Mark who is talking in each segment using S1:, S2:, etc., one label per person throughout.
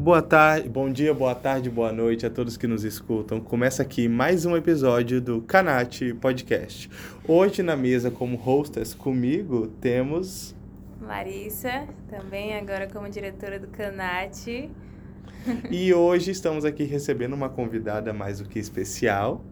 S1: Boa tarde, bom dia, boa tarde, boa noite a todos que nos escutam. Começa aqui mais um episódio do Canate Podcast. Hoje na mesa como hostess comigo temos
S2: Larissa, também agora como diretora do Canate.
S1: E hoje estamos aqui recebendo uma convidada mais do que especial.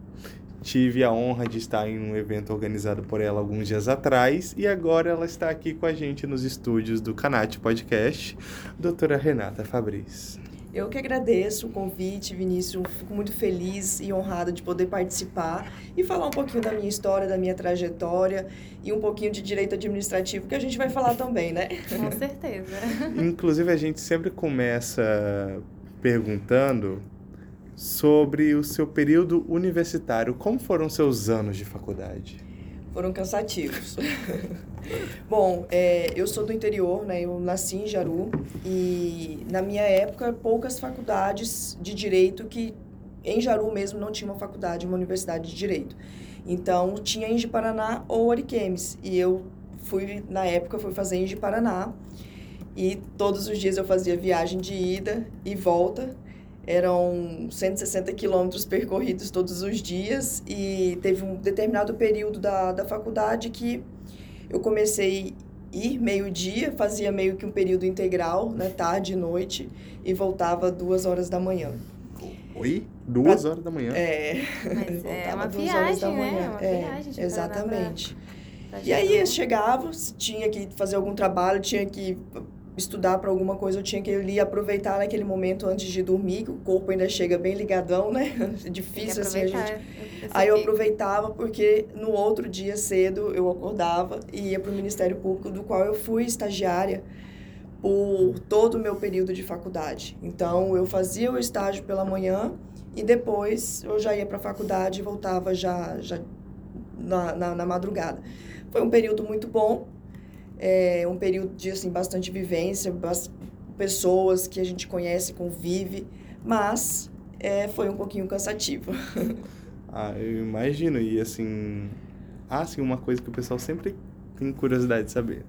S1: Tive a honra de estar em um evento organizado por ela alguns dias atrás e agora ela está aqui com a gente nos estúdios do Canate Podcast, doutora Renata Fabris.
S3: Eu que agradeço o convite, Vinícius. Fico muito feliz e honrada de poder participar e falar um pouquinho da minha história, da minha trajetória e um pouquinho de direito administrativo, que a gente vai falar também, né?
S2: Com certeza.
S1: Inclusive, a gente sempre começa perguntando sobre o seu período universitário. Como foram seus anos de faculdade?
S3: Foram cansativos. Bom, é, eu sou do interior, né? Eu nasci em Jaru e na minha época poucas faculdades de direito que em Jaru mesmo não tinha uma faculdade, uma universidade de direito. Então tinha em Paraná ou Ariquemes e eu fui na época fui fazer em Paraná e todos os dias eu fazia viagem de ida e volta eram 160 quilômetros percorridos todos os dias e teve um determinado período da, da faculdade que eu comecei a ir meio-dia, fazia meio que um período integral, né, tarde e noite, e voltava duas horas da manhã.
S1: Oi? Duas pra, horas da manhã?
S3: É.
S2: Mas é uma viagem, né? É uma é, viagem. De
S3: exatamente. Pra, pra e aí chegava, chegava, tinha que fazer algum trabalho, tinha que estudar para alguma coisa, eu tinha que ir aproveitar naquele momento antes de dormir, que o corpo ainda chega bem ligadão, né? É difícil assim a gente. Aí eu aproveitava porque no outro dia cedo eu acordava e ia para o Ministério Público, do qual eu fui estagiária por todo o meu período de faculdade. Então eu fazia o estágio pela manhã e depois eu já ia para a faculdade e voltava já, já na, na, na madrugada. Foi um período muito bom, é um período de assim, bastante vivência, pessoas que a gente conhece, convive, mas é, foi um pouquinho cansativo.
S1: ah, eu imagino. E assim, ah, assim, uma coisa que o pessoal sempre tem curiosidade de saber.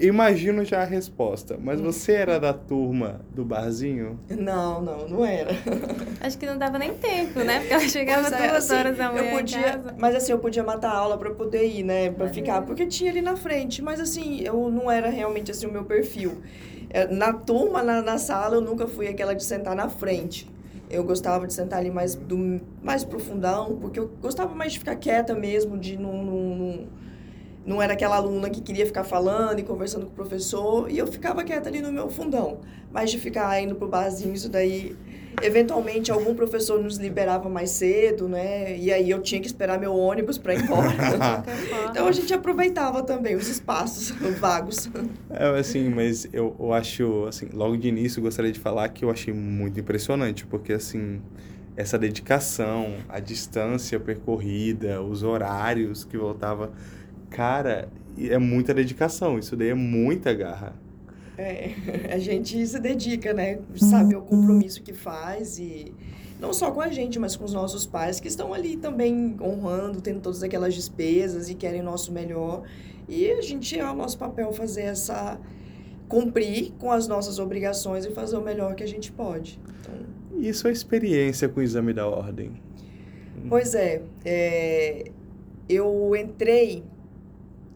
S1: Imagino já a resposta, mas você era da turma do barzinho?
S3: Não, não, não era.
S2: Acho que não dava nem tempo, né? Porque ela chegava é, duas assim, horas da manhã.
S3: Eu podia, mas assim, eu podia matar a aula para poder ir, né? Para ficar, porque tinha ali na frente. Mas assim, eu não era realmente assim o meu perfil. É, na turma, na, na sala, eu nunca fui aquela de sentar na frente. Eu gostava de sentar ali mais, do, mais profundão, porque eu gostava mais de ficar quieta mesmo, de não, não, era aquela aluna que queria ficar falando e conversando com o professor, e eu ficava quieta ali no meu fundão. Mas de ficar indo pro barzinho, isso daí, eventualmente algum professor nos liberava mais cedo, né? E aí eu tinha que esperar meu ônibus para ir embora. então a gente aproveitava também os espaços vagos.
S1: É, assim, mas eu, eu acho, assim, logo de início eu gostaria de falar que eu achei muito impressionante, porque assim, essa dedicação, a distância percorrida, os horários que voltava Cara, é muita dedicação, isso daí é muita garra.
S3: É, a gente se dedica, né? Sabe o compromisso que faz e não só com a gente, mas com os nossos pais que estão ali também honrando, tendo todas aquelas despesas e querem o nosso melhor. E a gente é o nosso papel fazer essa cumprir com as nossas obrigações e fazer o melhor que a gente pode. Então...
S1: E sua experiência com o exame da ordem?
S3: Pois é, é eu entrei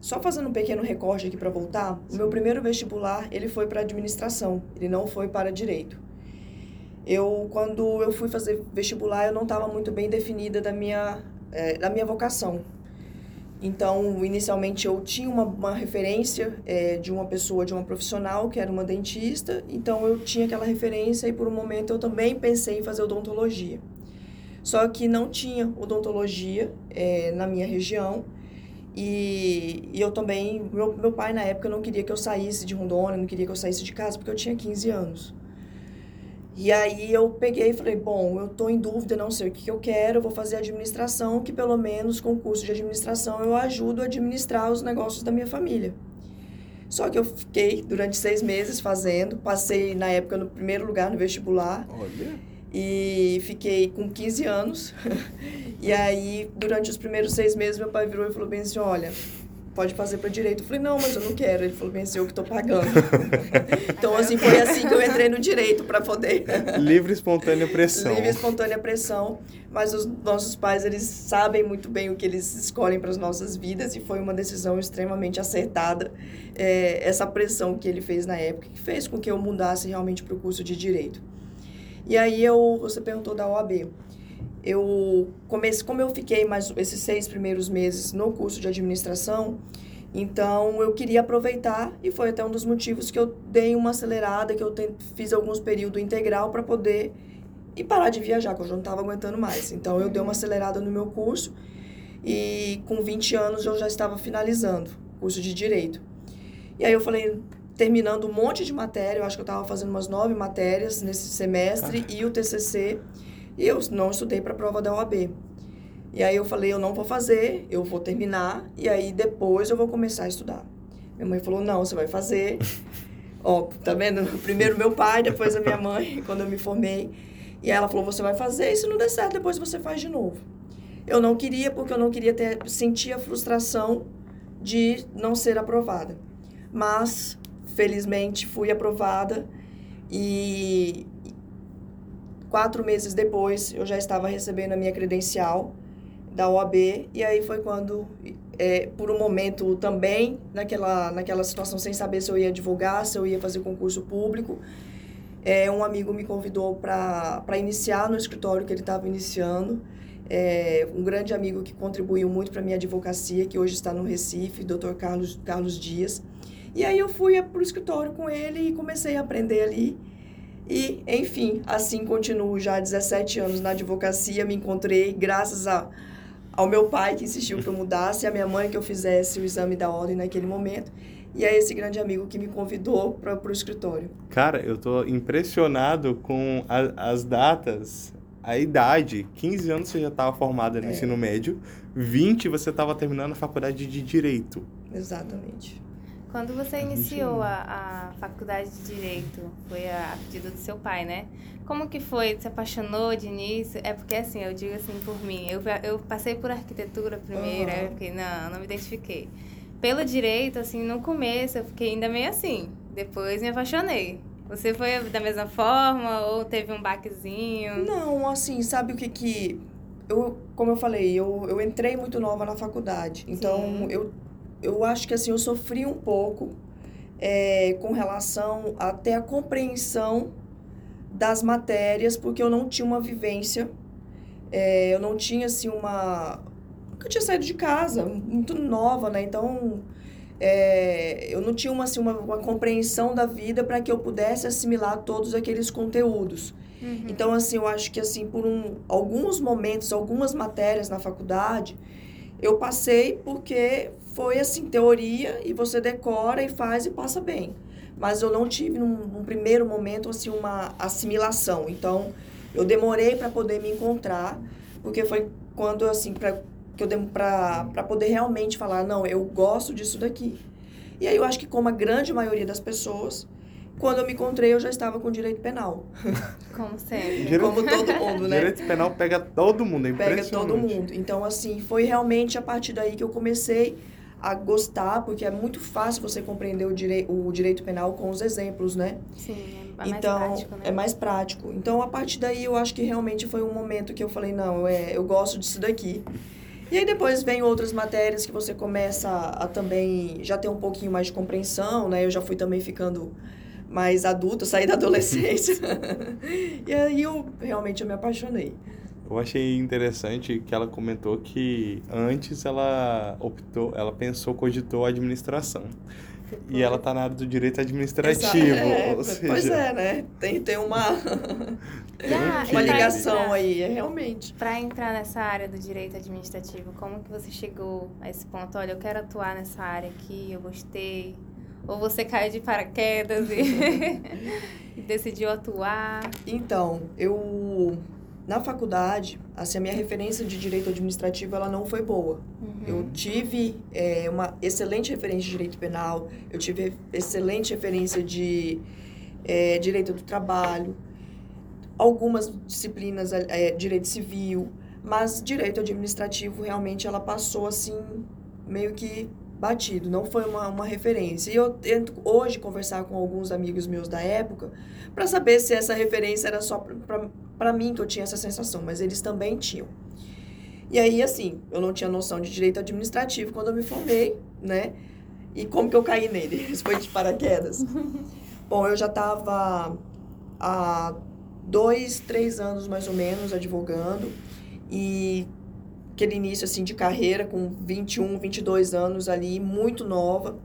S3: só fazendo um pequeno recorte aqui para voltar, o meu primeiro vestibular, ele foi para administração, ele não foi para direito. Eu, quando eu fui fazer vestibular, eu não estava muito bem definida da minha, é, da minha vocação. Então, inicialmente, eu tinha uma, uma referência é, de uma pessoa, de uma profissional, que era uma dentista. Então, eu tinha aquela referência e, por um momento, eu também pensei em fazer odontologia. Só que não tinha odontologia é, na minha região. E, e eu também, meu, meu pai na época não queria que eu saísse de Rondônia, não queria que eu saísse de casa, porque eu tinha 15 anos. E aí eu peguei e falei, bom, eu estou em dúvida, não sei o que, eu quero, eu vou fazer administração, que pelo menos com o curso de administração eu ajudo a administrar os negócios da minha família. Só que eu fiquei durante seis meses fazendo, passei na época no primeiro lugar no vestibular.
S1: Olha.
S3: E fiquei com 15 anos. e aí, durante os primeiros seis meses, meu pai virou e falou bem assim: olha, pode fazer para direito. Eu falei, não, mas eu não quero. Ele falou, bem, eu que estou pagando. então, assim, foi assim que eu entrei no direito para poder...
S1: Livre, espontânea pressão.
S3: Livre, espontânea pressão. Mas os nossos pais, eles sabem muito bem o que eles escolhem para as nossas vidas e foi uma decisão extremamente acertada. É, essa pressão que ele fez na época, que fez com que eu mudasse realmente para o curso de direito. E aí, eu, você perguntou da OAB eu comecei, como eu fiquei mais esses seis primeiros meses no curso de administração, então eu queria aproveitar e foi até um dos motivos que eu dei uma acelerada, que eu fiz alguns períodos integral para poder e parar de viajar, que eu já não estava aguentando mais. Então eu dei uma acelerada no meu curso e com 20 anos eu já estava finalizando o curso de direito. E aí eu falei, terminando um monte de matéria, eu acho que eu estava fazendo umas nove matérias nesse semestre e o TCC. E eu não estudei para a prova da OAB. E aí eu falei, eu não vou fazer, eu vou terminar e aí depois eu vou começar a estudar. Minha mãe falou, não, você vai fazer. Ó, tá vendo? Primeiro meu pai, depois a minha mãe, quando eu me formei. E ela falou, você vai fazer e se não der certo, depois você faz de novo. Eu não queria porque eu não queria ter, sentir a frustração de não ser aprovada. Mas, felizmente, fui aprovada e Quatro meses depois, eu já estava recebendo a minha credencial da OAB, e aí foi quando, é, por um momento também, naquela, naquela situação sem saber se eu ia advogar, se eu ia fazer concurso público, é, um amigo me convidou para iniciar no escritório que ele estava iniciando. É, um grande amigo que contribuiu muito para minha advocacia, que hoje está no Recife, Dr. Carlos, Carlos Dias. E aí eu fui para o escritório com ele e comecei a aprender ali. E, enfim, assim continuo já há 17 anos na advocacia. Me encontrei graças a, ao meu pai que insistiu que eu mudasse, a minha mãe que eu fizesse o exame da ordem naquele momento e a esse grande amigo que me convidou para o escritório.
S1: Cara, eu tô impressionado com a, as datas, a idade. 15 anos você já estava formada no é. ensino médio, 20 você estava terminando a faculdade de Direito.
S3: Exatamente.
S2: Quando você iniciou a, a faculdade de Direito, foi a, a pedido do seu pai, né? Como que foi? Se apaixonou de início? É porque, assim, eu digo assim por mim, eu, eu passei por arquitetura primeiro, uhum. aí eu fiquei, não, não me identifiquei. Pelo direito, assim, no começo eu fiquei ainda meio assim, depois me apaixonei. Você foi da mesma forma ou teve um baquezinho?
S3: Não, assim, sabe o que que... Eu, como eu falei, eu, eu entrei muito nova na faculdade, então Sim. eu eu acho que assim eu sofri um pouco é, com relação até a compreensão das matérias, porque eu não tinha uma vivência, é, eu não tinha assim uma. Nunca tinha saído de casa, muito nova, né? Então é, eu não tinha uma, assim, uma, uma compreensão da vida para que eu pudesse assimilar todos aqueles conteúdos. Uhum. Então, assim, eu acho que assim, por um, alguns momentos, algumas matérias na faculdade, eu passei porque foi assim, teoria, e você decora e faz e passa bem. Mas eu não tive, num, num primeiro momento, assim, uma assimilação. Então, eu demorei para poder me encontrar, porque foi quando, assim, pra, que eu para poder realmente falar, não, eu gosto disso daqui. E aí eu acho que como a grande maioria das pessoas, quando eu me encontrei, eu já estava com direito penal.
S2: Como sempre.
S3: Direito, Como todo mundo, né?
S1: Direito penal pega todo mundo, é
S3: Pega todo mundo. Então, assim, foi realmente a partir daí que eu comecei a gostar, porque é muito fácil você compreender o, direi o direito penal com os exemplos, né?
S2: Sim, é mais
S3: então,
S2: prático, né?
S3: É mais prático. Então, a partir daí, eu acho que realmente foi um momento que eu falei, não, é, eu gosto disso daqui. E aí depois vem outras matérias que você começa a, a também já ter um pouquinho mais de compreensão, né? Eu já fui também ficando mais adulta, saí da adolescência. e aí eu realmente eu me apaixonei.
S1: Eu achei interessante que ela comentou que antes ela optou, ela pensou, cogitou a administração. E ela está na área do direito administrativo.
S3: É,
S1: seja...
S3: Pois é, né? Tem, tem uma, ah, uma ligação entrar, aí, é realmente.
S2: Para entrar nessa área do direito administrativo, como que você chegou a esse ponto? Olha, eu quero atuar nessa área aqui, eu gostei. Ou você caiu de paraquedas e, e decidiu atuar?
S3: Então, eu na faculdade, assim, a minha referência de direito administrativo ela não foi boa. Uhum. Eu tive é, uma excelente referência de direito penal, eu tive excelente referência de é, direito do trabalho, algumas disciplinas, é, direito civil, mas direito administrativo realmente ela passou assim, meio que batido, não foi uma, uma referência. E eu tento hoje conversar com alguns amigos meus da época para saber se essa referência era só para mim que eu tinha essa sensação, mas eles também tinham. E aí, assim, eu não tinha noção de direito administrativo quando eu me formei, né? E como que eu caí nele? Isso foi de paraquedas. Bom, eu já estava há dois, três anos mais ou menos advogando e aquele início assim de carreira com 21, 22 anos ali, muito nova.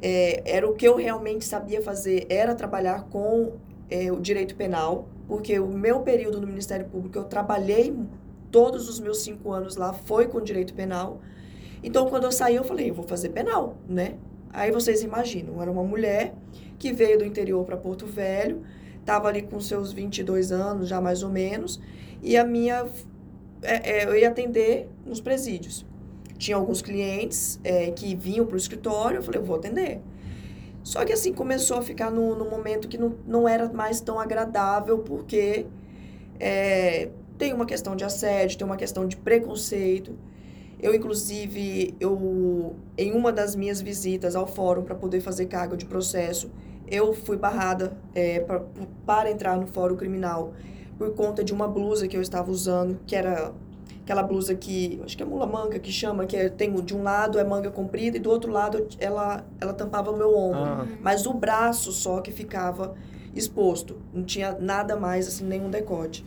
S3: É, era o que eu realmente sabia fazer, era trabalhar com é, o direito penal, porque o meu período no Ministério Público, eu trabalhei todos os meus cinco anos lá, foi com direito penal. Então, quando eu saí, eu falei, eu vou fazer penal, né? Aí vocês imaginam, era uma mulher que veio do interior para Porto Velho, estava ali com seus 22 anos, já mais ou menos, e a minha é, é, eu ia atender nos presídios. Tinha alguns clientes é, que vinham para o escritório, eu falei, eu vou atender. Só que assim, começou a ficar no, no momento que não, não era mais tão agradável, porque é, tem uma questão de assédio, tem uma questão de preconceito. Eu, inclusive, eu, em uma das minhas visitas ao fórum para poder fazer carga de processo, eu fui barrada é, pra, para entrar no fórum criminal por conta de uma blusa que eu estava usando, que era aquela blusa que, acho que é mula manga que chama, que é, tem de um lado é manga comprida e do outro lado ela, ela tampava o meu ombro. Ah. Mas o braço só que ficava exposto, não tinha nada mais, assim, nenhum decote.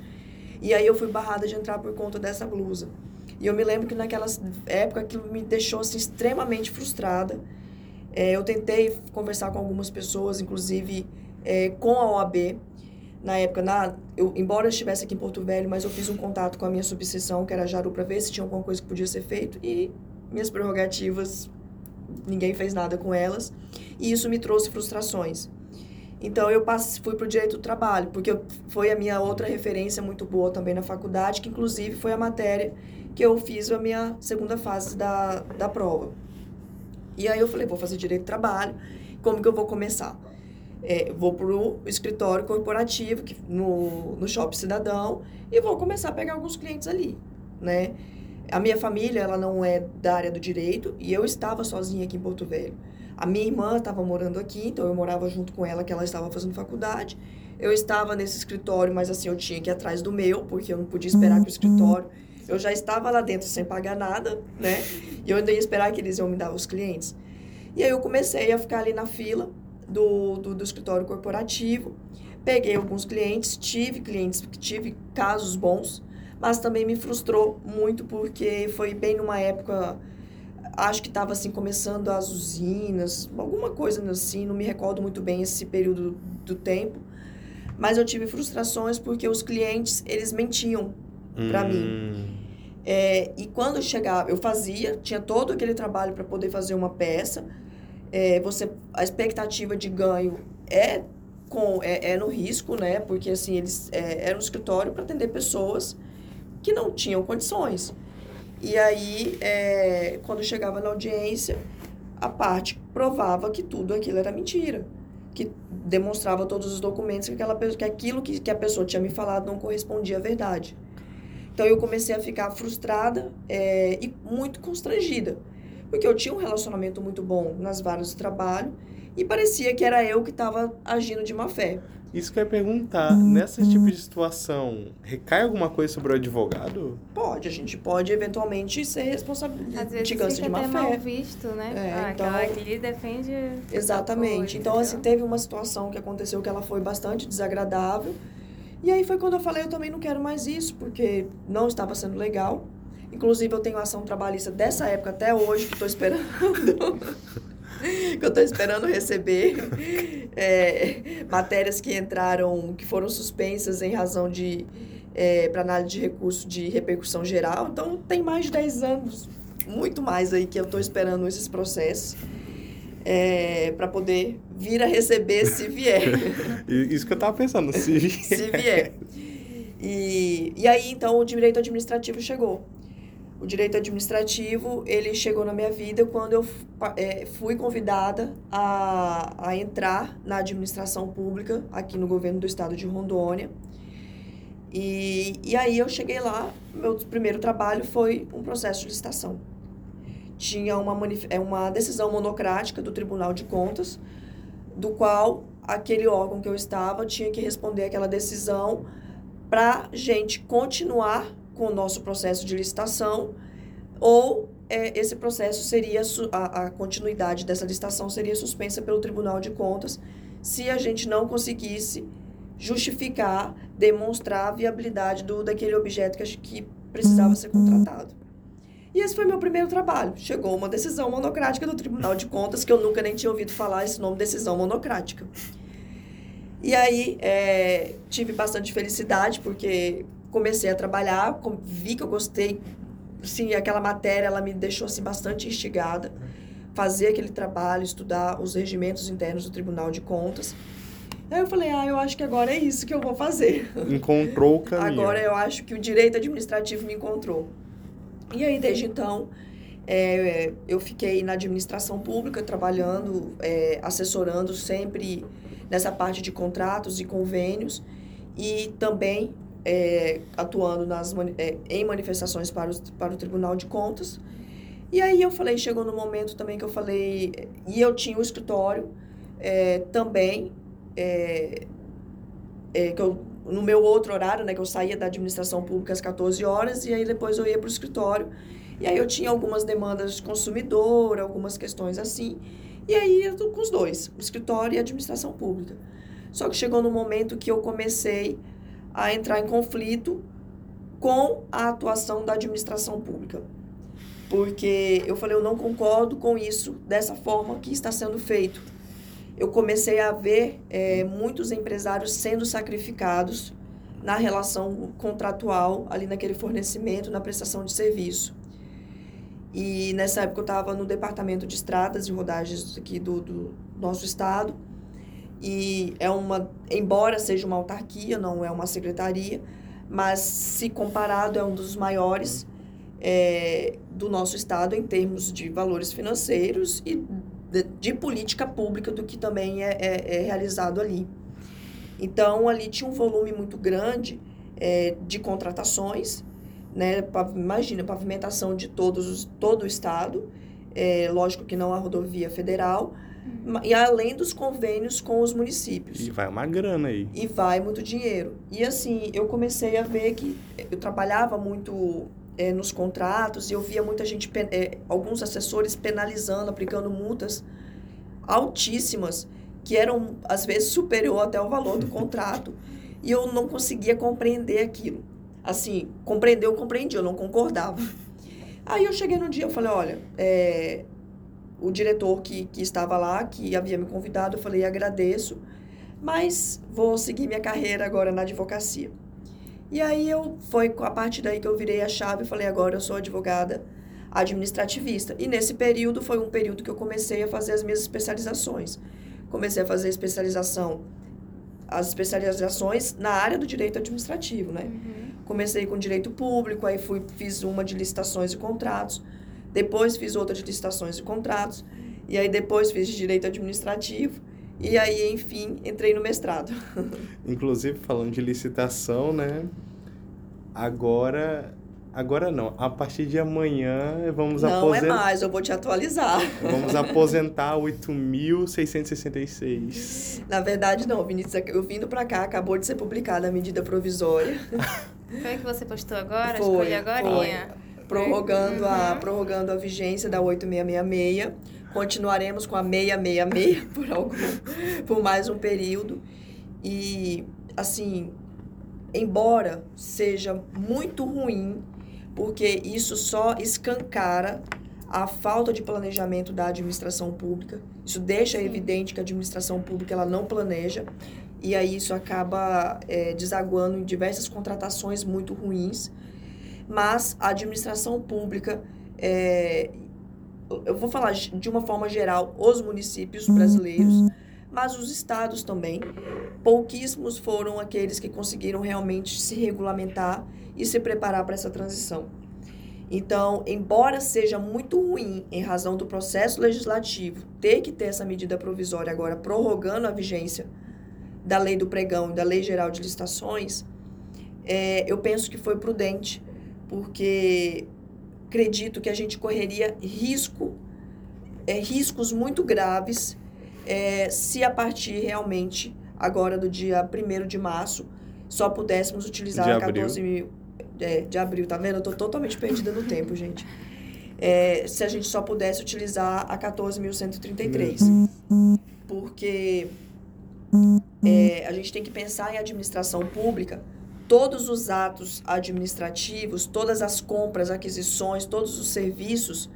S3: E aí eu fui barrada de entrar por conta dessa blusa. E eu me lembro que naquela época aquilo me deixou assim, extremamente frustrada. É, eu tentei conversar com algumas pessoas, inclusive é, com a OAB, na época, na, eu, embora eu estivesse aqui em Porto Velho, mas eu fiz um contato com a minha subseção, que era Jaru, para ver se tinha alguma coisa que podia ser feito. E minhas prerrogativas, ninguém fez nada com elas. E isso me trouxe frustrações. Então, eu passei, fui para o direito do trabalho, porque foi a minha outra referência muito boa também na faculdade, que inclusive foi a matéria que eu fiz a minha segunda fase da, da prova. E aí eu falei, vou fazer direito do trabalho, como que eu vou começar? É, vou para o escritório corporativo que, no, no Shopping Cidadão e vou começar a pegar alguns clientes ali, né? A minha família, ela não é da área do direito e eu estava sozinha aqui em Porto Velho. A minha irmã estava morando aqui, então eu morava junto com ela, que ela estava fazendo faculdade. Eu estava nesse escritório, mas assim, eu tinha que ir atrás do meu, porque eu não podia esperar que o escritório... Eu já estava lá dentro sem pagar nada, né? E eu ainda ia esperar que eles iam me dar os clientes. E aí eu comecei a ficar ali na fila, do, do, do escritório corporativo. Peguei alguns clientes, tive clientes, tive casos bons, mas também me frustrou muito porque foi bem numa época acho que estava assim começando as usinas, alguma coisa assim, não me recordo muito bem esse período do tempo. Mas eu tive frustrações porque os clientes, eles mentiam para hum. mim. É, e quando chegava, eu fazia, tinha todo aquele trabalho para poder fazer uma peça, é, você a expectativa de ganho é com é, é no risco, né? Porque assim eles é, era um escritório para atender pessoas que não tinham condições. E aí, é, quando chegava na audiência, a parte provava que tudo aquilo era mentira, que demonstrava todos os documentos que aquela que aquilo que, que a pessoa tinha me falado não correspondia à verdade. Então eu comecei a ficar frustrada é, e muito constrangida porque eu tinha um relacionamento muito bom nas varas de trabalho e parecia que era eu que estava agindo de má fé.
S1: Isso que eu ia perguntar, nessa tipo de situação, recai alguma coisa sobre o advogado?
S3: Pode, a gente pode eventualmente ser responsável
S2: de ganso de má fé. mal visto, né? É, ah, então, aquela que lhe defende.
S3: Exatamente. Coisa, então, assim, teve uma situação que aconteceu que ela foi bastante desagradável. E aí foi quando eu falei, eu também não quero mais isso, porque não estava sendo legal. Inclusive, eu tenho ação trabalhista dessa época até hoje, que estou esperando. que eu estou esperando receber é, matérias que entraram, que foram suspensas em razão de é, para análise de recurso de repercussão geral. Então, tem mais de 10 anos, muito mais aí que eu estou esperando esses processos é, para poder vir a receber se vier.
S1: Isso que eu estava pensando, se vier.
S3: se vier. E, e aí, então, o direito administrativo chegou. O direito administrativo, ele chegou na minha vida quando eu é, fui convidada a, a entrar na administração pública aqui no governo do estado de Rondônia. E, e aí eu cheguei lá, meu primeiro trabalho foi um processo de licitação. tinha uma, é uma decisão monocrática do Tribunal de Contas, do qual aquele órgão que eu estava tinha que responder aquela decisão para gente continuar com o nosso processo de licitação ou é, esse processo seria a, a continuidade dessa licitação seria suspensa pelo Tribunal de Contas se a gente não conseguisse justificar, demonstrar a viabilidade do daquele objeto que, que precisava ser contratado. E esse foi meu primeiro trabalho. Chegou uma decisão monocrática do Tribunal de Contas, que eu nunca nem tinha ouvido falar esse nome, decisão monocrática. E aí é, tive bastante felicidade, porque comecei a trabalhar, vi que eu gostei, sim, aquela matéria ela me deixou assim, bastante instigada. Fazer aquele trabalho, estudar os regimentos internos do Tribunal de Contas. Aí eu falei, ah, eu acho que agora é isso que eu vou fazer.
S1: Encontrou o caminho.
S3: Agora eu acho que o direito administrativo me encontrou. E aí, desde então, é, eu fiquei na administração pública, trabalhando, é, assessorando sempre nessa parte de contratos e convênios e também é, atuando nas, é, em manifestações para, os, para o Tribunal de Contas. E aí eu falei, chegou no momento também que eu falei, e eu tinha o escritório é, também, é, é, que eu, no meu outro horário, né, que eu saía da administração pública às 14 horas, e aí depois eu ia para o escritório. E aí eu tinha algumas demandas de consumidor, algumas questões assim. E aí eu tô com os dois, o escritório e a administração pública. Só que chegou no momento que eu comecei a entrar em conflito com a atuação da administração pública. Porque eu falei, eu não concordo com isso dessa forma que está sendo feito. Eu comecei a ver é, muitos empresários sendo sacrificados na relação contratual, ali naquele fornecimento, na prestação de serviço. E nessa época eu estava no departamento de estradas e rodagens aqui do, do nosso estado. E é uma, embora seja uma autarquia, não é uma secretaria, mas se comparado é um dos maiores é, do nosso estado em termos de valores financeiros e de, de política pública do que também é, é, é, realizado ali. Então, ali tinha um volume muito grande é, de contratações né? Imagina, pavimentação de todos, todo o estado, é, lógico que não a rodovia federal. E além dos convênios com os municípios.
S1: E vai uma grana aí.
S3: E vai muito dinheiro. E assim, eu comecei a ver que eu trabalhava muito é, nos contratos e eu via muita gente, é, alguns assessores penalizando, aplicando multas altíssimas, que eram às vezes superior até o valor do contrato. E eu não conseguia compreender aquilo assim, compreendeu, compreendi, eu não concordava. Aí eu cheguei num dia, eu falei, olha, é, o diretor que, que estava lá, que havia me convidado, eu falei, agradeço, mas vou seguir minha carreira agora na advocacia. E aí eu foi a partir daí que eu virei a chave e falei, agora eu sou advogada administrativista. E nesse período foi um período que eu comecei a fazer as minhas especializações. Comecei a fazer especialização, as especializações na área do direito administrativo, né? Uhum. Comecei com direito público, aí fui, fiz uma de licitações e contratos, depois fiz outra de licitações e contratos, e aí depois fiz de direito administrativo, e aí, enfim, entrei no mestrado.
S1: Inclusive, falando de licitação, né? Agora Agora não. A partir de amanhã vamos
S3: aposentar. Não é mais, eu vou te atualizar.
S1: Vamos aposentar 8.666.
S3: Na verdade, não, Vinícius. Eu vindo para cá, acabou de ser publicada a medida provisória.
S2: Foi que você postou agora? Foi, agora? Foi.
S3: Prorrogando, uhum. a, prorrogando a vigência da 8666. Continuaremos com a 666 por, algum, por mais um período. E, assim, embora seja muito ruim porque isso só escancara a falta de planejamento da administração pública. Isso deixa Sim. evidente que a administração pública ela não planeja e aí isso acaba é, desaguando em diversas contratações muito ruins. Mas a administração pública, é, eu vou falar de uma forma geral, os municípios brasileiros, mas os estados também, pouquíssimos foram aqueles que conseguiram realmente se regulamentar e se preparar para essa transição. Então, embora seja muito ruim em razão do processo legislativo ter que ter essa medida provisória agora prorrogando a vigência da lei do pregão e da lei geral de licitações, é, eu penso que foi prudente, porque acredito que a gente correria risco, é, riscos muito graves é, se a partir realmente, agora do dia 1 de março, só pudéssemos utilizar
S1: De
S3: 14 mil. É, de abril, tá vendo? Eu tô totalmente perdida no tempo, gente. É, se a gente só pudesse utilizar a 14.133. Porque é, a gente tem que pensar em administração pública, todos os atos administrativos, todas as compras, aquisições, todos os serviços,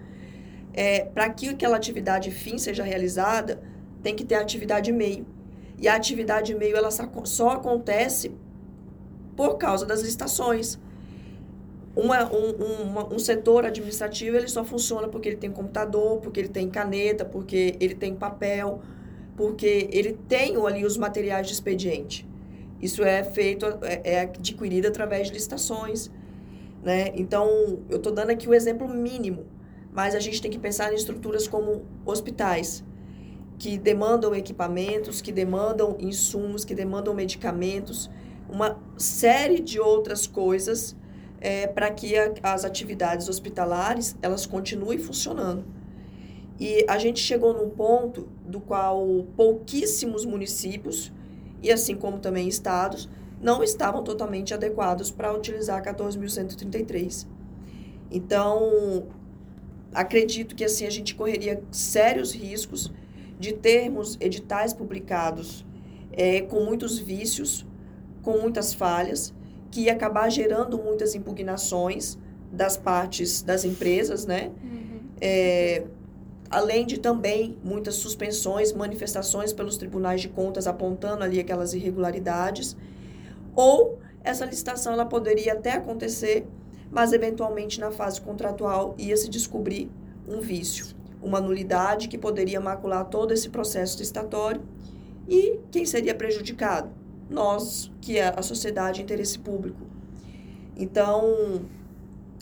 S3: é, para que aquela atividade fim seja realizada, tem que ter atividade meio. E a atividade meio ela só acontece por causa das licitações. Uma, um, um setor administrativo ele só funciona porque ele tem computador, porque ele tem caneta, porque ele tem papel, porque ele tem ali os materiais de expediente. Isso é feito, é, é adquirido através de licitações. Né? Então, eu estou dando aqui o exemplo mínimo, mas a gente tem que pensar em estruturas como hospitais, que demandam equipamentos, que demandam insumos, que demandam medicamentos, uma série de outras coisas é, para que a, as atividades hospitalares elas continuem funcionando. E a gente chegou num ponto do qual pouquíssimos municípios, e assim como também estados, não estavam totalmente adequados para utilizar 14.133. Então, acredito que assim a gente correria sérios riscos de termos editais publicados é, com muitos vícios, com muitas falhas, que ia acabar gerando muitas impugnações das partes das empresas, né? Uhum. É, além de também muitas suspensões, manifestações pelos tribunais de contas apontando ali aquelas irregularidades, ou essa licitação ela poderia até acontecer, mas eventualmente na fase contratual ia se descobrir um vício uma nulidade que poderia macular todo esse processo licitatório. E quem seria prejudicado? Nós, que é a sociedade de interesse público. Então,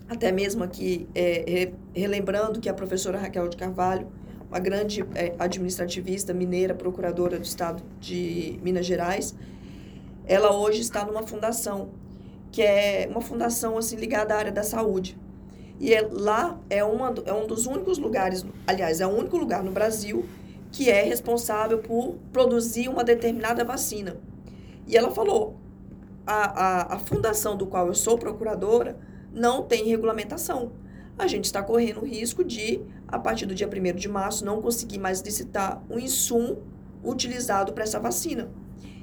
S3: até mesmo aqui, é, relembrando que a professora Raquel de Carvalho, uma grande é, administrativista mineira, procuradora do estado de Minas Gerais, ela hoje está numa fundação, que é uma fundação assim ligada à área da saúde. E é, lá é, uma, é um dos únicos lugares, aliás, é o único lugar no Brasil que é responsável por produzir uma determinada vacina. E ela falou: a, a, a fundação do qual eu sou procuradora não tem regulamentação. A gente está correndo o risco de, a partir do dia 1 de março, não conseguir mais licitar um insumo utilizado para essa vacina.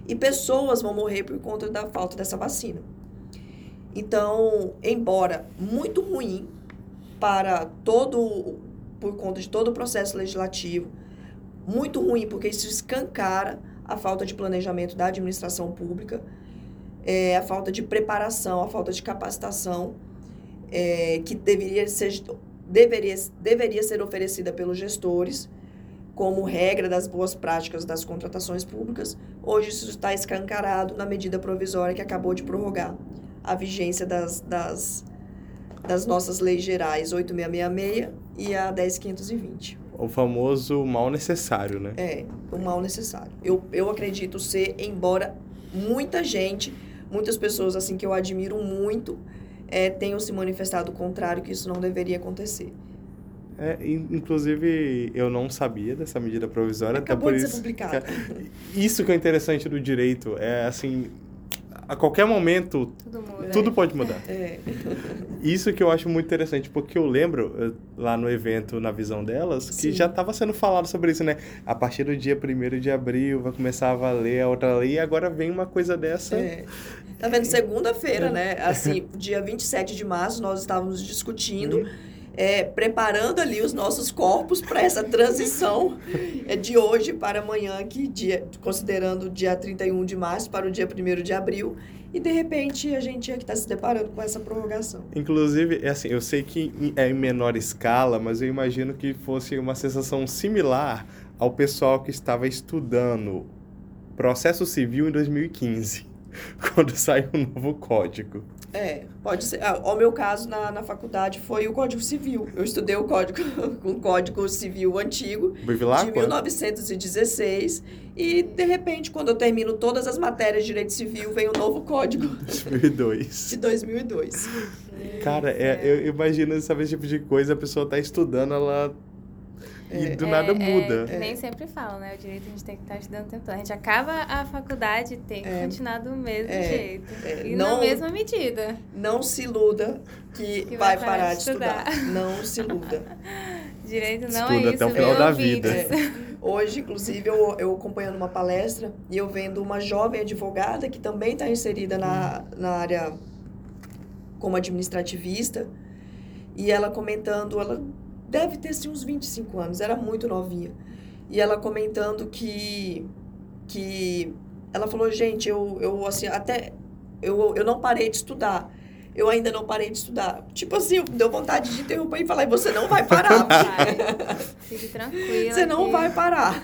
S3: E pessoas vão morrer por conta da falta dessa vacina. Então, embora muito ruim para todo, por conta de todo o processo legislativo, muito ruim, porque isso escancara a falta de planejamento da administração pública, é, a falta de preparação, a falta de capacitação é, que deveria ser, deveria, deveria ser oferecida pelos gestores como regra das boas práticas das contratações públicas. Hoje isso está escancarado na medida provisória que acabou de prorrogar a vigência das, das das nossas leis gerais 8666 e a 10520.
S1: O famoso mal necessário, né?
S3: É, o mal necessário. Eu, eu acredito ser, embora muita gente, muitas pessoas assim que eu admiro muito, é, tenham se manifestado o contrário, que isso não deveria acontecer.
S1: É, inclusive, eu não sabia dessa medida provisória.
S3: Acabou
S1: até
S3: por
S1: de
S3: isso, ser publicada.
S1: Isso que é interessante do direito. É assim, a qualquer momento tudo, muda, tudo é. pode mudar.
S3: É.
S1: Isso que eu acho muito interessante, porque eu lembro eh, lá no evento, na visão delas, que Sim. já estava sendo falado sobre isso, né? A partir do dia 1 de abril vai começar a valer a outra lei e agora vem uma coisa dessa.
S3: É. Tá vendo? Segunda-feira, né? Assim, dia 27 de março, nós estávamos discutindo. Hum é, preparando ali os nossos corpos para essa transição é, de hoje para amanhã, que dia, considerando o dia 31 de março para o dia 1 de abril. E de repente a gente é que está se deparando com essa prorrogação.
S1: Inclusive, é assim, eu sei que é em menor escala, mas eu imagino que fosse uma sensação similar ao pessoal que estava estudando processo civil em 2015 quando sai um novo código.
S3: É, pode ser. Ah, o meu caso na, na faculdade foi o Código Civil. Eu estudei o Código, o Código Civil antigo,
S1: Bevilacqua?
S3: de 1916. E, de repente, quando eu termino todas as matérias de Direito Civil, vem o novo Código
S1: 2002.
S3: de 2002.
S1: Cara, é, eu imagino, sabe, esse tipo de coisa, a pessoa tá estudando, ela... E
S3: É.
S1: do nada
S2: É,
S1: muda.
S2: É, nem sempre falam, né? O direito a gente tem que estar estudando o tempo todo. A gente acaba a faculdade e tem que
S3: É.
S2: continuar do mesmo
S3: É,
S2: jeito.
S3: é,
S2: e
S3: não-
S2: na mesma medida.
S3: Não se iluda que,
S2: Que
S3: vai,
S2: vai
S3: parar de estudar. Não se iluda.
S2: Direito não
S1: Estuda
S2: é isso,
S1: até o final da vida.
S3: Hoje, inclusive, eu, eu acompanhando uma palestra e eu vendo uma jovem advogada que também está inserida na, na área como administrativista e ela comentando, ela deve ter assim, uns 25 anos, era muito novinha. E ela comentando que, que ela falou, gente, eu, eu assim, até eu, eu não parei de estudar. Eu ainda não parei de estudar. Tipo assim, deu vontade de interromper e falar, e você não vai parar.
S2: Vai. Fique tranquila.
S3: Você não
S2: que
S3: vai parar.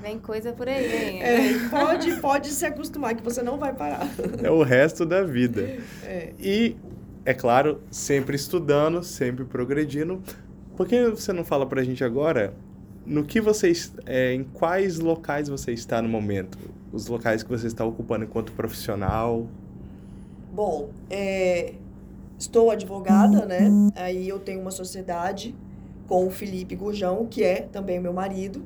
S2: Vem coisa por aí, hein?
S3: É, pode, pode se acostumar que você não vai parar.
S1: É o resto da vida.
S3: É.
S1: E, é claro, sempre estudando, sempre progredindo. Por que você não fala pra gente agora no que você es- é, em quais locais você está no momento? Os locais que você está ocupando enquanto profissional?
S3: Bom, é, estou advogada, né? Aí eu tenho uma sociedade com o Felipe Gurjão, que é também meu marido.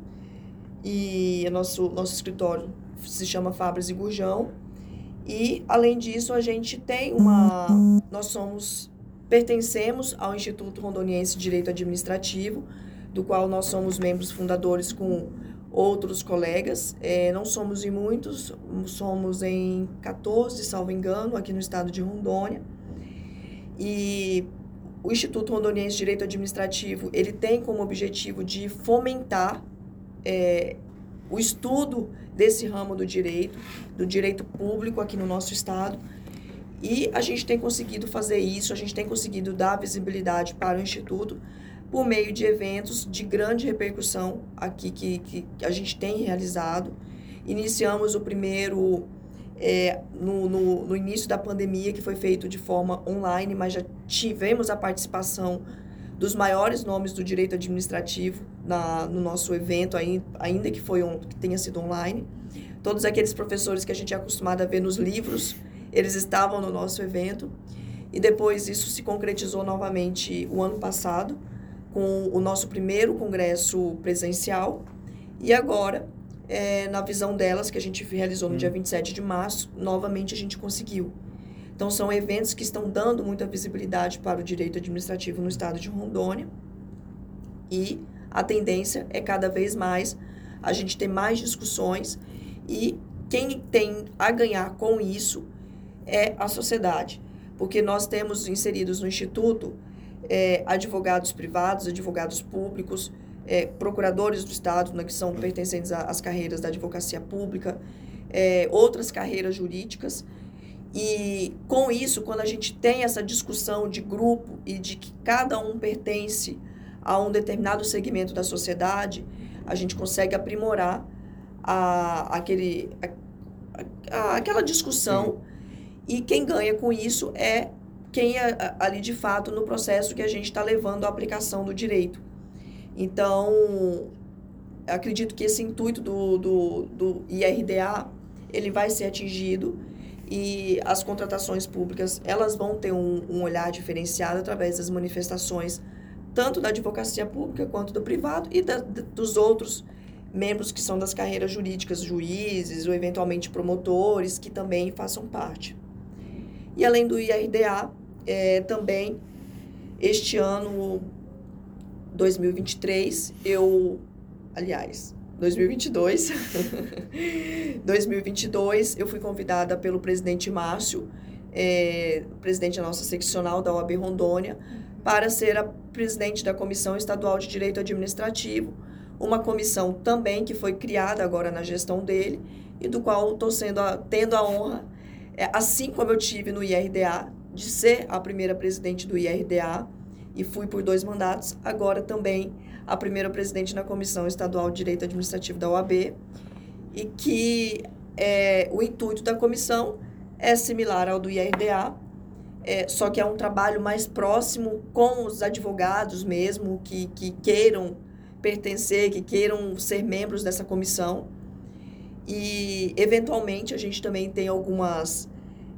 S3: E nosso, nosso escritório se chama Fabras e Gurjão. E, além disso, a gente tem uma... Nós somos... Pertencemos ao Instituto Rondoniense de Direito Administrativo, do qual nós somos membros fundadores com outros colegas. É, não somos em muitos, somos em 14, salvo engano, aqui no estado de Rondônia. E o Instituto Rondoniense de Direito Administrativo, ele tem como objetivo de fomentar é, o estudo desse ramo do direito, do direito público aqui no nosso estado. E a gente tem conseguido fazer isso, a gente tem conseguido dar visibilidade para o Instituto por meio de eventos de grande repercussão aqui que, que, a gente tem realizado. Iniciamos o primeiro é, no, no, no início da pandemia, que foi feito de forma online, mas já tivemos a participação dos maiores nomes do direito administrativo na, no nosso evento, ainda que, foi um, que tenha sido online. Todos aqueles professores que a gente é acostumado a ver nos livros, eles estavam no nosso evento. E depois isso se concretizou novamente o ano passado, com o nosso primeiro congresso presencial. E agora, é, na visão delas, que a gente realizou no dia 27 de março, novamente a gente conseguiu. Então, são eventos que estão dando muita visibilidade para o direito administrativo no estado de Rondônia. E a tendência é cada vez mais a gente ter mais discussões e quem tem a ganhar com isso é a sociedade. Porque nós temos inseridos no Instituto é, advogados privados, advogados públicos, é, procuradores do Estado, né, que são pertencentes às carreiras da advocacia pública, é, outras carreiras jurídicas. E com isso, quando a gente tem essa discussão de grupo e de que cada um pertence a um determinado segmento da sociedade, a gente consegue aprimorar a, aquele, a- a- aquela discussão. E quem ganha com isso é quem é a- ali de fato no processo que a gente está levando à aplicação do direito. Então, acredito que esse intuito do, do, do IRDA ele vai ser atingido e as contratações públicas elas vão ter um, um olhar diferenciado através das manifestações tanto da advocacia pública quanto do privado e da- dos outros membros que são das carreiras jurídicas, juízes ou eventualmente promotores que também façam parte. E além do IRDA, é, também este ano 2023 eu, aliás, 2022, 2022 eu fui convidada pelo presidente Márcio, é, presidente da nossa seccional da OAB Rondônia, para ser a presidente da Comissão Estadual de Direito Administrativo, uma comissão também que foi criada agora na gestão dele e do qual estou sendo a- tendo a honra, é, assim como eu tive no IRDA, de ser a primeira presidente do IRDA e fui por dois mandatos, agora também a primeira presidente na Comissão Estadual de Direito Administrativo da OAB e que é, o intuito da comissão é similar ao do IRDA, é, só que é um trabalho mais próximo com os advogados mesmo, que, que queiram pertencer, que queiram ser membros dessa comissão. E, eventualmente, a gente também tem algumas,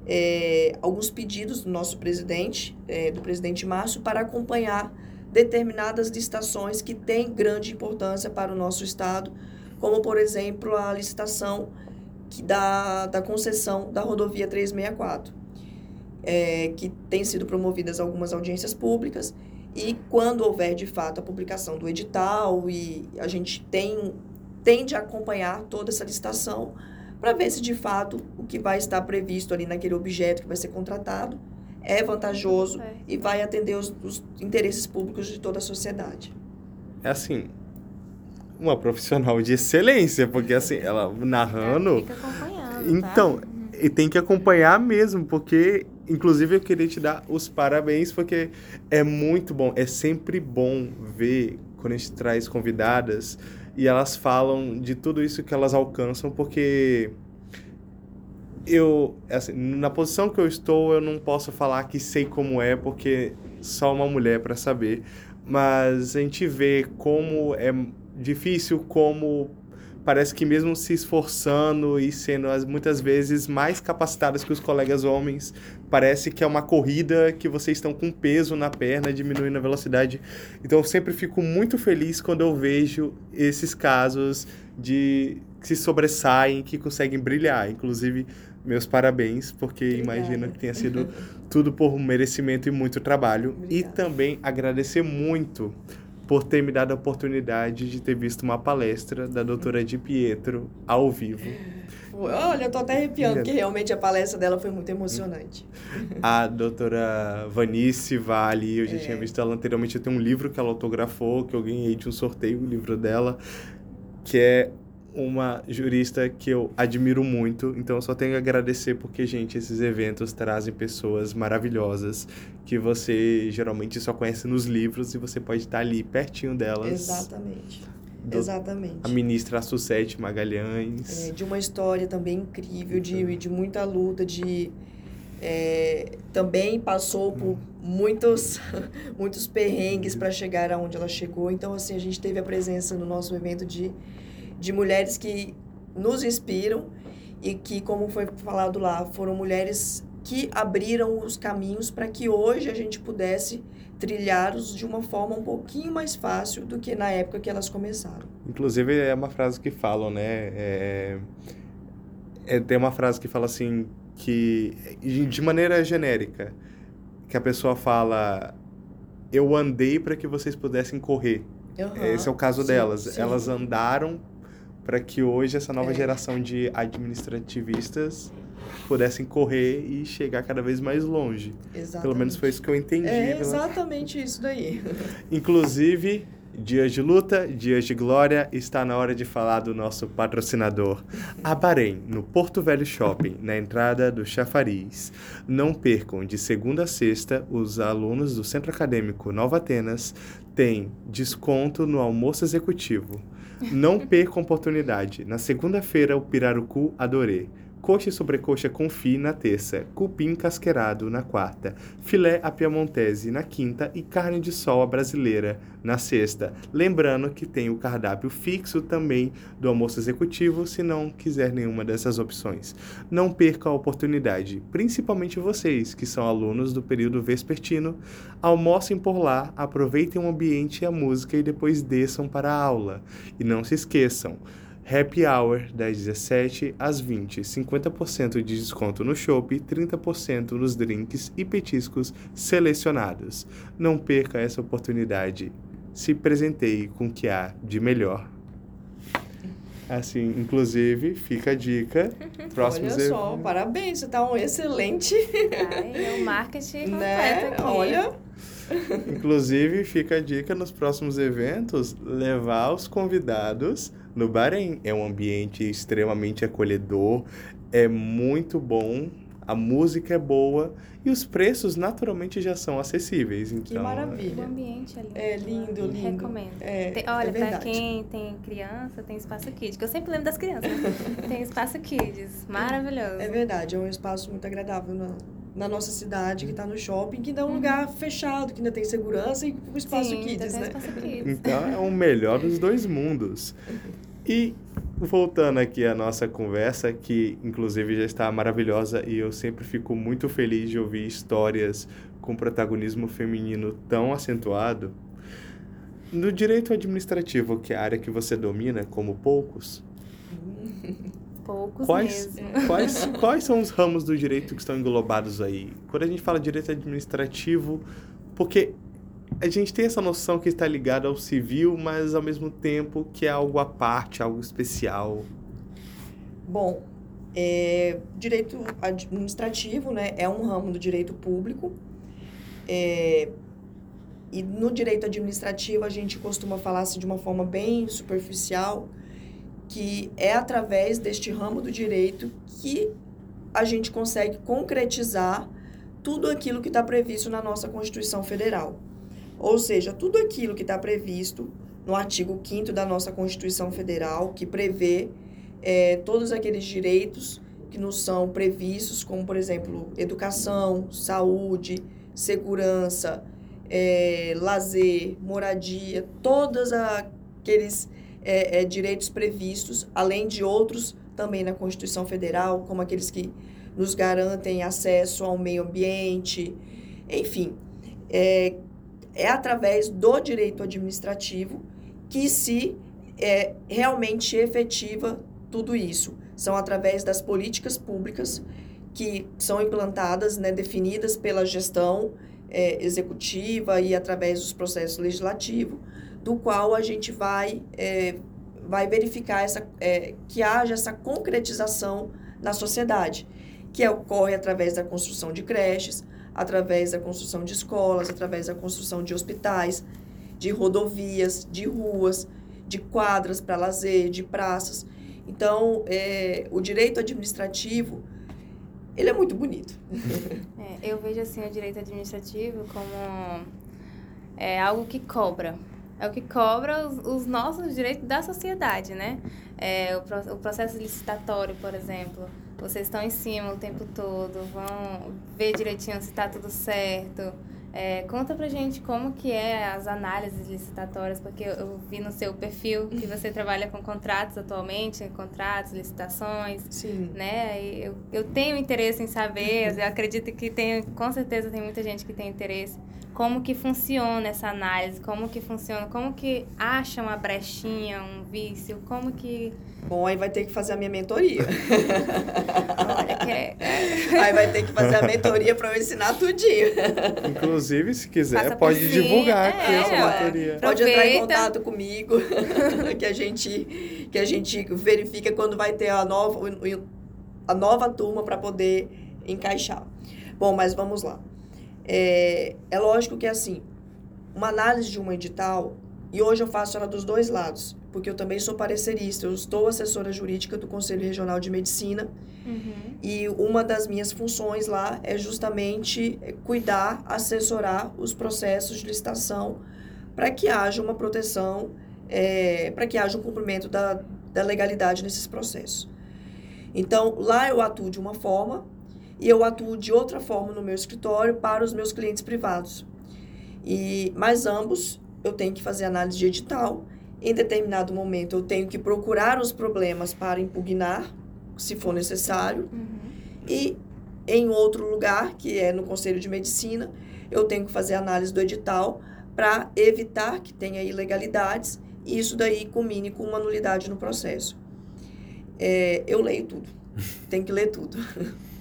S3: é, alguns pedidos do nosso presidente, é, do presidente Márcio, para acompanhar determinadas licitações que têm grande importância para o nosso Estado, como, por exemplo, a licitação que da, da concessão da rodovia 364, é, que tem sido promovidas algumas audiências públicas, e quando houver, de fato, a publicação do edital, e a gente tem, tende a acompanhar toda essa licitação, para ver se, de fato, o que vai estar previsto ali naquele objeto que vai ser contratado é vantajoso é. e vai atender os, os, interesses públicos de toda a sociedade.
S1: É assim, uma profissional de excelência, porque assim, ela narrando.
S2: Fica acompanhando.
S1: Tá? Então, tá? e tem que acompanhar mesmo, porque, inclusive, eu queria te dar os parabéns, porque é muito bom, é sempre bom ver quando a gente traz convidadas e elas falam de tudo isso que elas alcançam, porque eu, assim, na posição que eu estou, eu não posso falar que sei como é, porque só uma mulher para saber. Mas a gente vê como é difícil, como parece que mesmo se esforçando e sendo muitas vezes mais capacitadas que os colegas homens, parece que é uma corrida que vocês estão com peso na perna, diminuindo a velocidade. Então eu sempre fico muito feliz quando eu vejo esses casos de que se sobressaem, que conseguem brilhar. Inclusive, meus parabéns, porque Obrigada. imagino que tenha sido tudo por merecimento e muito trabalho. Obrigada. E também agradecer muito por ter me dado a oportunidade de ter visto uma palestra da doutora Di Pietro ao vivo.
S3: Olha, eu tô até arrepiando, porque realmente a palestra dela foi muito emocionante.
S1: A doutora Vanice Vale, eu já é. tinha visto ela anteriormente, eu tenho um livro que ela autografou, que eu ganhei de um sorteio, o livro dela, que é uma jurista que eu admiro muito, então eu só tenho a agradecer porque, gente, esses eventos trazem pessoas maravilhosas que você geralmente só conhece nos livros e você pode estar ali pertinho delas.
S3: Exatamente. Do, Exatamente.
S1: A ministra Sucete Magalhães.
S3: É, de uma história também incrível, de, então. de muita luta, de... É, também passou por hum. muitos, muitos perrengues para chegar aonde ela chegou. Então, assim, a gente teve a presença no nosso evento de de mulheres que nos inspiram e que, como foi falado lá, foram mulheres que abriram os caminhos para que hoje a gente pudesse trilhá-los de uma forma um pouquinho mais fácil do que na época que elas começaram.
S1: Inclusive, é uma frase que falam, né? É, é, tem uma frase que fala assim, que de maneira genérica, que a pessoa fala: Eu andei para que vocês pudessem correr. Uhum, Esse é o caso sim, delas. Sim. Elas andaram para que hoje essa nova é. geração de administrativistas pudessem correr e chegar cada vez mais longe.
S3: Exatamente.
S1: Pelo menos foi isso que eu entendi.
S3: É exatamente isso daí.
S1: Inclusive, dias de luta, dias de glória, está na hora de falar do nosso patrocinador, a Bahrein, no Porto Velho Shopping, na entrada do Chafariz. Não percam, de segunda a sexta, os alunos do Centro Acadêmico Nova Atenas têm desconto no almoço executivo. Não perca a oportunidade. Na segunda-feira, o Pirarucu adorei coxa e sobrecoxa confit na terça, cupim casqueirado na quarta, filé a piamontese na quinta e carne de sol brasileira na sexta. Lembrando que tem o cardápio fixo também do almoço executivo, se não quiser nenhuma dessas opções. Não perca a oportunidade, principalmente vocês que são alunos do período vespertino, almocem por lá, aproveitem o ambiente e a música e depois desçam para a aula. E não se esqueçam, Happy Hour, das 17 às 20, 50% de desconto no shopping, 30% nos drinks e petiscos selecionados. Não perca essa oportunidade. Se presenteie com o que há de melhor. Assim, inclusive, fica a dica.
S3: Próximos Olha só, parabéns, você tá um excelente.
S2: Ai, o marketing né? aqui.
S3: Olha.
S1: Inclusive, fica a dica nos próximos eventos levar os convidados no Bahrein. É um ambiente extremamente acolhedor, é muito bom a música é boa e os preços naturalmente já são acessíveis. Então,
S3: que maravilha.
S2: O ambiente é lindo.
S3: É lindo, lindo.
S2: Recomendo.
S3: É,
S2: tem, olha,
S3: é
S2: para quem tem criança, tem espaço kids, que eu sempre lembro das crianças. tem espaço kids, maravilhoso.
S3: É verdade, é um espaço muito agradável na, na nossa cidade, que está no shopping, que dá um uhum. lugar fechado, que ainda tem segurança e o espaço
S2: Sim,
S3: kids, né?
S2: Espaço kids.
S1: Então é o melhor dos dois mundos. E voltando aqui à nossa conversa, que inclusive já está maravilhosa e eu sempre fico muito feliz de ouvir histórias com protagonismo feminino tão acentuado. No direito administrativo, que é a área que você domina como poucos,
S2: poucos
S1: quais,
S2: mesmo.
S1: Quais, quais são os ramos do direito que estão englobados aí? Quando a gente fala direito administrativo, porque a gente tem essa noção que está ligada ao civil, mas ao mesmo tempo que é algo à parte, algo especial.
S3: Bom, é, direito administrativo né, é um ramo do direito público. É, e no direito administrativo a gente costuma falar assim, de uma forma bem superficial, que é através deste ramo do direito que a gente consegue concretizar tudo aquilo que está previsto na nossa Constituição Federal. Ou seja, tudo aquilo que está previsto no artigo 5 da nossa Constituição Federal, que prevê é, todos aqueles direitos que nos são previstos, como, por exemplo, educação, saúde, segurança, é, lazer, moradia, todos aqueles é, é, direitos previstos, além de outros também na Constituição Federal, como aqueles que nos garantem acesso ao meio ambiente, enfim. É, é através do direito administrativo que se é, realmente efetiva tudo isso. São através das políticas públicas que são implantadas, né, definidas pela gestão é, executiva e através dos processos legislativos, do qual a gente vai, é, vai verificar essa, é, que haja essa concretização na sociedade, que ocorre através da construção de creches, através da construção de escolas, através da construção de hospitais, de rodovias, de ruas, de quadras para lazer, de praças. Então, é, o direito administrativo, ele é muito bonito.
S2: É, eu vejo assim o direito administrativo como é algo que cobra. É o que cobra os, os nossos direitos da sociedade, né? É, o, o processo licitatório, por exemplo vocês estão em cima o tempo todo, vão ver direitinho se está tudo certo. É, conta pra gente como que é as análises licitatórias, porque eu, eu vi no seu perfil que você trabalha com contratos atualmente, contratos, licitações,
S3: Sim.
S2: né? E eu, eu tenho interesse em saber, eu acredito que tem, com certeza tem muita gente que tem interesse como que funciona essa análise, como que funciona, como que acha uma brechinha, um vício, como que...
S3: Bom, aí vai ter que fazer a minha mentoria.
S2: Olha que é...
S3: Aí vai ter que fazer a mentoria para eu ensinar tudinho.
S1: Inclusive, se quiser, pode sim. divulgar aqui é, essa mentoria.
S3: Pode entrar em contato comigo, que a gente que a gente verifica quando vai ter a nova a nova turma para poder encaixar. Bom, mas vamos lá. É, é lógico que, assim, uma análise de um edital, e hoje eu faço ela dos dois lados, porque eu também sou parecerista, eu estou assessora jurídica do Conselho Regional de Medicina, uhum. e uma das minhas funções lá é justamente cuidar, assessorar os processos de licitação para que haja uma proteção, é, para que haja um cumprimento da, da legalidade nesses processos. Então, lá eu atuo de uma forma, e eu atuo de outra forma no meu escritório para os meus clientes privados. E mas ambos eu tenho que fazer análise de edital. Em determinado momento eu tenho que procurar os problemas para impugnar, se for necessário. Uhum. E em outro lugar, que é no Conselho de Medicina, eu tenho que fazer análise do edital para evitar que tenha ilegalidades e isso daí culmine com uma nulidade no processo. É, eu leio tudo, tem que ler tudo.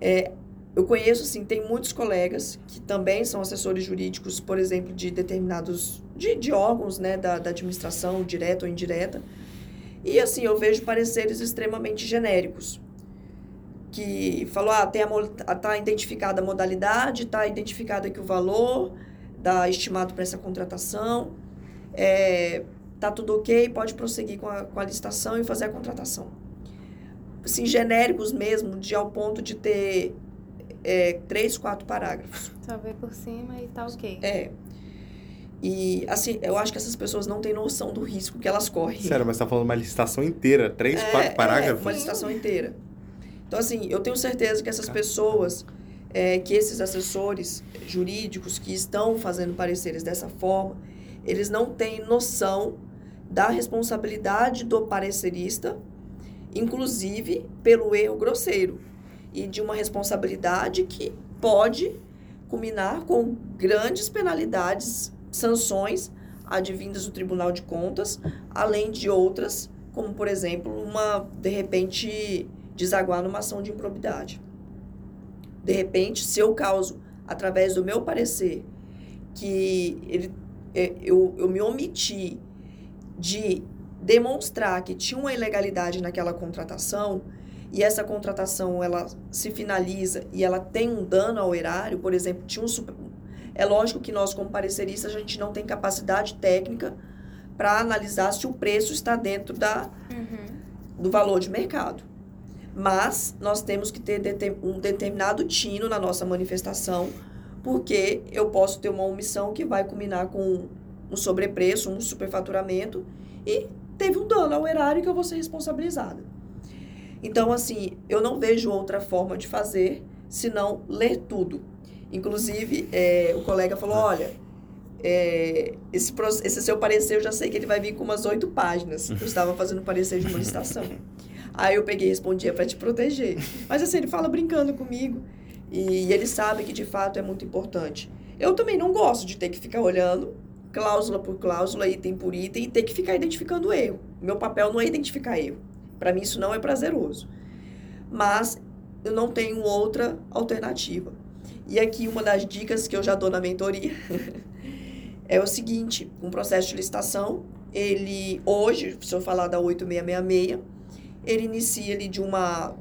S3: É, eu conheço, assim, tem muitos colegas que também são assessores jurídicos, por exemplo, de determinados, de, de órgãos, né, da, da administração, direta ou indireta. E, assim, eu vejo pareceres extremamente genéricos. Que falou, ah, tem a, tá identificada a modalidade, está identificado aqui o valor da estimado para essa contratação, é, tá tudo ok, pode prosseguir com a, com a licitação e fazer a contratação assim, genéricos mesmo, de ao ponto de ter é, três, quatro parágrafos.
S2: Só ver por cima e tá ok.
S3: É. E, assim, eu acho que essas pessoas não têm noção do risco que elas correm.
S1: Sério, mas tá falando uma licitação inteira? Três, é, quatro parágrafos?
S3: É, uma licitação inteira. Então, assim, eu tenho certeza que essas pessoas, é, que esses assessores jurídicos que estão fazendo pareceres dessa forma, eles não têm noção da responsabilidade do parecerista, inclusive pelo erro grosseiro, e de uma responsabilidade que pode culminar com grandes penalidades sanções advindas do Tribunal de Contas, além de outras, como por exemplo, uma de repente desaguar numa ação de improbidade. De repente, se eu causo através do meu parecer que ele, é, eu, eu me omiti de demonstrar que tinha uma ilegalidade naquela contratação e essa contratação ela se finaliza e ela tem um dano ao erário, por exemplo, tinha um, super, é lógico que nós, como pareceristas, a gente não tem capacidade técnica para analisar se o preço está dentro da, uhum. do valor de mercado. Mas nós temos que ter um determinado tino na nossa manifestação, porque eu posso ter uma omissão que vai culminar com um sobrepreço, um superfaturamento, e teve um dano ao erário que eu vou ser responsabilizada. Então, assim, eu não vejo outra forma de fazer senão ler tudo. Inclusive, é, o colega falou, olha, é, esse, esse seu parecer, eu já sei que ele vai vir com umas oito páginas. Eu estava fazendo parecer de uma licitação. Aí eu peguei e respondia para te proteger. Mas assim, ele fala brincando comigo. E ele sabe que de fato é muito importante. Eu também não gosto de ter que ficar olhando cláusula por cláusula, item por item, e ter que ficar identificando erro. Meu papel não é identificar erro. Para mim, isso não é prazeroso. Mas eu não tenho outra alternativa. E aqui uma das dicas que eu já dou na mentoria é o seguinte, um processo de licitação, ele hoje, se eu falar da 8666, ele inicia ali de uma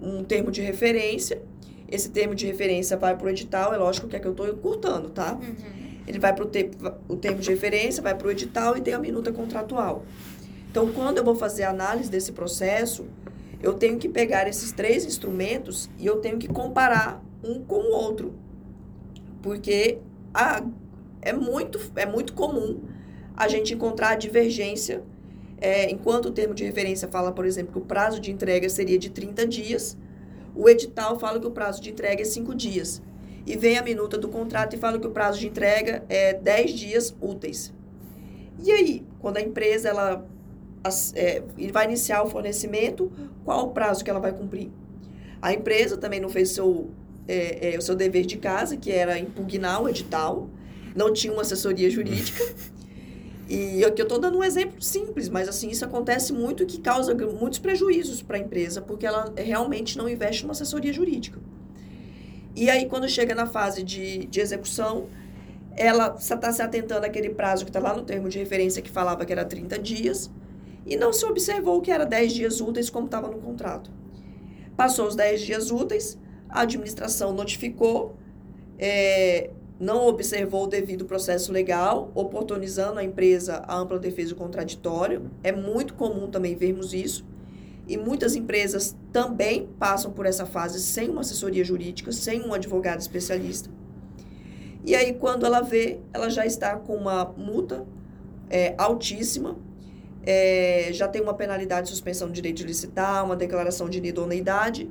S3: um termo de referência. Esse termo de referência vai para o edital, é lógico que é que eu estou encurtando, tá? Uhum. Ele vai para o, te, o termo de referência, vai para o edital e tem a minuta contratual. Então, quando eu vou fazer a análise desse processo, eu tenho que pegar esses três instrumentos e eu tenho que comparar um com o outro. Porque a, é, muito, é muito comum a gente encontrar divergência. É, enquanto o termo de referência fala, por exemplo, que o prazo de entrega seria de 30 dias, o edital fala que o prazo de entrega é 5 dias. E vem a minuta do contrato e fala que o prazo de entrega é 10 dias úteis. E aí, quando a empresa ela, é, vai iniciar o fornecimento, qual o prazo que ela vai cumprir? A empresa também não fez seu é, é, o seu dever de casa, que era impugnar o edital, não tinha uma assessoria jurídica. E aqui eu estou dando um exemplo simples, mas assim, isso acontece muito e que causa muitos prejuízos para a empresa, porque ela realmente não investe numa assessoria jurídica. E aí, quando chega na fase de, de execução, ela está se atentando àquele prazo que está lá no termo de referência que falava que era 30 dias, e não se observou que era 10 dias úteis, como estava no contrato. Passou os 10 dias úteis, a administração notificou, é, não observou o devido processo legal, oportunizando a empresa a ampla defesa do contraditório. É muito comum também vermos isso. E muitas empresas também passam por essa fase sem uma assessoria jurídica, sem um advogado especialista. E aí, quando ela vê, ela já está com uma multa é, altíssima, é, já tem uma penalidade de suspensão do direito de licitar, uma declaração de inidoneidade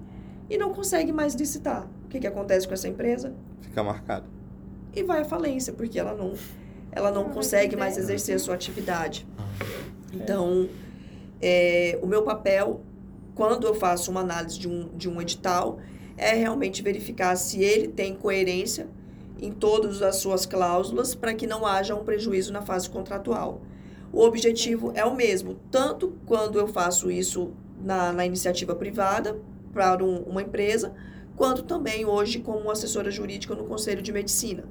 S3: e não consegue mais licitar. O que, que acontece com essa empresa?
S1: Fica marcado.
S3: E vai à falência, porque ela não, ela não, consegue mais exercer a sua atividade. Ah, então, é, o meu papel, quando eu faço uma análise de um, de um edital, é realmente verificar se ele tem coerência em todas as suas cláusulas para que não haja um prejuízo na fase contratual. O objetivo é o mesmo, tanto quando eu faço isso na, na iniciativa privada, para um, uma empresa, quanto também hoje como assessora jurídica no Conselho de Medicina.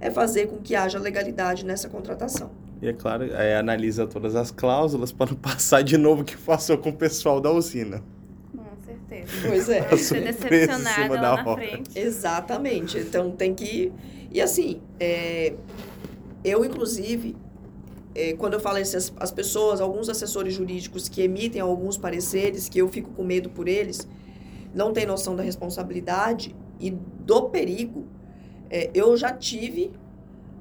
S3: É fazer com que haja legalidade nessa contratação.
S1: E é claro, é, analisa todas as cláusulas para não passar de novo o que passou com o pessoal da usina.
S2: Com certeza.
S3: Pois é.
S2: Ser decepcionada lá na hora. frente.
S3: Exatamente. Então tem que. E assim, é... eu inclusive, é, quando eu falo essas as pessoas, alguns assessores jurídicos que emitem alguns pareceres, que eu fico com medo por eles, não tem noção da responsabilidade, e do perigo, é, eu já tive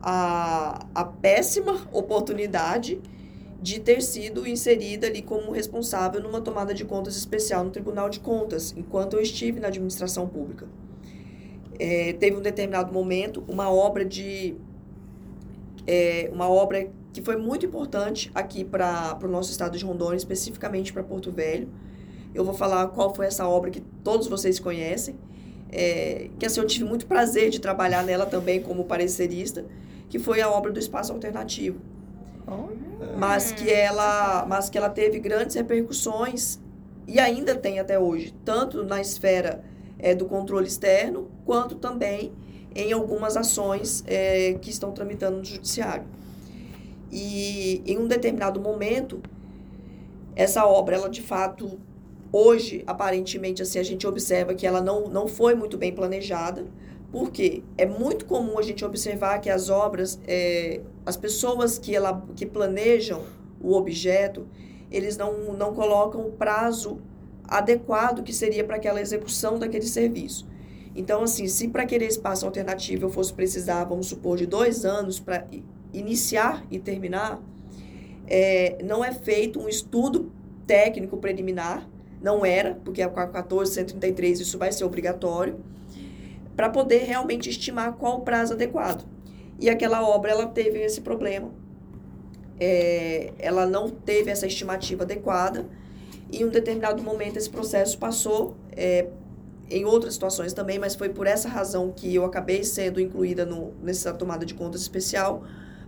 S3: a, a péssima oportunidade de ter sido inserida ali como responsável numa tomada de contas especial no Tribunal de Contas, enquanto eu estive na administração pública. É, teve um determinado momento uma obra de é, uma obra que foi muito importante aqui para o nosso estado de Rondônia, especificamente para Porto Velho. Eu vou falar qual foi essa obra que todos vocês conhecem, é, que assim, eu tive muito prazer de trabalhar nela também como parecerista, que foi a obra do Espaço Alternativo. Mas que ela, mas que ela teve grandes repercussões e ainda tem até hoje, tanto na esfera é, do controle externo, quanto também em algumas ações é, que estão tramitando no judiciário. E em um determinado momento, essa obra, ela de fato, hoje, aparentemente, assim, a gente observa que ela não, não foi muito bem planejada, porque é muito comum a gente observar que as obras, é, as pessoas que, ela, que planejam o objeto, eles não, não colocam o prazo adequado que seria para aquela execução daquele serviço. Então, assim, se para aquele espaço alternativo eu fosse precisar, vamos supor, de dois anos para iniciar e terminar, é, não é feito um estudo técnico preliminar, não era, porque a 14133 isso vai ser obrigatório, para poder realmente estimar qual o prazo adequado. E aquela obra, ela teve esse problema. É, ela não teve essa estimativa adequada e em um determinado momento esse processo passou é, em outras situações também, mas foi por essa razão que eu acabei sendo incluída no, nessa tomada de contas especial,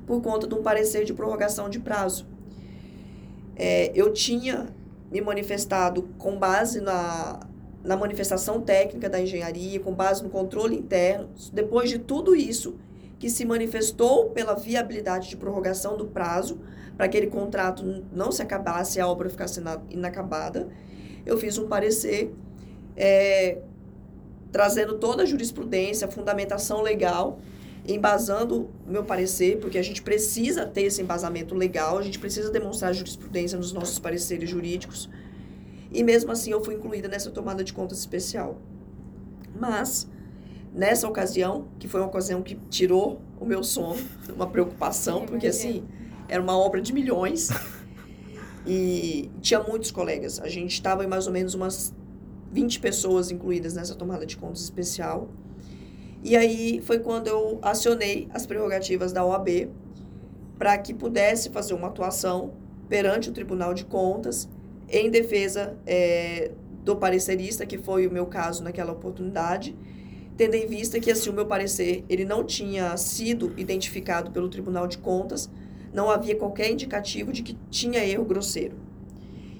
S3: por conta de um parecer de prorrogação de prazo. É, eu tinha me manifestado com base na, na manifestação técnica da engenharia, com base no controle interno, depois de tudo isso que se manifestou pela viabilidade de prorrogação do prazo, para que aquele contrato não se acabasse e a obra ficasse inacabada, eu fiz um parecer é, trazendo toda a jurisprudência, a fundamentação legal, embasando meu parecer, porque a gente precisa ter esse embasamento legal, a gente precisa demonstrar jurisprudência nos nossos pareceres jurídicos, e mesmo assim eu fui incluída nessa tomada de contas especial. Mas, nessa ocasião, que foi uma ocasião que tirou o meu sono, uma preocupação, porque assim, era uma obra de milhões. E tinha muitos colegas. A gente estava em mais ou menos umas 20 pessoas incluídas nessa tomada de contas especial. E aí foi quando eu acionei as prerrogativas da OAB para que pudesse fazer uma atuação perante o Tribunal de Contas em defesa é, do parecerista, que foi o meu caso naquela oportunidade, tendo em vista que assim o meu parecer ele não tinha sido identificado pelo Tribunal de Contas, não havia qualquer indicativo de que tinha erro grosseiro.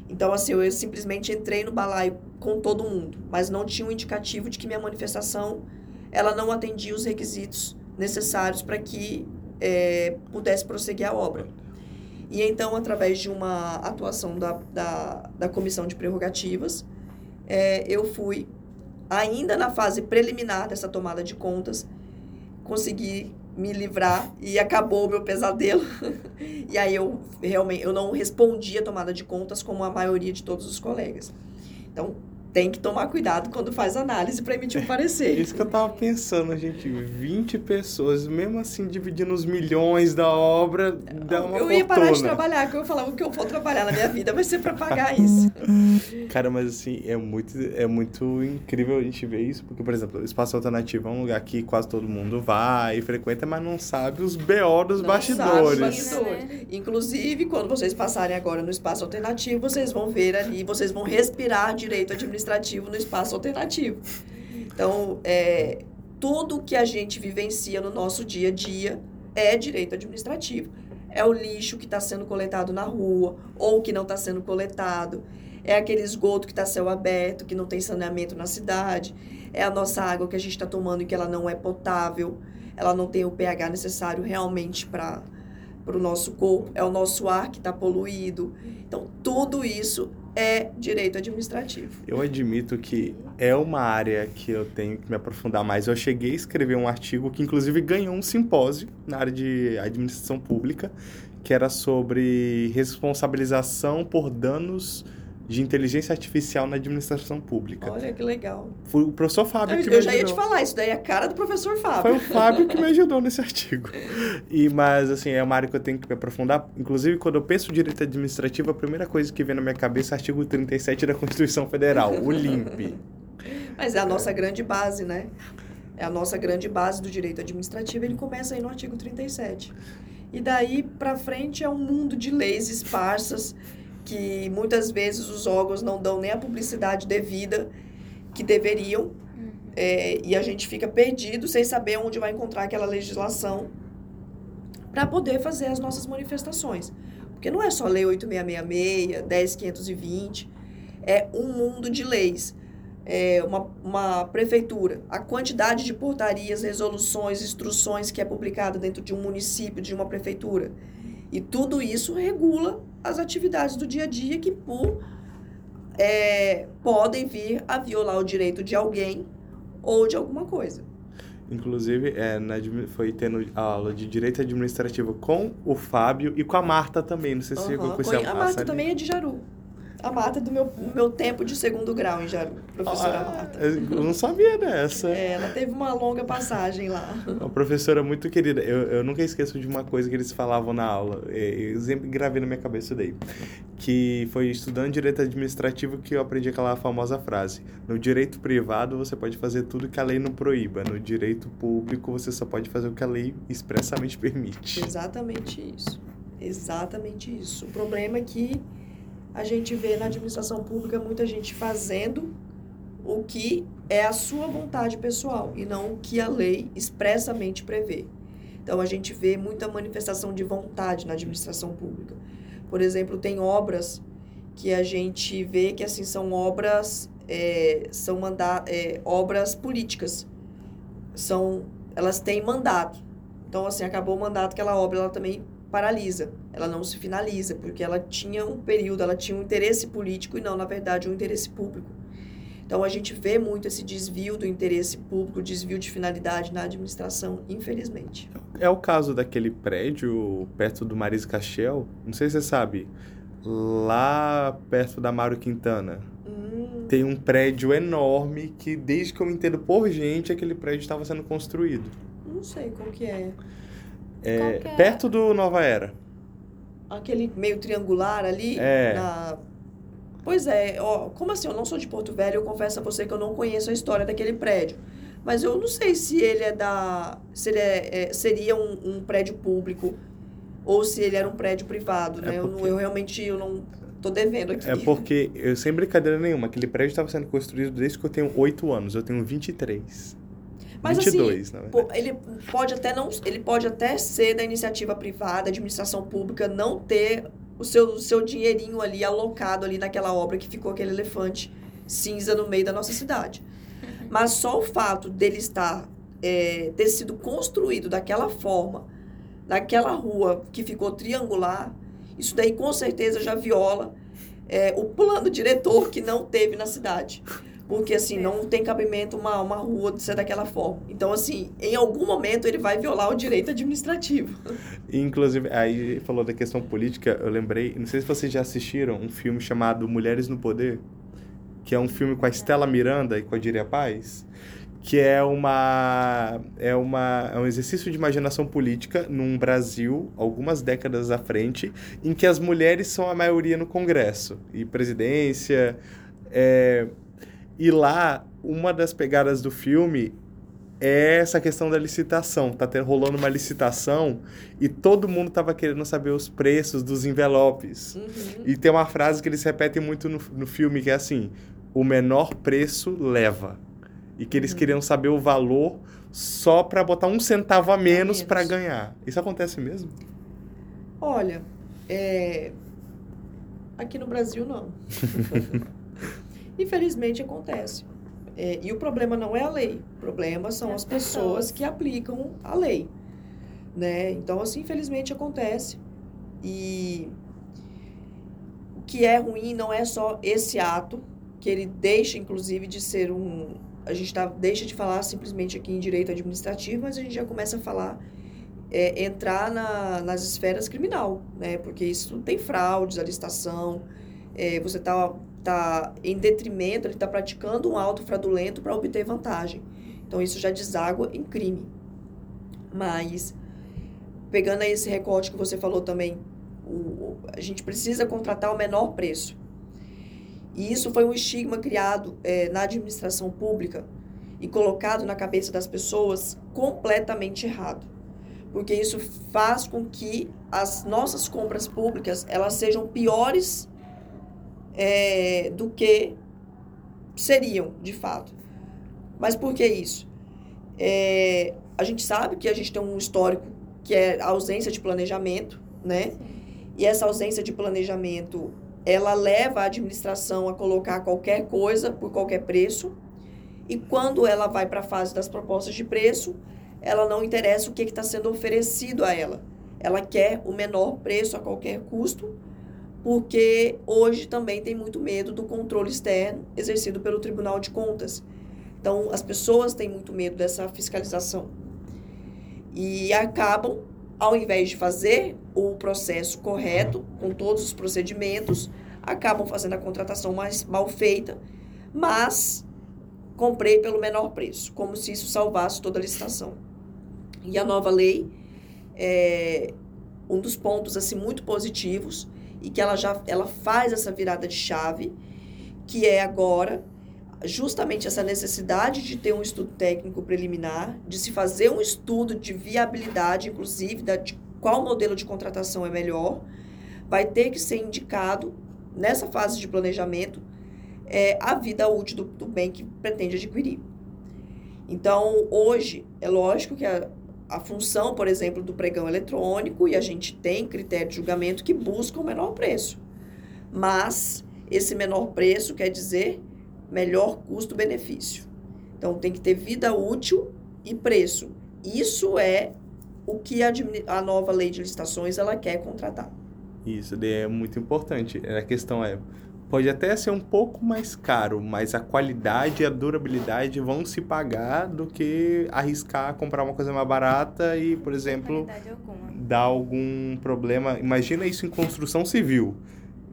S3: Então assim eu simplesmente entrei no balaio com todo mundo, mas não tinha um indicativo de que minha manifestação ela não atendia os requisitos necessários para que é, pudesse prosseguir a obra. E então, através de uma atuação da, da, da comissão de prerrogativas, é, eu fui, ainda na fase preliminar dessa tomada de contas, consegui me livrar e acabou o meu pesadelo. e aí eu realmente eu não respondi a tomada de contas como a maioria de todos os colegas. Então, tem que tomar cuidado quando faz análise para emitir um parecer.
S1: Isso que eu tava pensando, gente, 20 pessoas, mesmo assim dividindo os milhões da obra, dá uma
S3: Eu ia parar de trabalhar, que eu falava o que eu vou trabalhar na minha vida vai ser para pagar isso.
S1: Cara, mas assim, é muito, é muito incrível a gente ver isso, porque, por exemplo, o Espaço Alternativo é um lugar que quase todo mundo vai e frequenta, mas não sabe os BO dos não bastidores. Sabe os
S3: bastidores. Inclusive, quando vocês passarem agora no Espaço Alternativo, vocês vão ver ali, vocês vão respirar direito administrativo administrativo no espaço alternativo. Então, é, tudo que a gente vivencia no nosso dia a dia é direito administrativo. É o lixo que está sendo coletado na rua ou que não está sendo coletado. É aquele esgoto que está céu aberto, que não tem saneamento na cidade. É a nossa água que a gente está tomando e que ela não é potável. Ela não tem o pH necessário realmente para o nosso corpo, é o nosso ar que está poluído. Então, tudo isso é direito administrativo.
S1: Eu admito que é uma área que eu tenho que me aprofundar mais. Eu cheguei a escrever um artigo que, inclusive, ganhou um simpósio na área de administração pública, que era sobre responsabilização por danos de inteligência artificial na administração pública.
S3: Olha que legal.
S1: Foi o professor Fábio
S3: eu,
S1: que me
S3: Eu já
S1: ajudou.
S3: ia te falar, isso daí é a cara do professor Fábio.
S1: Foi o Fábio que me ajudou nesse artigo. E, mas, assim, é uma área que eu tenho que me aprofundar. Inclusive, quando eu penso direito administrativo, a primeira coisa que vem na minha cabeça é o artigo 37 da Constituição Federal, o LIMP.
S3: Mas é a nossa grande base, né? É a nossa grande base do direito administrativo, ele começa aí no artigo 37. E daí para frente é um mundo de leis esparsas que muitas vezes os órgãos não dão nem a publicidade devida que deveriam. É, e a gente fica perdido sem saber onde vai encontrar aquela legislação para poder fazer as nossas manifestações. Porque não é só Lei 8666, 10520, é um mundo de leis. É uma, uma prefeitura, a quantidade de portarias, resoluções, instruções que é publicada dentro de um município, de uma prefeitura. E tudo isso regula as atividades do dia a dia que por, é, podem vir a violar o direito de alguém ou de alguma coisa.
S1: Inclusive, é, na, foi tendo aula de direito administrativo com o Fábio e com a Marta também. Não sei se
S3: uhum.
S1: você
S3: A Marta também é de Jaru. A Marta do meu, meu tempo de segundo grau em Jaru, professora
S1: ah,
S3: Marta.
S1: Eu não sabia dessa.
S3: É, ela teve uma longa passagem lá.
S1: Uma professora muito querida. Eu, eu nunca esqueço de uma coisa que eles falavam na aula. Eu sempre gravei na minha cabeça daí. Que foi estudando direito administrativo que eu aprendi aquela famosa frase. No direito privado você pode fazer tudo que a lei não proíba. No direito público você só pode fazer o que a lei expressamente permite.
S3: Exatamente isso. Exatamente isso. O problema é que a gente vê na administração pública muita gente fazendo o que é a sua vontade pessoal e não o que a lei expressamente prevê. Então a gente vê muita manifestação de vontade na administração pública. Por exemplo, tem obras que a gente vê que assim são obras é, são manda é, obras políticas. São elas têm mandato. Então assim acabou o mandato aquela obra ela também paralisa, ela não se finaliza, porque ela tinha um período, ela tinha um interesse político e não, na verdade, um interesse público. Então, a gente vê muito esse desvio do interesse público, desvio de finalidade na administração, infelizmente.
S1: É o caso daquele prédio perto do Maris Cachel, não sei se você sabe, lá perto da Mário Quintana.
S3: Hum.
S1: Tem um prédio enorme que, desde que eu me entendo por gente, aquele prédio estava sendo construído.
S3: Não sei qual que é.
S1: É,
S2: é?
S1: Perto do Nova Era.
S3: Aquele meio triangular ali.
S1: É.
S3: Na... Pois é, ó, como assim? Eu não sou de Porto Velho, eu confesso a você que eu não conheço a história daquele prédio. Mas eu não sei se ele é da. Se ele é, é, seria um, um, prédio público ou se ele era um prédio privado, né?
S1: É
S3: porque... eu, eu, realmente eu não tô devendo aqui.
S1: É porque, eu, sem brincadeira nenhuma, aquele prédio estava sendo construído desde que eu tenho 8 anos. Eu tenho 23.
S3: Mas
S1: 22,
S3: assim,
S1: na verdade.
S3: ele pode até não, ele pode até ser da iniciativa privada, administração pública, não ter o seu, o seu dinheirinho ali alocado ali naquela obra que ficou aquele elefante cinza no meio da nossa cidade. Mas só o fato dele estar é, ter sido construído daquela forma, naquela rua que ficou triangular, isso daí com certeza já viola é, o plano diretor que não teve na cidade. Porque, assim, não tem cabimento uma, uma rua ser daquela forma. Então, assim, em algum momento ele vai violar o direito administrativo.
S1: Inclusive, aí falou da questão política, eu lembrei, não sei se vocês já assistiram um filme chamado Mulheres no Poder, que é um filme com a Estela Miranda e com a Diria Paz, que é uma é uma é um exercício de imaginação política num Brasil algumas décadas à frente, em que as mulheres são a maioria no Congresso e presidência, é, e lá, uma das pegadas do filme é essa questão da licitação. Tá ter, rolando uma licitação e todo mundo tava querendo saber os preços dos envelopes.
S3: Uhum.
S1: E tem uma frase que eles repetem muito no, no filme que é assim: o menor preço leva. E que eles
S3: Uhum.
S1: queriam saber o valor só para botar um centavo a menos
S3: menos.
S1: para ganhar. Isso acontece mesmo?
S3: Olha, é... aqui no Brasil não. Infelizmente acontece. É, e o problema não é a lei, o problema são
S2: É
S3: as
S2: as
S3: pessoas
S2: pessoas.
S3: que aplicam a lei. Né? Então, assim, infelizmente acontece. E o que é ruim não é só esse ato, que ele deixa, inclusive, de ser um. A gente tá, deixa de falar simplesmente aqui em direito administrativo, mas a gente já começa a falar, é, entrar na, nas esferas criminal, né? Porque isso tem fraudes, a licitação, é, você está tá em detrimento, ele está praticando um auto fraudulento para obter vantagem. Então, isso já deságua em crime. Mas, pegando aí esse recorte que você falou também, o, a gente precisa contratar o menor preço. E isso foi um estigma criado é, na administração pública e colocado na cabeça das pessoas completamente errado. Porque isso faz com que as nossas compras públicas elas sejam piores é, do que seriam, de fato. Mas por que isso? É, a gente sabe que a gente tem um histórico que é a ausência de planejamento, né? E essa ausência de planejamento, ela leva a administração a colocar qualquer coisa por qualquer preço. E quando ela vai para a fase das propostas de preço, ela não interessa o que está sendo oferecido a ela. Ela quer o menor preço a qualquer custo, porque hoje também tem muito medo do controle externo exercido pelo Tribunal de Contas. Então, as pessoas têm muito medo dessa fiscalização. E acabam, ao invés de fazer o processo correto, com todos os procedimentos, acabam fazendo a contratação mais mal feita, mas comprei pelo menor preço, como se isso salvasse toda a licitação. E a nova lei é um dos pontos assim muito positivos e que ela já ela faz essa virada de chave, que é agora justamente essa necessidade de ter um estudo técnico preliminar, de se fazer um estudo de viabilidade, inclusive, da, de qual modelo de contratação é melhor, vai ter que ser indicado nessa fase de planejamento é, a vida útil do, do bem que pretende adquirir. Então, hoje, é lógico que a, a função, por exemplo, do pregão eletrônico, e a gente tem critério de julgamento que busca o menor preço. Mas esse menor preço quer dizer melhor custo-benefício. Então tem que ter vida útil e preço. Isso é o que a, a nova lei de licitações ela quer contratar.
S1: Isso é muito importante. A questão é pode até ser um pouco mais caro, mas a qualidade e a durabilidade vão se pagar do que arriscar comprar uma coisa mais barata e, por exemplo, dar algum problema. Imagina isso em construção civil.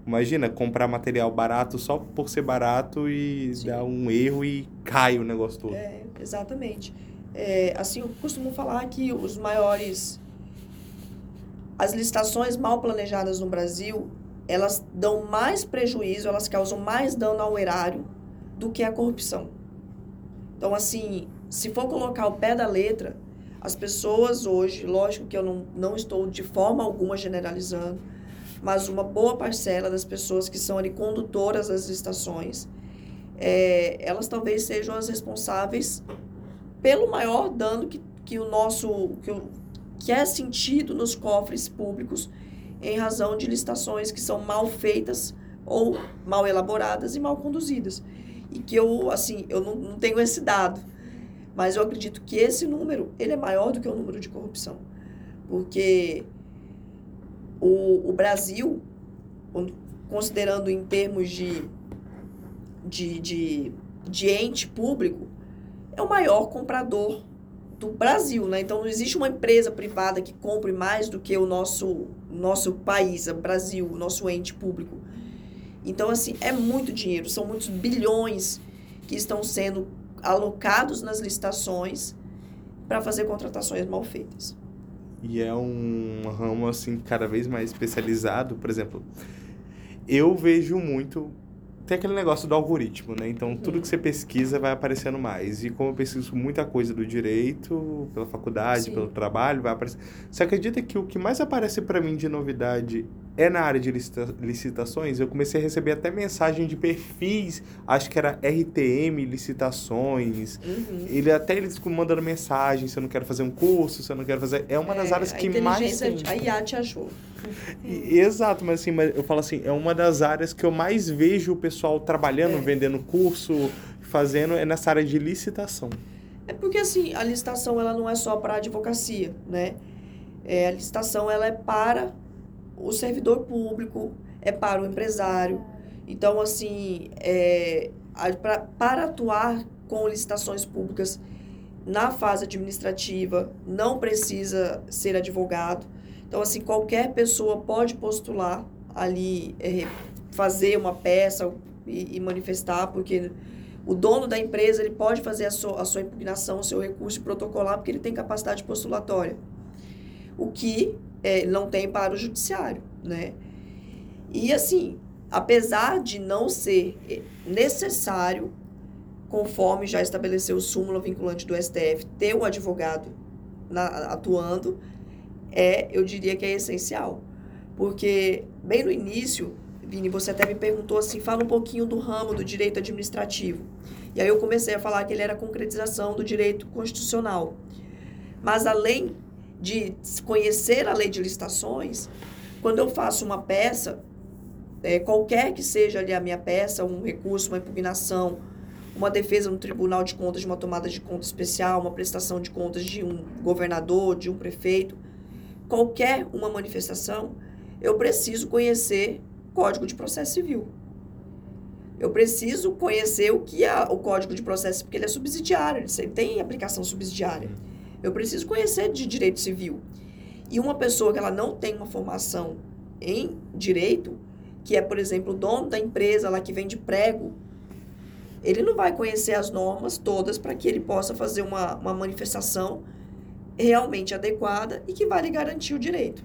S1: Imagina comprar material barato só por ser barato e Sim. dar um erro e cai o negócio todo.
S3: É, exatamente. É, assim, eu costumo falar que os maiores. As licitações mal planejadas no Brasil, elas dão mais prejuízo, elas causam mais dano ao erário do que a corrupção. Então, assim, se for colocar o pé da letra, as pessoas hoje, lógico que eu não, não estou de forma alguma generalizando, mas uma boa parcela das pessoas que são ali condutoras das estações, é, elas talvez sejam as responsáveis pelo maior dano que, que o nosso que, o, que é sentido nos cofres públicos em razão de licitações que são mal feitas ou mal elaboradas e mal conduzidas. E que eu, assim, eu não, não tenho esse dado, mas eu acredito que esse número, ele é maior do que o número de corrupção. Porque o, o Brasil, considerando em termos de, de, de, de ente público, é o maior comprador do Brasil, né? Então não existe uma empresa privada que compre mais do que o nosso nosso país, Brasil, nosso ente público. Então assim, é muito dinheiro, são muitos bilhões que estão sendo alocados nas licitações para fazer contratações mal feitas.
S1: E é um ramo assim cada vez mais especializado, por exemplo, eu vejo muito tem aquele negócio do algoritmo, né? Então, tudo que você pesquisa vai aparecendo mais. E como eu pesquiso muita coisa do direito, pela faculdade, Sim. pelo trabalho, vai aparecer. Você acredita que o que mais aparece para mim de novidade é na área de licita licitações? Eu comecei a receber até mensagem de perfis, acho que era RTM licitações. Uhum. Ele até eles mandando mensagem, se eu não quero fazer um curso, se eu não quero fazer. É uma das é, áreas que mais.
S3: A IA te ajuda.
S1: Exato, mas assim, mas eu falo assim, é uma das áreas que eu mais vejo o pessoal trabalhando, é. vendendo curso, fazendo, é nessa área de licitação.
S3: É porque assim, a licitação ela não é só para a advocacia, né? É, a licitação ela é para o servidor público, é para o empresário. Então, assim, é, pra, para atuar com licitações públicas na fase administrativa, não precisa ser advogado. Então, assim, qualquer pessoa pode postular ali, é, fazer uma peça, e, e manifestar, porque o dono da empresa ele pode fazer a sua, a sua impugnação, o seu recurso protocolar, porque ele tem capacidade postulatória. O que é, não tem para o judiciário, né? E assim, apesar de não ser é, necessário, conforme já estabeleceu o súmula vinculante do STF, ter um advogado na, atuando, é, eu diria que é essencial. Porque, bem no início, Vini, você até me perguntou assim, fala um pouquinho do ramo do direito administrativo. E aí eu comecei a falar que ele era a concretização do direito constitucional. Mas além de conhecer a lei de licitações, quando eu faço uma peça, é, qualquer que seja ali a minha peça, um recurso, uma impugnação, uma defesa no Tribunal de Contas de uma tomada de conta especial, uma prestação de contas de um governador, de um prefeito, qualquer uma manifestação, eu preciso conhecer Código de Processo Civil. Eu preciso conhecer o que é o Código de Processo, porque ele é subsidiário, ele tem aplicação subsidiária. Eu preciso conhecer de direito civil. E uma pessoa que ela não tem uma formação em direito, que é, por exemplo, o dono da empresa lá que vende prego, ele não vai conhecer as normas todas para que ele possa fazer uma, uma manifestação realmente adequada e que vai lhe garantir o direito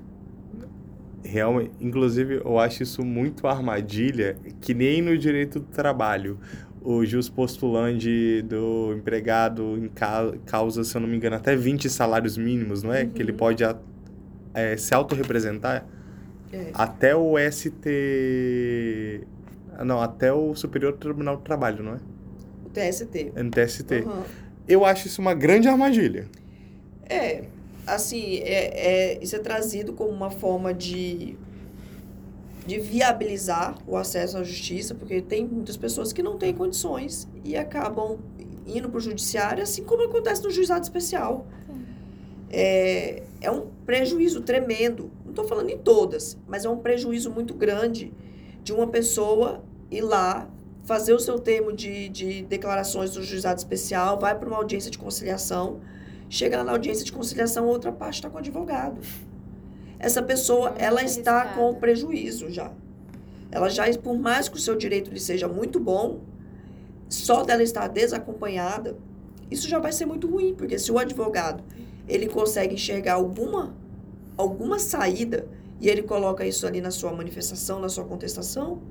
S1: realmente, inclusive, eu acho isso muito armadilha, que nem no direito do trabalho. O jus postulante do empregado em causa, se eu não me engano, até 20 salários mínimos, não é? Uhum. Que ele uhum. pode é, se autorrepresentar é. até o ST... Não, até o Superior Tribunal do Trabalho, não é?
S3: O TST.
S1: É no TST. Uhum. Eu acho isso uma grande armadilha.
S3: É, assim, é, é, isso é trazido como uma forma de, de viabilizar o acesso à justiça, porque tem muitas pessoas que não têm condições e acabam indo para o judiciário, assim como acontece no juizado especial. É, é um prejuízo tremendo. Não estou falando em todas, mas é um prejuízo muito grande de uma pessoa ir lá fazer o seu termo de, de declarações do juizado especial, vai para uma audiência de conciliação Chega na audiência de conciliação, outra parte está com o advogado. Essa pessoa, ela está com prejuízo já. Ela já, por mais que o seu direito lhe seja muito bom, só dela estar desacompanhada, isso já vai ser muito ruim, porque se o advogado ele consegue enxergar alguma alguma saída e ele coloca isso ali na sua manifestação, na sua contestação,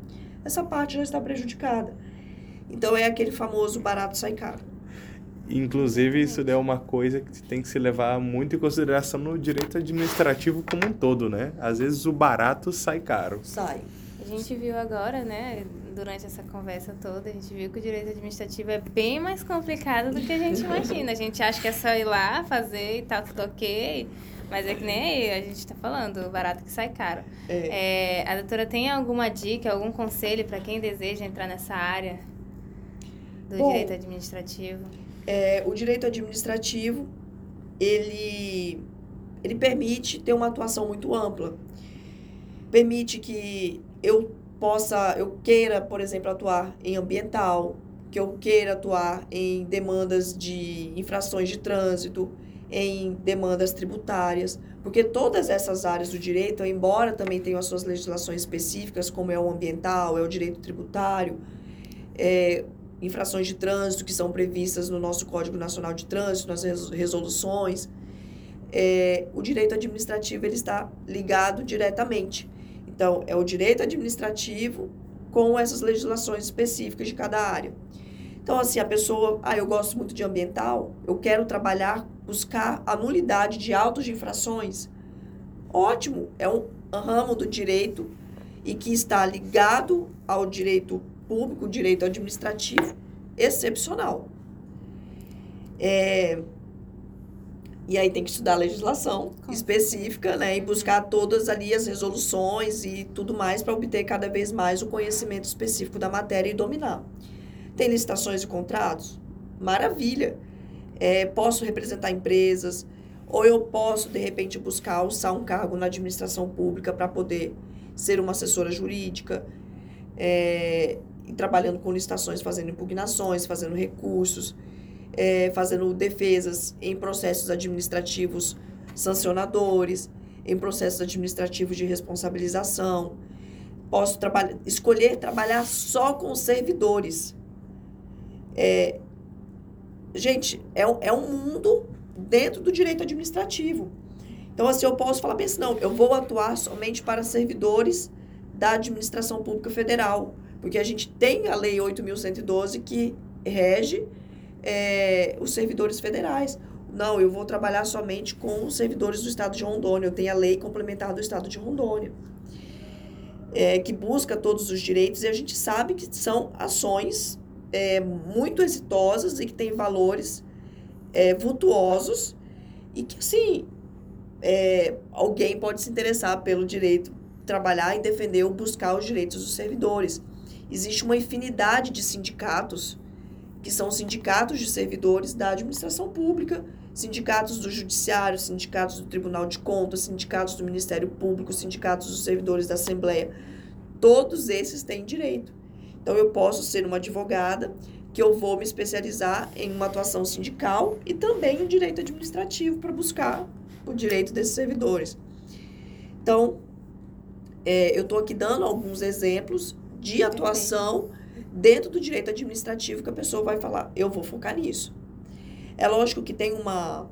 S3: essa parte já está prejudicada. Então é aquele famoso barato sai caro.
S1: Inclusive, isso é uma coisa que tem que se levar muito em consideração no direito administrativo como um todo, né? Às vezes o barato sai caro.
S3: Sai.
S2: A gente viu agora, né, durante essa conversa toda, a gente viu que o direito administrativo é bem mais complicado do que a gente imagina. A gente acha que é só ir lá, fazer e tal, tudo ok. Mas é que nem a gente está falando, o barato que sai caro. É. É, a doutora tem alguma dica, algum conselho para quem deseja entrar nessa área do Bom, direito administrativo?
S3: É, o direito administrativo, ele, ele permite ter uma atuação muito ampla. Permite que eu possa, eu queira, por exemplo, atuar em ambiental, que eu queira atuar em demandas de infrações de trânsito, em demandas tributárias, porque todas essas áreas do direito, embora também tenham as suas legislações específicas, como é o ambiental, é o direito tributário, é, infrações de trânsito que são previstas no nosso Código Nacional de Trânsito, nas resoluções. É, o direito administrativo ele está ligado diretamente. Então, é o direito administrativo com essas legislações específicas de cada área. Então, assim, a pessoa, ah, eu gosto muito de ambiental, eu quero trabalhar, buscar a nulidade de autos de infrações. Ótimo, é um ramo do direito e que está ligado ao direito público, direito administrativo excepcional. É, e aí tem que estudar a legislação específica, né? E buscar todas ali as resoluções e tudo mais para obter cada vez mais o conhecimento específico da matéria e dominar. Tem licitações e contratos? Maravilha! É, posso representar empresas, ou eu posso, de repente, buscar alçar um cargo na administração pública para poder ser uma assessora jurídica. É, trabalhando com licitações, fazendo impugnações, fazendo recursos, é, fazendo defesas em processos administrativos sancionadores, em processos administrativos de responsabilização. posso trabalhar, escolher trabalhar só com servidores. É, gente, é, é um mundo dentro do direito administrativo. Então, assim, eu posso falar bem assim, não, eu vou atuar somente para servidores da administração pública federal, porque a gente tem a Lei 8.112 que rege é, os servidores federais. Não, eu vou trabalhar somente com os servidores do Estado de Rondônia. Eu tenho a lei complementar do Estado de Rondônia, é, que busca todos os direitos, e a gente sabe que são ações é, muito exitosas e que têm valores é, vultuosos e que, assim, é, alguém pode se interessar pelo direito trabalhar e defender ou buscar os direitos dos servidores. Existe uma infinidade de sindicatos que são sindicatos de servidores da administração pública, sindicatos do judiciário, sindicatos do Tribunal de Contas, sindicatos do Ministério Público, sindicatos dos servidores da Assembleia. Todos esses têm direito. Então eu posso ser uma advogada que eu vou me especializar em uma atuação sindical e também em direito administrativo para buscar o direito desses servidores. Então, é, eu estou aqui dando alguns exemplos de atuação dentro do direito administrativo que a pessoa vai falar, eu vou focar nisso. É lógico que tem uma.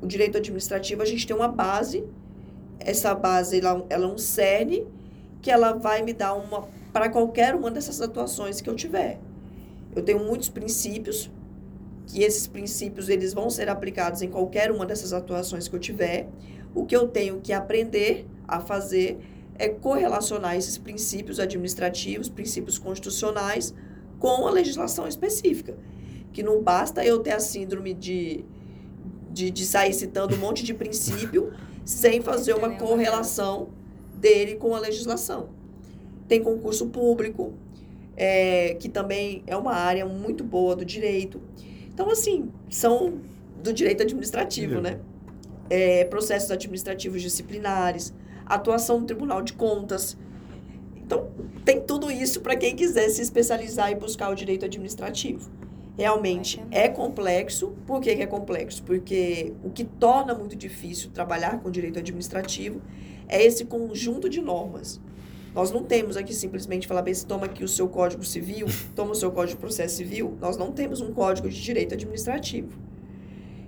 S3: O direito administrativo, a gente tem uma base, essa base ela, ela é um cerne que ela vai me dar uma. para qualquer uma dessas atuações que eu tiver. Eu tenho muitos princípios, que esses princípios eles vão ser aplicados em qualquer uma dessas atuações que eu tiver. O que eu tenho que aprender a fazer é correlacionar esses princípios administrativos, princípios constitucionais, com a legislação específica. Que não basta eu ter a síndrome de, de, de sair citando um monte de princípio sem fazer uma correlação dele com a legislação. Tem concurso público, é, que também é uma área muito boa do direito. Então, assim, são do direito administrativo, né? É, processos administrativos disciplinares, atuação no Tribunal de Contas. Então, tem tudo isso para quem quiser se especializar e buscar o direito administrativo. Realmente é complexo. Por que, que é complexo? Porque o que torna muito difícil trabalhar com direito administrativo é esse conjunto de normas. Nós não temos aqui simplesmente falar bem, se toma aqui o seu código civil, toma o seu código de processo civil. Nós não temos um código de direito administrativo.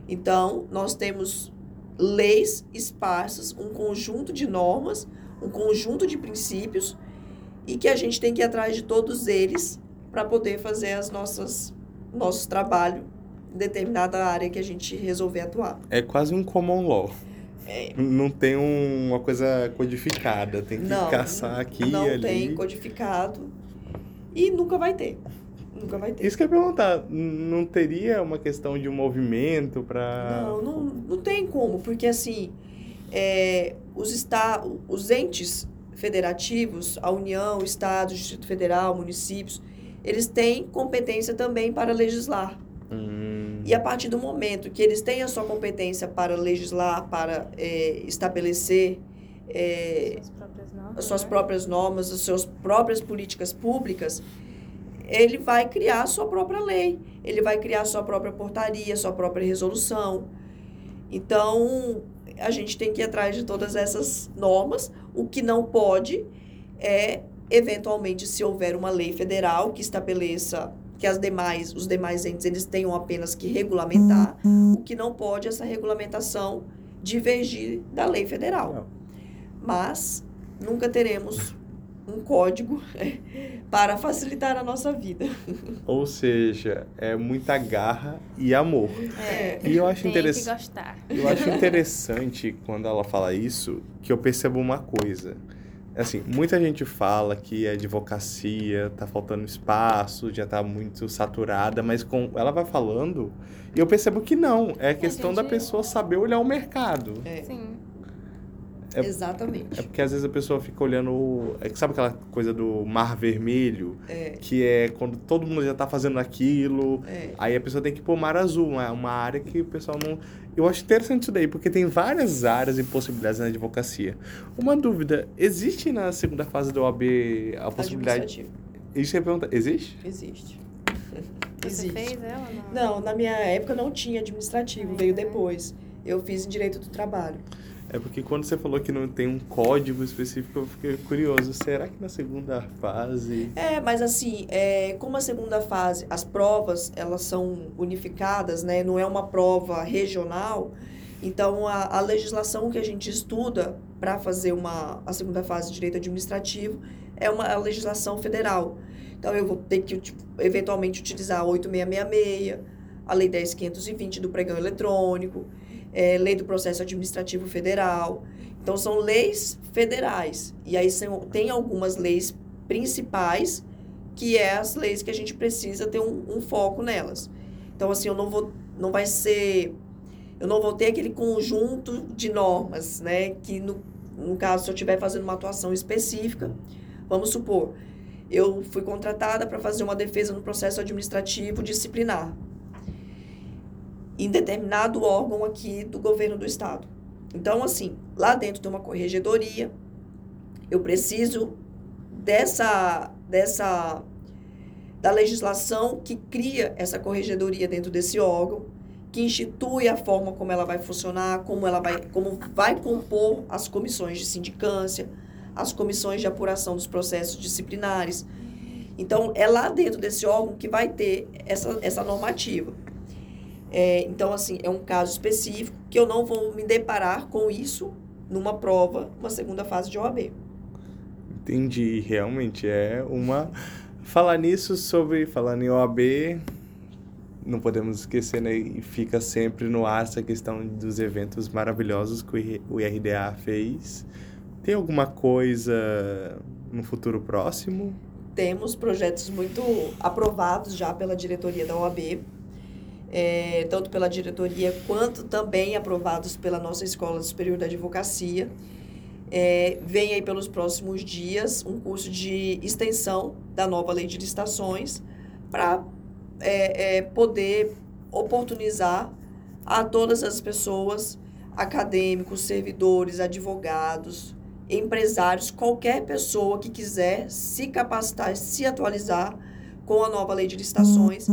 S3: Então, nós temos leis esparsas, um conjunto de normas, um conjunto de princípios e que a gente tem que ir atrás de todos eles para poder fazer as nossas nosso trabalho em determinada área que a gente resolver atuar.
S1: É quase um common law. É. Não tem um, uma coisa codificada, tem que não, caçar aqui
S3: não
S1: e ali.
S3: Não tem codificado e nunca vai ter. Nunca vai ter.
S1: Isso que eu ia perguntar, não teria uma questão de um movimento para...
S3: Não, não, não tem como, porque assim, é, os, está, os entes federativos, a União, o Estado, o Distrito Federal, municípios, eles têm competência também para legislar. Hum. E a partir do momento que eles têm a sua competência para legislar, para é, estabelecer é, suas próprias normas, as suas né? próprias normas, as suas próprias políticas públicas, ele vai criar a sua própria lei, ele vai criar a sua própria portaria, a sua própria resolução. Então, a gente tem que ir atrás de todas essas normas. O que não pode é, eventualmente, se houver uma lei federal que estabeleça que as demais, os demais entes eles tenham apenas que regulamentar, o que não pode é essa regulamentação divergir da lei federal. Mas nunca teremos um código para facilitar a nossa vida.
S1: Ou seja, é muita garra e amor.
S2: É,
S1: e eu acho interessante.
S2: Que gostar.
S1: Eu acho interessante quando ela fala isso, que eu percebo uma coisa. Assim, muita gente fala que a advocacia tá faltando espaço, já tá muito saturada, mas com ela vai falando, e eu percebo que não, é a questão gente... da pessoa saber olhar o mercado.
S2: É. Sim.
S3: É, Exatamente.
S1: É porque às vezes a pessoa fica olhando. É, sabe aquela coisa do mar vermelho?
S3: É.
S1: Que é quando todo mundo já tá fazendo aquilo.
S3: É.
S1: Aí a pessoa tem que pôr mar azul, uma, uma área que o pessoal não. Eu acho interessante isso daí, porque tem várias áreas e possibilidades na advocacia. Uma dúvida: existe na segunda fase do OAB a possibilidade. Isso é pergunta. Existe?
S3: Existe.
S2: Você
S3: Existe.
S2: fez ela?
S3: Não? não, na minha época não tinha administrativo, veio depois. Eu fiz em direito do trabalho.
S1: É porque quando você falou que não tem um código específico, eu fiquei curioso. Será que na segunda fase...
S3: É, mas assim, é, como a segunda fase, as provas, elas são unificadas, né? Não é uma prova regional. Então, a, a legislação que a gente estuda para fazer uma, a segunda fase de direito administrativo é uma legislação federal. Então, eu vou ter que, tipo, eventualmente, utilizar a 8666, a Lei 10.520 do pregão eletrônico, é, Lei do Processo Administrativo Federal. Então, são leis federais. E aí são, tem algumas leis principais, que é as leis que a gente precisa ter um, um foco nelas. Então, assim, eu não vou, não vai ser, eu não vou ter aquele conjunto de normas, né? Que no, no caso, se eu estiver fazendo uma atuação específica, vamos supor, eu fui contratada para fazer uma defesa no processo administrativo disciplinar em determinado órgão aqui do governo do estado. Então, assim, lá dentro tem uma corregedoria, eu preciso dessa, dessa, da legislação que cria essa corregedoria dentro desse órgão, que institui a forma como ela vai funcionar, como ela vai, como vai compor as comissões de sindicância, as comissões de apuração dos processos disciplinares. Então, é lá dentro desse órgão que vai ter essa, essa normativa. É, então, assim, é um caso específico que eu não vou me deparar com isso numa prova, uma segunda fase de OAB.
S1: Entendi, realmente é uma. Falar nisso sobre. Falando em OAB, não podemos esquecer, né? E fica sempre no ar essa questão dos eventos maravilhosos que o IRDA fez. Tem alguma coisa no futuro próximo?
S3: Temos projetos muito aprovados já pela diretoria da OAB é, tanto pela diretoria quanto também aprovados pela nossa Escola Superior da Advocacia. É, vem aí pelos próximos dias um curso de extensão da nova lei de licitações para é, é, poder oportunizar a todas as pessoas, acadêmicos, servidores, advogados, empresários, qualquer pessoa que quiser se capacitar, se atualizar com a nova lei de licitações,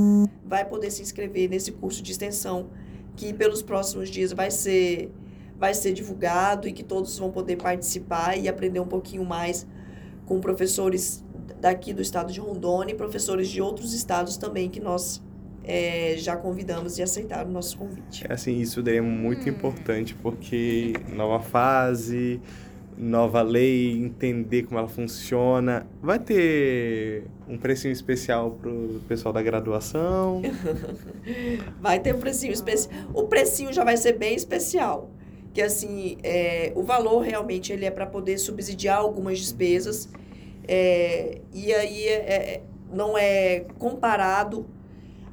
S3: vai poder se inscrever nesse curso de extensão que pelos próximos dias vai ser vai ser divulgado e que todos vão poder participar e aprender um pouquinho mais com professores daqui do estado de Rondônia e professores de outros estados também que nós é, já convidamos e aceitaram o nosso convite.
S1: É assim, isso daí é muito hum. importante porque nova fase, nova lei, entender como ela funciona. Vai ter um precinho especial pro pessoal da graduação?
S3: vai ter um precinho especial. O precinho já vai ser bem especial. Que assim, é, o valor realmente ele é para poder subsidiar algumas despesas. É, e aí é, é, não é comparado.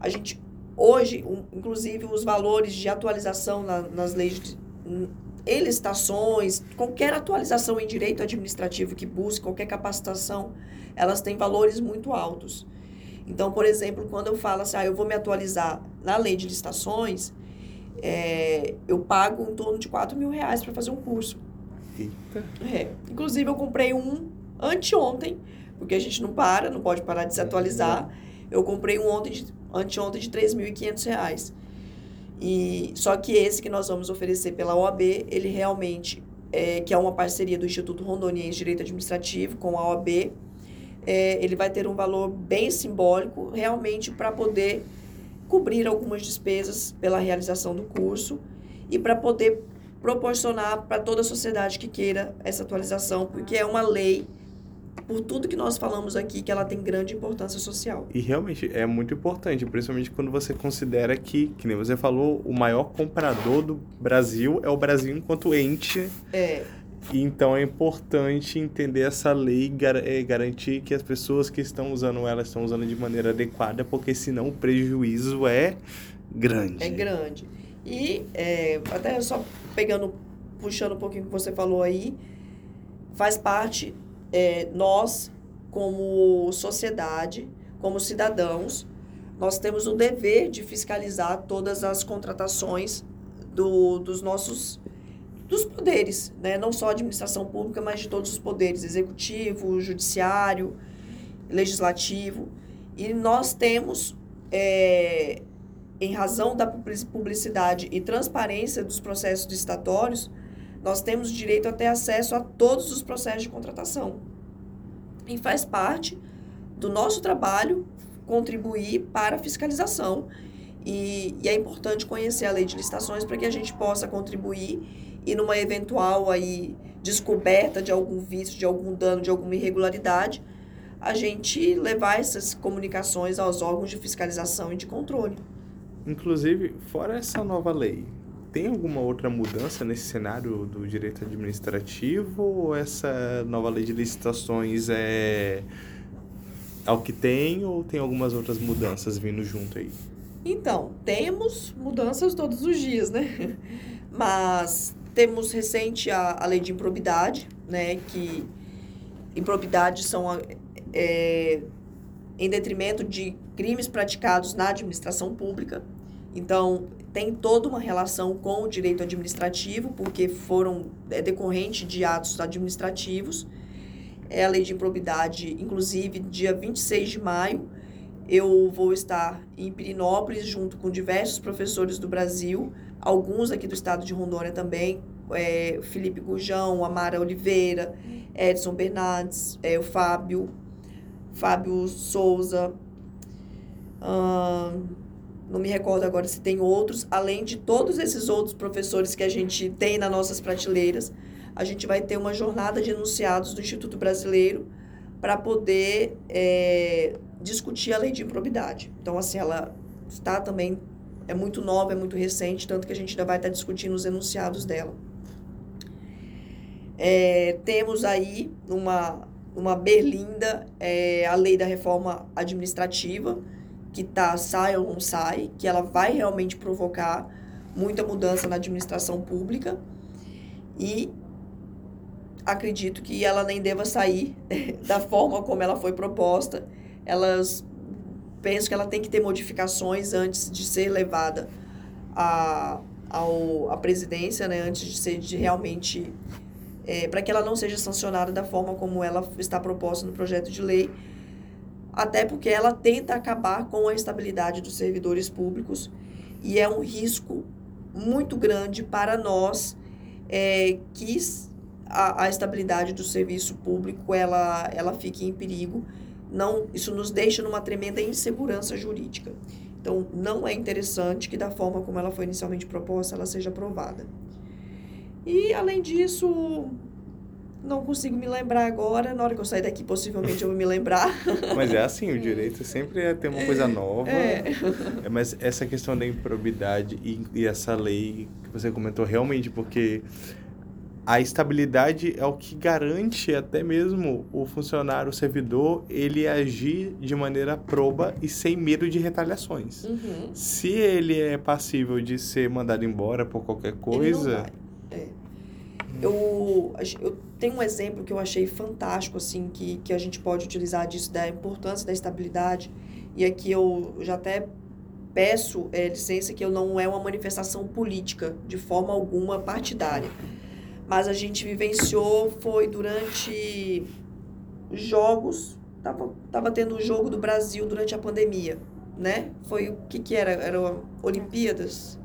S3: A gente hoje, um, inclusive os valores de atualização na, nas leis de, em licitações, qualquer atualização em direito administrativo que busque, qualquer capacitação, elas têm valores muito altos. Então, por exemplo, quando eu falo assim, ah, eu vou me atualizar na lei de licitações, é, eu pago em torno de 4 mil reais para fazer um curso.
S1: Eita.
S3: É. Inclusive, eu comprei um anteontem, porque a gente não para, não pode parar de se atualizar. Eu comprei um ontem de, anteontem de 3.500 reais. E só que esse que nós vamos oferecer pela OAB, ele realmente é, que é uma parceria do Instituto Rondoniense de Direito Administrativo com a OAB, é, ele vai ter um valor bem simbólico, realmente para poder cobrir algumas despesas pela realização do curso e para poder proporcionar para toda a sociedade que queira essa atualização, porque é uma lei por tudo que nós falamos aqui, que ela tem grande importância social.
S1: E realmente é muito importante, principalmente quando você considera que, que nem você falou, o maior comprador do Brasil é o Brasil enquanto ente.
S3: É.
S1: Então é importante entender essa lei e é, garantir que as pessoas que estão usando ela estão usando de maneira adequada, porque senão o prejuízo é grande.
S3: É grande. E é, até só pegando, puxando um pouquinho o que você falou aí, faz parte é, nós, como sociedade, como cidadãos, nós temos o dever de fiscalizar todas as contratações do, dos nossos dos poderes, né? não só a administração pública, mas de todos os poderes, executivo, judiciário, legislativo. E nós temos, é, em razão da publicidade e transparência dos processos licitatórios, nós temos direito a ter acesso a todos os processos de contratação. E faz parte do nosso trabalho contribuir para a fiscalização. E, e é importante conhecer a lei de licitações para que a gente possa contribuir e numa eventual aí descoberta de algum vício, de algum dano, de alguma irregularidade, a gente levar essas comunicações aos órgãos de fiscalização e de controle.
S1: Inclusive, fora essa nova lei, tem alguma outra mudança nesse cenário do direito administrativo ou essa nova lei de licitações é ao que tem ou tem algumas outras mudanças vindo junto aí?
S3: Então, temos mudanças todos os dias, né? Mas temos recente a, a lei de improbidade, né? Que improbidades são é, em detrimento de crimes praticados na administração pública. Então, tem toda uma relação com o direito administrativo, porque foram é, decorrente de atos administrativos é a lei de improbidade. Inclusive, dia 26 de maio, eu vou estar em Pirinópolis junto com diversos professores do Brasil, alguns aqui do estado de Rondônia também, é, Felipe Gujão, Amara Oliveira, Edson Bernardes, é, o Fábio, Fábio Souza, hum, não me recordo agora se tem outros, além de todos esses outros professores que a gente tem nas nossas prateleiras, a gente vai ter uma jornada de enunciados do Instituto Brasileiro para poder é, discutir a lei de improbidade. Então, assim, ela está também, é muito nova, é muito recente, tanto que a gente ainda vai estar discutindo os enunciados dela. É, temos aí uma, uma berlinda é, a lei da reforma administrativa, que tá, sai ou não sai, que ela vai realmente provocar muita mudança na administração pública. E acredito que ela nem deva sair da forma como ela foi proposta. Elas penso que ela tem que ter modificações antes de ser levada à, ao, à presidência, né? antes de ser de realmente. É, para que ela não seja sancionada da forma como ela está proposta no projeto de lei, até porque ela tenta acabar com a estabilidade dos servidores públicos e é um risco muito grande para nós é, que a, a estabilidade do serviço público ela, ela fique em perigo. Não, isso nos deixa numa tremenda insegurança jurídica. Então, não é interessante que, da forma como ela foi inicialmente proposta, ela seja aprovada. E, além disso, não consigo me lembrar agora. Na hora que eu sair daqui, possivelmente eu vou me lembrar.
S1: Mas é assim, o direito sempre é ter uma coisa nova. É. é. Mas essa questão da improbidade e, e essa lei que você comentou, realmente, porque a estabilidade é o que garante até mesmo o funcionário, o servidor, ele agir de maneira proba e sem medo de retaliações. Uhum. Se ele é passível de ser mandado embora por qualquer coisa.
S3: É. Eu, eu tenho um exemplo que eu achei fantástico, assim, que, que a gente pode utilizar disso, da importância da estabilidade. E aqui eu já até peço é, licença que eu não é uma manifestação política, de forma alguma partidária mas a gente vivenciou foi durante jogos, tava, tava tendo o jogo do Brasil durante a pandemia, né? Foi o que que era? Era Olimpíadas?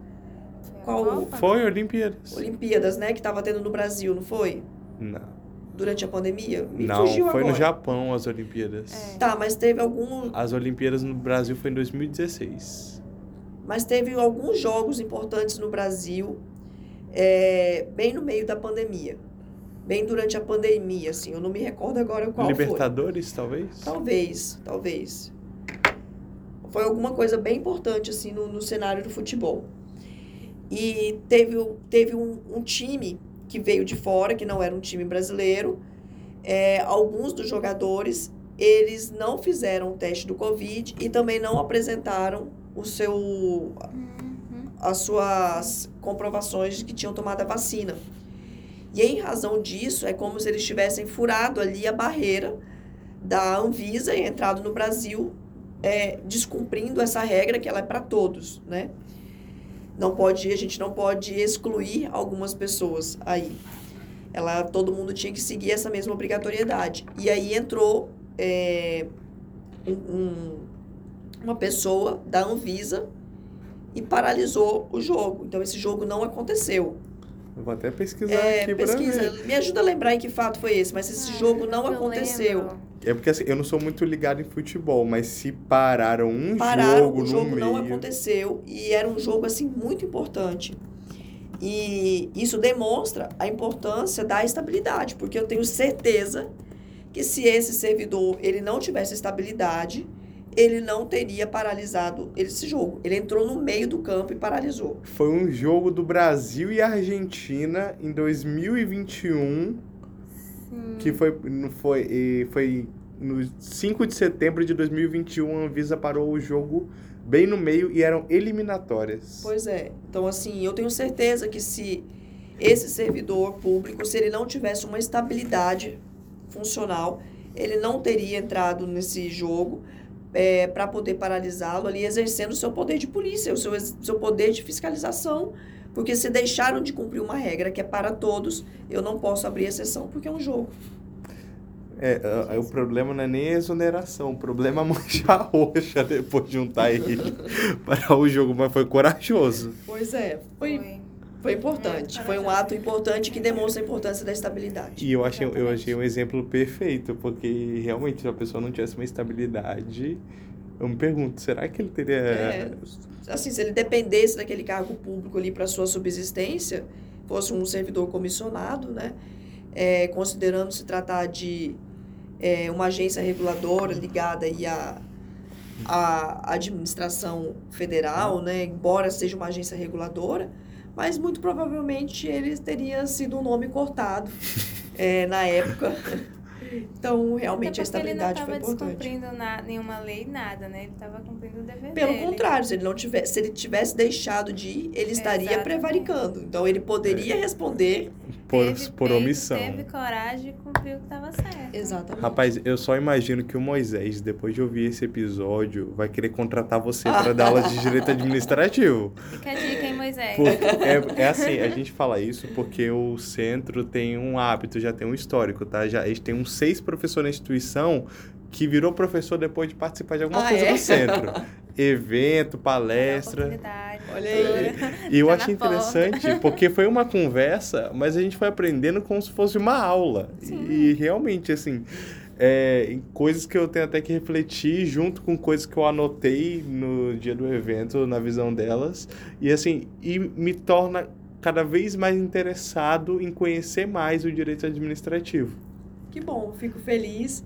S1: Qual? Foi Olimpíadas.
S3: Olimpíadas, né? Que tava tendo no Brasil, não foi?
S1: Não.
S3: Durante a pandemia?
S1: Me não, foi agora. no Japão as Olimpíadas.
S3: É. Tá, mas teve algum...
S1: As Olimpíadas no Brasil foi em 2016.
S3: Mas teve alguns jogos importantes no Brasil é, bem no meio da pandemia. Bem durante a pandemia, assim. Eu não me recordo agora qual
S1: Libertadores,
S3: foi.
S1: talvez?
S3: Talvez, talvez. Foi alguma coisa bem importante, assim, no, no cenário do futebol. E teve, teve um, um, time que veio de fora, que não era um time brasileiro. É, alguns dos jogadores, eles não fizeram o teste do Covid e também não apresentaram o seu as suas comprovações de que tinham tomado a vacina. E em razão disso, é como se eles tivessem furado ali a barreira da Anvisa e entrado no Brasil é, descumprindo essa regra que ela é para todos, né? Não pode, a gente não pode excluir algumas pessoas aí. Ela, todo mundo tinha que seguir essa mesma obrigatoriedade. E aí entrou é, um, um, uma pessoa da Anvisa e paralisou o jogo. Então esse jogo não aconteceu.
S1: Vou até pesquisar
S3: É,
S1: aqui
S3: pesquisa.
S1: pra ver.
S3: Me ajuda a lembrar em que fato foi esse, mas esse
S2: Ah,
S3: jogo não
S2: eu
S3: aconteceu.
S2: lembro.
S1: É porque assim, eu não sou muito ligado em futebol, mas se pararam um
S3: Pararam,
S1: jogo
S3: o jogo
S1: no
S3: não
S1: meio...
S3: aconteceu e era um jogo assim muito importante. E isso demonstra a importância da estabilidade, porque eu tenho certeza que se esse servidor ele não tivesse estabilidade, ele não teria paralisado esse jogo. Ele entrou no meio do campo e paralisou.
S1: Foi um jogo do Brasil e Argentina em 2021,
S2: Sim.
S1: que foi, não foi, e foi no 5 de setembro de 2021, a Anvisa parou o jogo bem no meio e eram eliminatórias.
S3: Pois é. Então assim, eu tenho certeza que se esse servidor público, se ele não tivesse uma estabilidade funcional, ele não teria entrado nesse jogo para poder paralisá-lo ali, exercendo o seu poder de polícia, o seu, seu poder de fiscalização. Porque se deixaram de cumprir uma regra que é para todos, eu não posso abrir exceção porque é um jogo.
S1: É, a- a- o problema não é nem a exoneração, o problema é a mancha roxa depois de juntar ele para o jogo, mas foi corajoso.
S3: Pois é, foi,
S2: Foi.
S3: foi importante.
S2: É,
S3: Foi um ato importante que demonstra a importância da estabilidade.
S1: E eu achei, eu achei um exemplo perfeito, porque realmente se a pessoa não tivesse uma estabilidade, eu me pergunto, será que ele teria.
S3: É. Assim, se ele dependesse daquele cargo público ali para sua subsistência, fosse um servidor comissionado, né? É, considerando se tratar de é, uma agência reguladora ligada aí à, à administração federal, né? Embora seja uma agência reguladora, mas muito provavelmente ele teria sido um nome cortado é, na época. Então, realmente, a
S2: Até porque ele não
S3: estabilidade foi
S2: estava
S3: importante.
S2: descumprindo na, nenhuma lei, nada, né? Ele estava cumprindo o dever
S3: Pelo
S2: dele.
S3: contrário, se ele não tivesse, se ele tivesse deixado de ir, ele estaria
S2: Exatamente.
S3: prevaricando. Então ele poderia responder.
S1: Por,
S2: Teve
S1: por omissão.
S2: Teve coragem e cumpriu o que estava certo.
S3: Exatamente.
S1: Rapaz, eu só imagino que o Moisés, depois de ouvir esse episódio, vai querer contratar você para dar aula de direito administrativo.
S2: Fica a dica, hein, Moisés?
S1: É, é assim, a gente fala isso porque o centro tem um hábito, já tem um histórico, tá? Já, a gente tem uns seis professores na instituição que virou professor depois de participar de alguma
S3: Ah,
S1: coisa
S3: é?
S1: do centro. Evento, palestra.
S3: Olha aí.
S1: E eu
S2: Tá
S1: achei
S2: na porta.
S1: interessante, porque foi uma conversa, mas a gente foi aprendendo como se fosse uma aula.
S2: Sim.
S1: E realmente, assim, é, coisas que eu tenho até que refletir, junto com coisas que eu anotei no dia do evento, na visão delas. E assim, e me torna cada vez mais interessado em conhecer mais o direito administrativo.
S3: Que bom, fico feliz.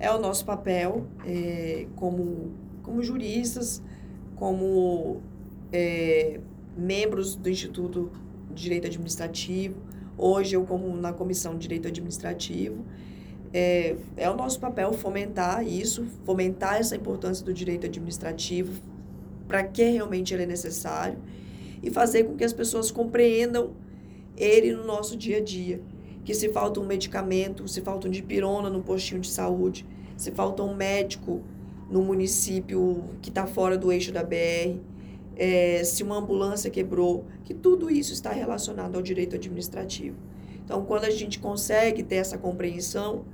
S3: É o nosso papel é, como, como juristas, como é, membros do Instituto de Direito Administrativo. Hoje eu como na Comissão de Direito Administrativo. É, é o nosso papel fomentar isso, fomentar essa importância do direito administrativo, para que realmente ele é necessário, e fazer com que as pessoas compreendam ele no nosso dia a dia que se falta um medicamento, se falta um dipirona no postinho de saúde, se falta um médico no município que está fora do eixo da BR, é, se uma ambulância quebrou, que tudo isso está relacionado ao direito administrativo. Então, quando a gente consegue ter essa compreensão,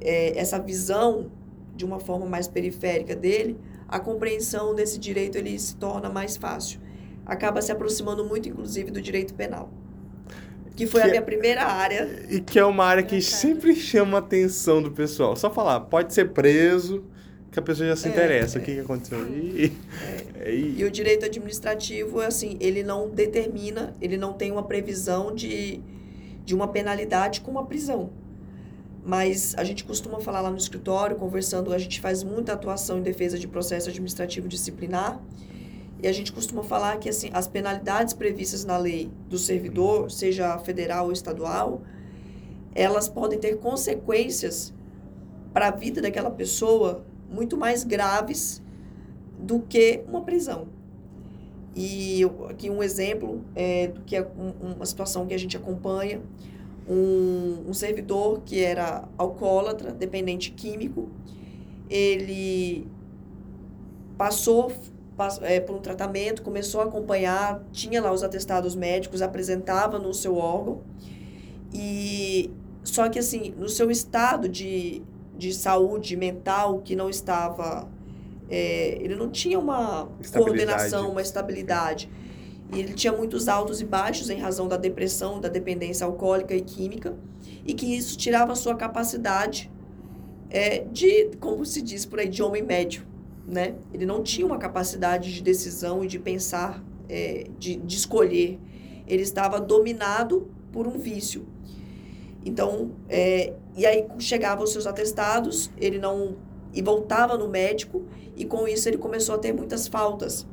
S3: é, essa visão de uma forma mais periférica dele, a compreensão desse direito ele se torna mais fácil. Acaba se aproximando muito, inclusive, do direito penal que foi
S1: Que
S3: a
S1: é-
S3: minha primeira área.
S1: E que é uma área que sempre chama a atenção do pessoal. Só falar, pode ser preso, que a pessoa já se
S3: É,
S1: interessa. O que, que aconteceu? E,
S3: E o direito administrativo, assim, ele não determina, ele não tem uma previsão de, de uma penalidade com uma prisão. Mas a gente costuma falar lá no escritório, conversando, a gente faz muita atuação em defesa de processo administrativo disciplinar. E a gente costuma falar que assim, as penalidades previstas na lei do servidor, seja federal ou estadual, elas podem ter consequências para a vida daquela pessoa muito mais graves do que uma prisão. E aqui um exemplo é do que é um- uma situação que a gente acompanha, um, um servidor que era alcoólatra, dependente químico, ele passou pass- é, por um tratamento, começou a acompanhar, tinha lá os atestados médicos, apresentava no seu órgão, e só que assim, no seu estado de, de saúde mental que não estava é, ele não tinha uma coordenação, uma estabilidade. E ele tinha muitos altos e baixos em razão da depressão, da dependência alcoólica e química, e que isso tirava a sua capacidade é, de, como se diz por aí, de homem médio. Né? Ele não tinha uma capacidade de decisão e de pensar, é, de, de escolher. Ele estava dominado por um vício. Então, é, e aí chegavam os seus atestados, ele não. e voltava no médico, e com isso ele começou a ter muitas faltas.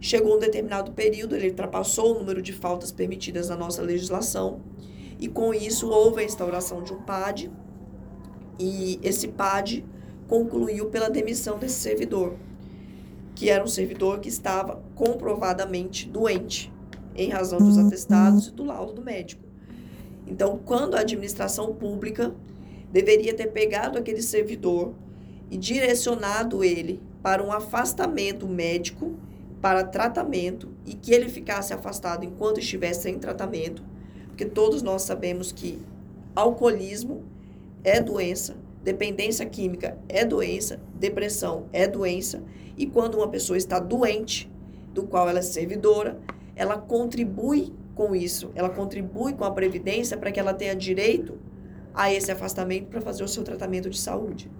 S3: Chegou um determinado período, ele ultrapassou o número de faltas permitidas na nossa legislação, e com isso houve a instauração de um PAD, e esse PAD concluiu pela demissão desse servidor, que era um servidor que estava comprovadamente doente, em razão dos atestados e do laudo do médico. Então, quando a administração pública deveria ter pegado aquele servidor e direcionado ele para um afastamento médico para tratamento e que ele ficasse afastado enquanto estivesse em tratamento, porque todos nós sabemos que alcoolismo é doença, dependência química é doença, depressão é doença, e quando uma pessoa está doente, do qual ela é servidora, ela contribui com isso, ela contribui com a previdência para que ela tenha direito a esse afastamento para fazer o seu tratamento de saúde.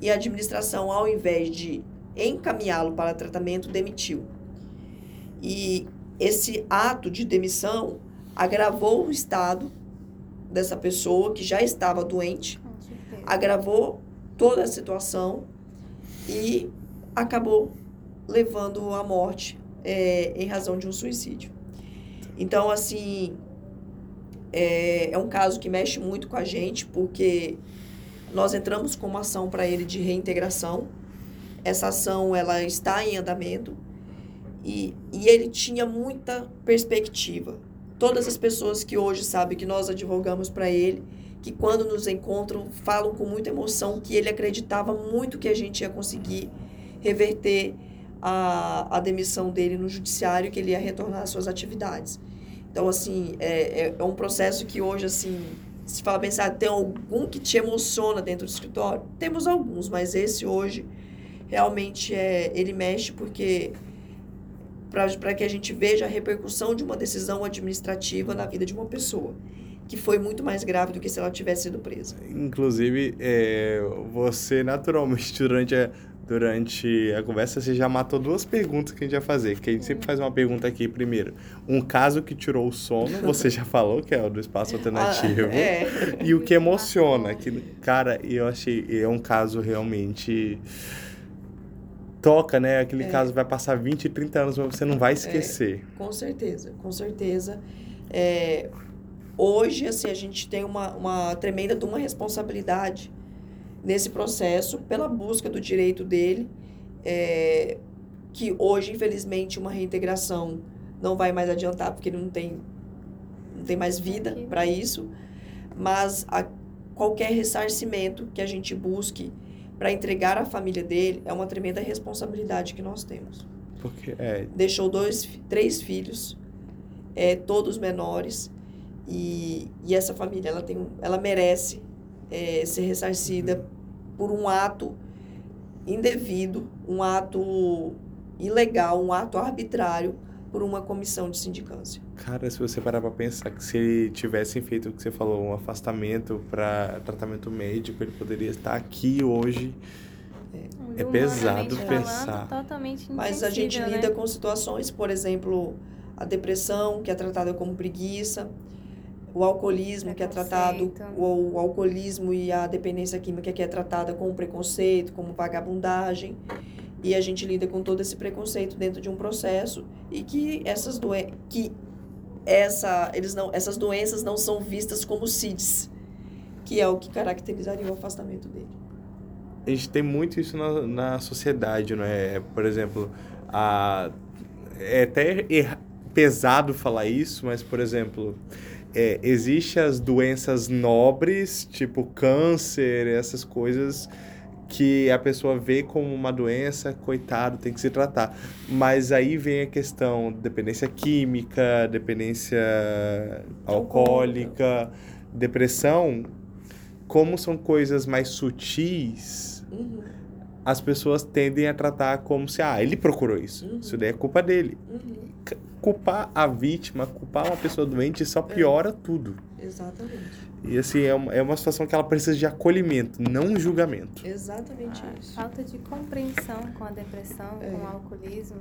S3: E a administração, ao invés de encaminhá-lo para tratamento, demitiu. E esse ato de demissão agravou o estado dessa pessoa que já estava doente, agravou toda a situação e acabou levando à morte é, em razão de um suicídio. Então, assim, é, é um caso que mexe muito com a gente, porque nós entramos com uma ação para ele de reintegração, essa ação ela está em andamento e, e ele tinha muita perspectiva. Todas as pessoas que hoje sabem que nós advogamos para ele, que quando nos encontram falam com muita emoção que ele acreditava muito que a gente ia conseguir reverter a, a demissão dele no judiciário, que ele ia retornar às suas atividades. Então, assim, é, é, é um processo que hoje, assim, se fala pensar, tem algum que te emociona dentro do escritório? Temos alguns, mas esse hoje realmente é, ele mexe porque para que a gente veja a repercussão de uma decisão administrativa na vida de uma pessoa, que foi muito mais grave do que se ela tivesse sido presa.
S1: Inclusive, é, você naturalmente, durante a, durante a conversa, você já matou duas perguntas que a gente vai fazer. Que a gente sempre faz uma pergunta aqui primeiro. Um caso que tirou o sono, você já falou, que é o do espaço alternativo. Ah, é. E o que emociona. Que, cara, eu achei. É um caso realmente toca, né? Aquele é. caso vai passar 20, 30 anos, mas você não vai esquecer.
S3: É, com certeza, com certeza. É, hoje, assim, a gente tem uma, uma tremenda uma responsabilidade nesse processo pela busca do direito dele, é, que hoje, infelizmente, uma reintegração não vai mais adiantar, porque ele não tem, não tem mais vida para isso, mas a, qualquer ressarcimento que a gente busque para entregar à família dele é uma tremenda responsabilidade que nós temos.
S1: Porque é...
S3: Deixou dois, três filhos, é, todos menores, e, e essa família ela, tem, ela merece é, ser ressarcida por um ato indevido, um ato ilegal, um ato arbitrário por uma comissão de sindicância.
S1: Cara, se você parar para pensar que se tivessem feito o que você falou, um afastamento para tratamento médico, ele poderia estar aqui hoje. É, é pesado pensar.
S2: Totalmente
S3: Mas a gente
S2: né?
S3: lida com situações, por exemplo, a depressão, que é tratada como preguiça, o alcoolismo, que é tratado, o, o alcoolismo e a dependência química, que é tratada como preconceito, como vagabundagem. E a gente lida com todo esse preconceito dentro de um processo e que essas doenças que essa eles não essas doenças não são vistas como CIDs, que é o que caracterizaria o afastamento dele.
S1: A gente tem muito isso na, na sociedade, não é? Por exemplo, a é até pesado falar isso, mas por exemplo, é, existe as doenças nobres, tipo câncer, essas coisas que a pessoa vê como uma doença, coitado, tem que se tratar. Mas aí vem a questão dependência química, dependência alcoólica, depressão, como são coisas mais sutis, uhum. as pessoas tendem a tratar como se, ah, ele procurou isso.
S3: Uhum.
S1: Isso daí é culpa dele.
S3: Uhum.
S1: Culpar a vítima, culpar uma pessoa doente só piora tudo.
S3: Exatamente.
S1: E assim, é uma, é uma situação que ela precisa de acolhimento, não julgamento.
S3: Exatamente
S2: A
S3: isso.
S2: falta de compreensão com a depressão,
S3: É.
S2: com o alcoolismo,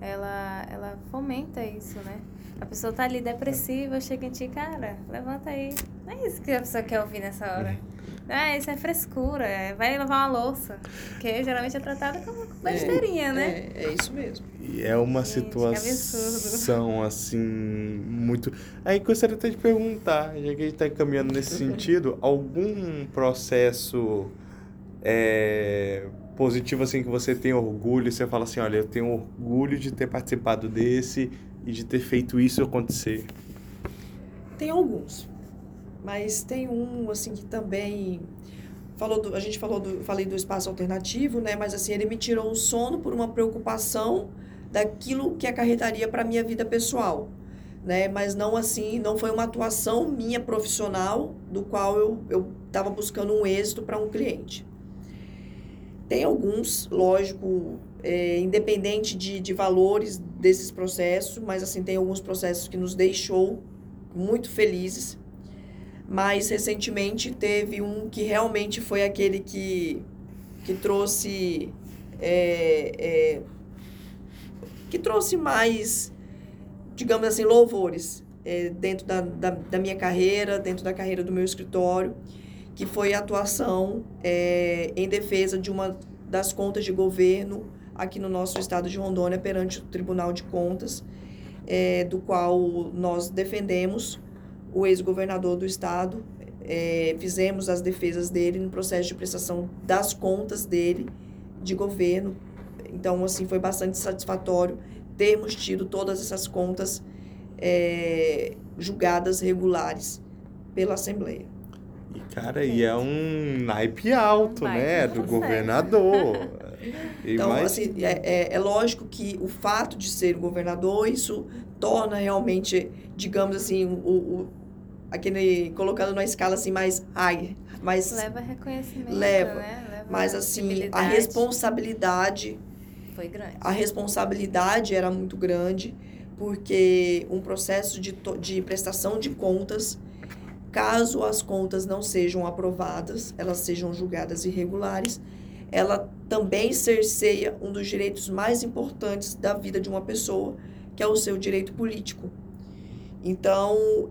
S2: ela, ela fomenta isso, né? A pessoa tá ali depressiva, chega em ti, cara, levanta aí. Não é isso que a pessoa quer ouvir nessa hora. Ah, isso é frescura, é, vai lavar uma louça. Que geralmente é tratada como besteirinha, né?
S3: É, é isso mesmo.
S1: E é uma
S2: Gente, que absurdo.
S1: situação, assim, muito. Aí gostaria até de perguntar, já que a gente está caminhando nesse sentido, algum processo é, positivo, assim, que você tem orgulho, você fala assim: olha, eu tenho orgulho de ter participado desse e de ter feito isso acontecer.
S3: Tem alguns, mas tem um assim que também falou do, a gente falou do, falei do espaço alternativo, né? Mas assim ele me tirou o sono por uma preocupação daquilo que acarretaria para minha vida pessoal, né? Mas não assim, não foi uma atuação minha profissional do qual eu eu estava buscando um êxito para um cliente. Tem alguns, lógico, é, independente de, de valores desses processos, mas assim tem alguns processos que nos deixou muito felizes. Mas recentemente teve um que realmente foi aquele que, que trouxe é, é, que trouxe mais, digamos assim, louvores é, dentro da, da, da minha carreira, dentro da carreira do meu escritório, que foi a atuação é, em defesa de uma das contas de governo aqui no nosso estado de Rondônia perante o Tribunal de Contas, é, do qual nós defendemos o ex-governador do estado, é, fizemos as defesas dele no processo de prestação das contas dele de governo. Então, assim, foi bastante satisfatório termos tido todas essas contas é, julgadas regulares pela Assembleia.
S1: E, cara, e é um naipe alto,
S2: Vai,
S1: né? Do
S2: consegue.
S1: governador.
S3: Então,
S1: mais-
S3: assim, é, é, é lógico que o fato de ser governador, isso torna realmente, digamos assim, o, o aquele, colocando na escala assim mais high, mais,
S2: Leva reconhecimento,
S3: Leva,
S2: né? Leva
S3: mas assim, a responsabilidade
S2: Foi grande.
S3: a responsabilidade era muito grande, porque um processo de, de prestação de contas, caso as contas não sejam aprovadas, elas sejam julgadas irregulares, ela também cerceia um dos direitos mais importantes da vida de uma pessoa, que é o seu direito político. Então,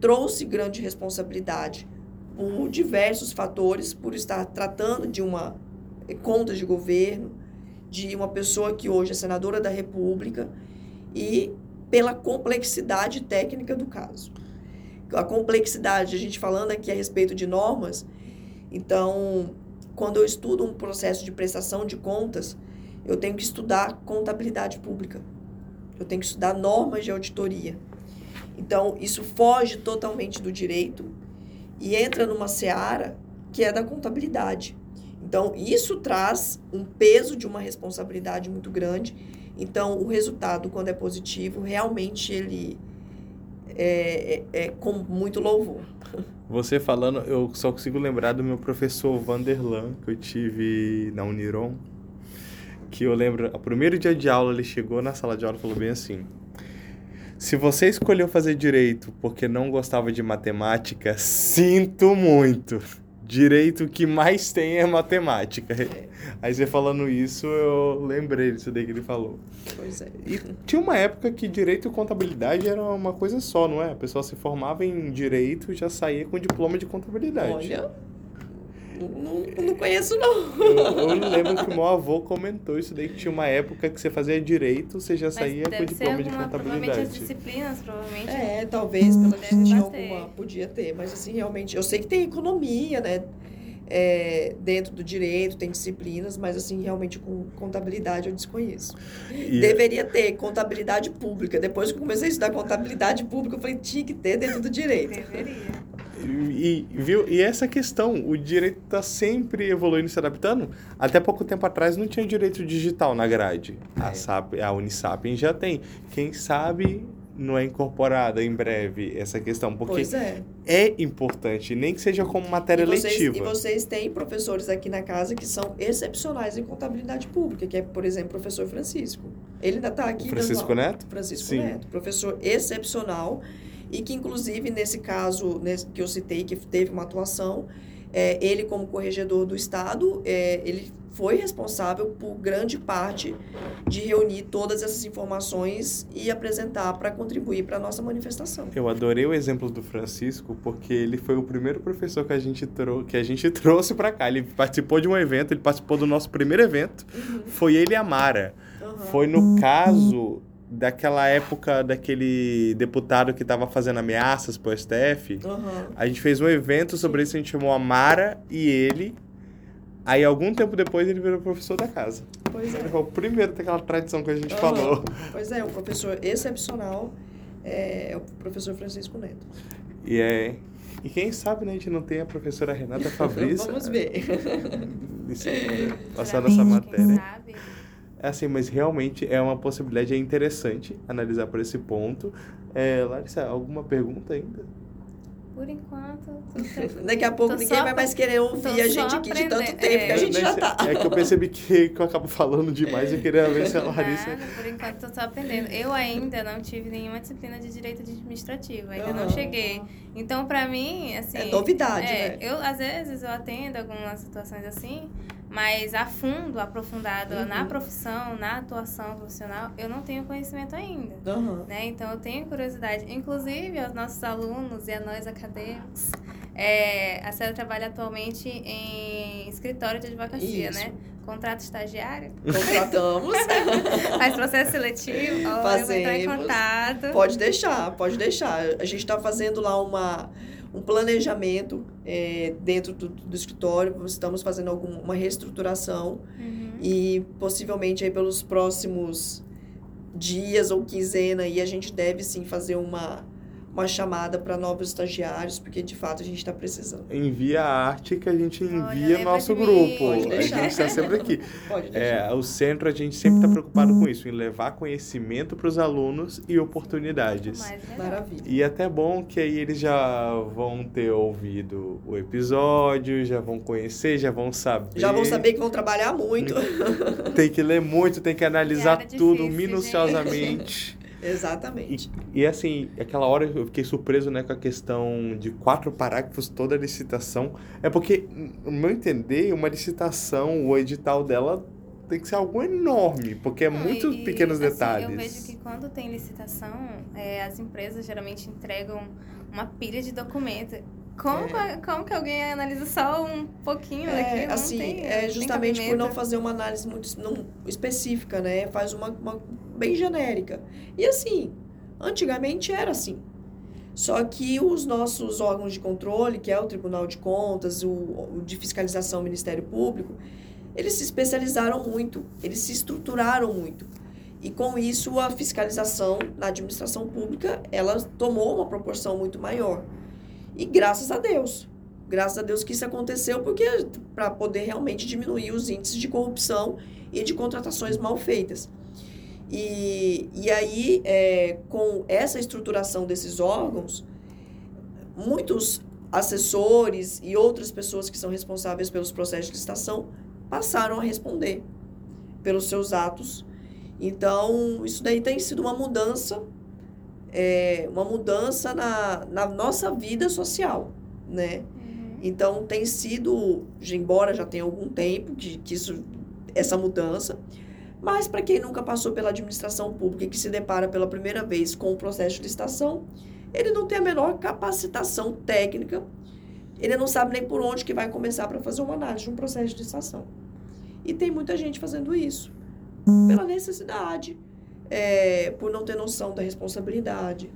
S3: trouxe grande responsabilidade por diversos fatores, por estar tratando de uma eh, conta de governo, de uma pessoa que hoje é senadora da República e pela complexidade técnica do caso. A complexidade, a gente falando aqui a respeito de normas, então, quando eu estudo um processo de prestação de contas, eu tenho que estudar contabilidade pública. Eu tenho que estudar normas de auditoria. Então, isso foge totalmente do direito e entra numa seara que é da contabilidade. Então, isso traz um peso de uma responsabilidade muito grande. Então, o resultado, quando é positivo, realmente ele é, é, é com muito louvor.
S1: Você falando, eu só consigo lembrar do meu professor Vanderlan, que eu tive na Uniron. Que eu lembro, o primeiro dia de aula, ele chegou na sala de aula e falou bem assim: Se você escolheu fazer direito porque não gostava de matemática, sinto muito. Direito que mais tem é matemática. Aí você falando isso, eu lembrei disso daí que ele falou.
S3: Pois é.
S1: E tinha uma época que direito e contabilidade era uma coisa só, não é? A pessoa se formava em direito e já saía com diploma de contabilidade.
S3: Olha, não, não conheço não.
S1: Eu, eu lembro que o meu avô comentou isso daí, que tinha uma época que você fazia direito, você já
S2: Mas
S1: saía com diploma de
S2: alguma, provavelmente as
S1: contabilidade.
S2: disciplinas, provavelmente.
S3: É, talvez, pelo menos tinha alguma, podia ter, mas assim, realmente, eu sei que tem economia, né, é, dentro do direito, tem disciplinas, mas assim, realmente com contabilidade eu desconheço.
S1: E-
S3: Deveria ter contabilidade pública, depois que comecei a estudar contabilidade pública, eu falei, tinha que ter dentro do direito.
S2: Deveria.
S1: E, viu? e essa questão, o direito está sempre evoluindo e se adaptando. Até pouco tempo atrás não tinha direito digital na grade. A,
S3: É.
S1: SAP, a Unisap já tem. Quem sabe não é incorporada em breve essa questão? Porque
S3: é.
S1: é importante, nem que seja como matéria
S3: E vocês,
S1: letiva.
S3: e vocês têm professores aqui na casa que são excepcionais em contabilidade pública, que é, por exemplo, o professor Francisco. Ele ainda está aqui.
S1: O Francisco. Neto?
S3: Francisco
S1: Sim.
S3: Neto, professor excepcional e que inclusive nesse caso nesse, que eu citei que teve uma atuação, é, ele como corregedor do estado, é, ele foi responsável por grande parte de reunir todas essas informações e apresentar para contribuir para a nossa manifestação.
S1: Eu adorei o exemplo do Francisco, porque ele foi o primeiro professor que a gente, trou que a gente trouxe para cá. Ele participou de um evento, ele participou do nosso primeiro evento. Foi ele e a Mara.
S3: Aham.
S1: Foi no caso daquela época daquele deputado que estava fazendo ameaças pro STF.
S3: Aham.
S1: A gente fez um evento sobre isso, a gente chamou a Mara e ele. Aí, algum tempo depois, ele virou professor da casa.
S3: Pois
S1: Ele
S3: é.
S1: foi o primeiro daquela tradição que a gente
S3: Aham.
S1: falou.
S3: Pois é, um professor excepcional é, é o professor Francisco Neto.
S1: E é. E quem sabe, né, a gente não tem a professora Renata Fabrício.
S3: Vamos ver.
S1: Isso, é, passando
S2: Futuramente,
S1: essa
S2: quem
S1: matéria.
S2: sabe?
S1: É assim, mas realmente é uma possibilidade, é interessante analisar por esse ponto. É, Larissa, alguma pergunta ainda?
S2: Por enquanto, tô tranquila.
S3: Daqui a pouco
S2: Tô
S3: ninguém vai mais querer ouvir a gente aqui de tanto tempo que a
S2: é.
S3: gente já
S1: Nesse-
S3: tá.
S1: É que eu percebi que, que eu acabo falando demais e queria ver se a Larissa.
S2: Nada, por enquanto tô só aprendendo. Eu ainda não tive nenhuma disciplina de direito administrativo, ainda não
S3: Aham.
S2: cheguei. Então, pra mim, assim...
S3: É novidade,
S2: é,
S3: né?
S2: Eu, às vezes, eu atendo algumas situações assim, mas a fundo, aprofundado
S3: Uhum.
S2: na profissão, na atuação profissional, eu não tenho conhecimento ainda.
S3: Aham.
S2: né? Então eu tenho curiosidade, inclusive aos nossos alunos e a nós acadêmicos. É, a Célia trabalha atualmente em escritório de advocacia,
S3: Isso.
S2: né? Contrato estagiário,
S3: Contratamos.
S2: faz processo seletivo, eu vou entrar em
S3: Fazemos.
S2: contato.
S3: pode deixar, pode deixar. A gente está fazendo lá uma, um planejamento é, dentro do, do escritório. Estamos fazendo alguma uma reestruturação
S2: Uhum.
S3: e possivelmente aí pelos próximos dias ou quinzena aí a gente deve sim fazer uma, uma chamada para novos estagiários, porque de fato a gente está precisando.
S1: Envia a arte que a gente
S2: Olha,
S1: envia
S2: lembra
S1: nosso grupo.
S3: Pode
S1: A gente está sempre aqui.
S3: Pode deixar.
S1: É, o centro, a gente sempre está preocupado com isso, em levar conhecimento para os alunos e oportunidades.
S2: Mais legal.
S3: Maravilha.
S1: E até bom que aí eles já vão ter ouvido o episódio, já vão conhecer, já vão saber.
S3: Já vão saber que vão trabalhar muito.
S1: Tem que ler muito, tem que analisar
S2: Piada
S1: tudo
S2: difícil,
S1: minuciosamente.
S3: Exatamente.
S1: E, e assim, aquela hora eu fiquei surpreso né, com a questão de quatro parágrafos, toda a licitação. É porque, no meu entender, uma licitação, o edital dela tem que ser algo enorme, porque é
S2: Não,
S1: muitos
S2: e-
S1: pequenos
S2: assim,
S1: detalhes.
S2: Eu vejo que quando tem licitação, é, as empresas geralmente entregam uma pilha de documentos. Como,
S3: É.
S2: como que alguém analisa só um pouquinho
S3: É,
S2: daquilo? Não
S3: assim,
S2: tem-
S3: é justamente por não fazer uma análise muito não, específica, né? Faz uma, uma bem genérica. E assim, antigamente era assim. Só que os nossos órgãos de controle, que é o Tribunal de Contas, o, o de Fiscalização Ministério Público, eles se especializaram muito, eles se estruturaram muito. E com isso, a fiscalização na administração pública, ela tomou uma proporção muito maior. E graças a Deus, graças a Deus que isso aconteceu, porque para poder realmente diminuir os índices de corrupção e de contratações mal feitas. E, e aí, é, com essa estruturação desses órgãos, muitos assessores e outras pessoas que são responsáveis pelos processos de licitação passaram a responder pelos seus atos. Então, isso daí tem sido uma mudança, é, uma mudança na, na nossa vida social, né?
S2: Uhum.
S3: Então tem sido, embora já tenha algum tempo que, que isso, essa mudança, mas para quem nunca passou pela administração pública e que se depara pela primeira vez com o processo de licitação, ele não tem a menor capacitação técnica, ele não sabe nem por onde que vai começar para fazer uma análise de um processo de licitação. E tem muita gente fazendo isso pela necessidade, é, por não ter noção da responsabilidade.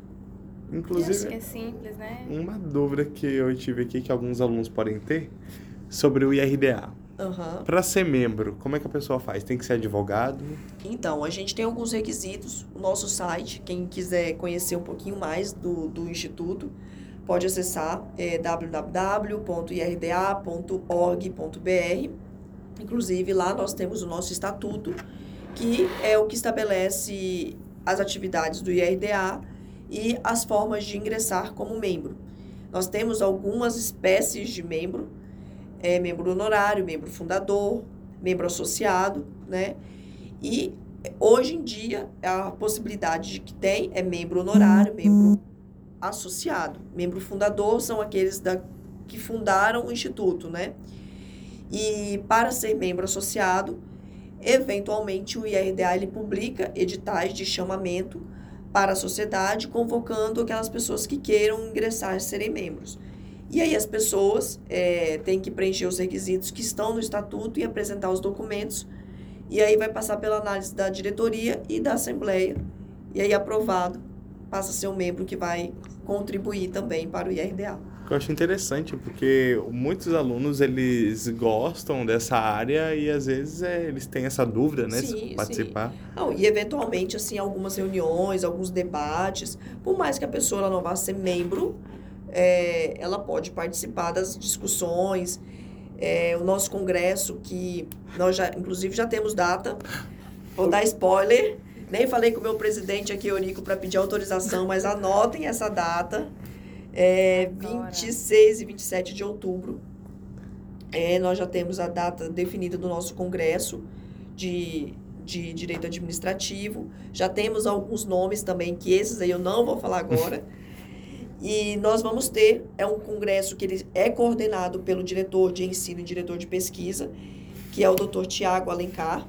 S2: Eu acho
S1: Inclusive,
S2: que é simples, né?
S1: uma dúvida que eu tive aqui que alguns alunos podem ter sobre o IRDA.
S3: Aham.
S1: Para ser membro, como é que a pessoa faz? Tem que ser advogado?
S3: Então, a gente tem alguns requisitos. O nosso site, quem quiser conhecer um pouquinho mais do, do Instituto, pode acessar é, www.irda.org.br. Inclusive, lá nós temos o nosso estatuto, que é o que estabelece as atividades do IRDA e as formas de ingressar como membro. Nós temos algumas espécies de membro, é, membro honorário, membro fundador, membro associado, né? E hoje em dia a possibilidade que tem é membro honorário, membro associado. Membro fundador são aqueles da, que fundaram o instituto, né? E para ser membro associado, eventualmente o IRDA ele publica editais de chamamento para a sociedade, convocando aquelas pessoas que queiram ingressar e serem membros. E aí as pessoas é, têm que preencher os requisitos que estão no estatuto e apresentar os documentos. E aí vai passar pela análise da diretoria e da assembleia. E aí aprovado, passa a ser um membro que vai contribuir também para o IRDA.
S1: Eu acho interessante porque muitos alunos eles gostam dessa área e às vezes é, eles têm essa dúvida, né, sim, de participar. Sim.
S3: Não, e eventualmente assim algumas reuniões, alguns debates, por mais que a pessoa não vá ser membro, é, ela pode participar das discussões. É, o nosso congresso que nós já, inclusive já temos data. Vou dar spoiler. Nem falei com o meu presidente aqui, Eurico, para pedir autorização, mas anotem essa data. É 26 e 27 de outubro. É, nós já temos a data definida do nosso congresso de, de direito administrativo. Já temos alguns nomes também, que esses aí eu não vou falar agora. e nós vamos ter, é um congresso que ele é coordenado pelo diretor de ensino e diretor de pesquisa, que é o Dr. Tiago Alencar,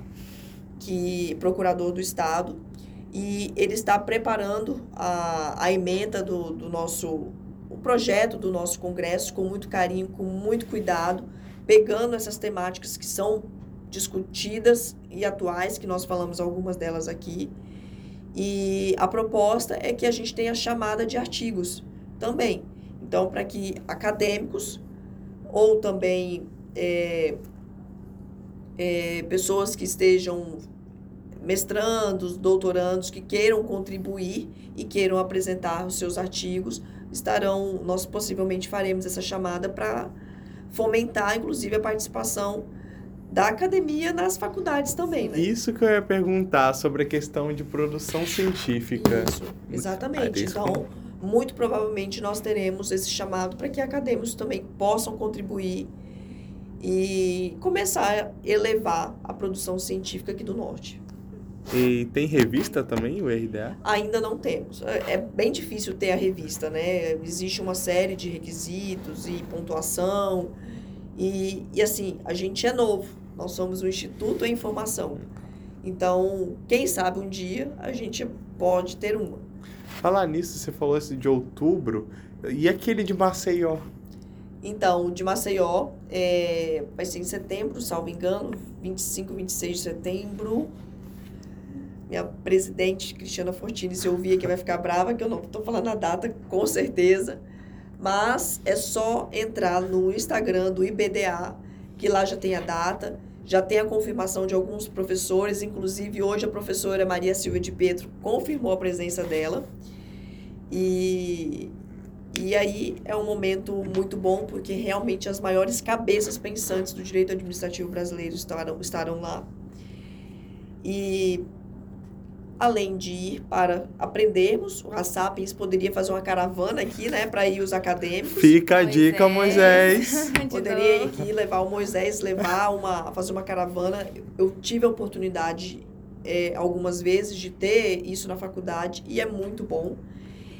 S3: que procurador do Estado, e ele está preparando a, a emenda do, do nosso o projeto do nosso congresso com muito carinho, com muito cuidado, pegando essas temáticas que são discutidas e atuais, que nós falamos algumas delas aqui. E a proposta é que a gente tenha chamada de artigos também. Então, para que acadêmicos ou também é, é, pessoas que estejam mestrandos, doutorandos, que queiram contribuir e queiram apresentar os seus artigos, estarão, nós possivelmente faremos essa chamada para fomentar, inclusive, a participação da academia nas faculdades também, né?
S1: Isso que eu ia perguntar sobre a questão de produção científica.
S3: Isso, exatamente. Então, muito provavelmente nós teremos esse chamado para que acadêmicos também possam contribuir e começar a elevar a produção científica aqui do Norte.
S1: E tem revista também, o RDA?
S3: Ainda não temos. É, é bem difícil ter a revista, né? Existe uma série de requisitos e pontuação. E, e assim, a gente é novo. Nós somos um instituto em formação. Então, quem sabe um dia a gente pode ter uma.
S1: Falar nisso, você falou esse de outubro. E aquele de Maceió?
S3: Então, de Maceió é, vai ser em setembro, salvo engano, 25, 26 de setembro minha presidente Cristiana Fortini, se ouvir que vai ficar brava, que eu não estou falando a data, com certeza. Mas é só entrar no Instagram do IBDA, que lá já tem a data, já tem a confirmação de alguns professores, inclusive hoje a professora Maria Silvia de Pedro confirmou a presença dela. E, e aí é um momento muito bom, porque realmente as maiores cabeças pensantes do direito administrativo brasileiro estarão, estarão lá. E além de ir para aprendermos, o Sapiens poderia fazer uma caravana aqui, né, para ir os acadêmicos.
S1: Fica a dica, Moisés.
S3: poderia ir aqui levar o Moisés, levar uma, fazer uma caravana. Eu tive a oportunidade é, algumas vezes de ter isso na faculdade e é muito bom.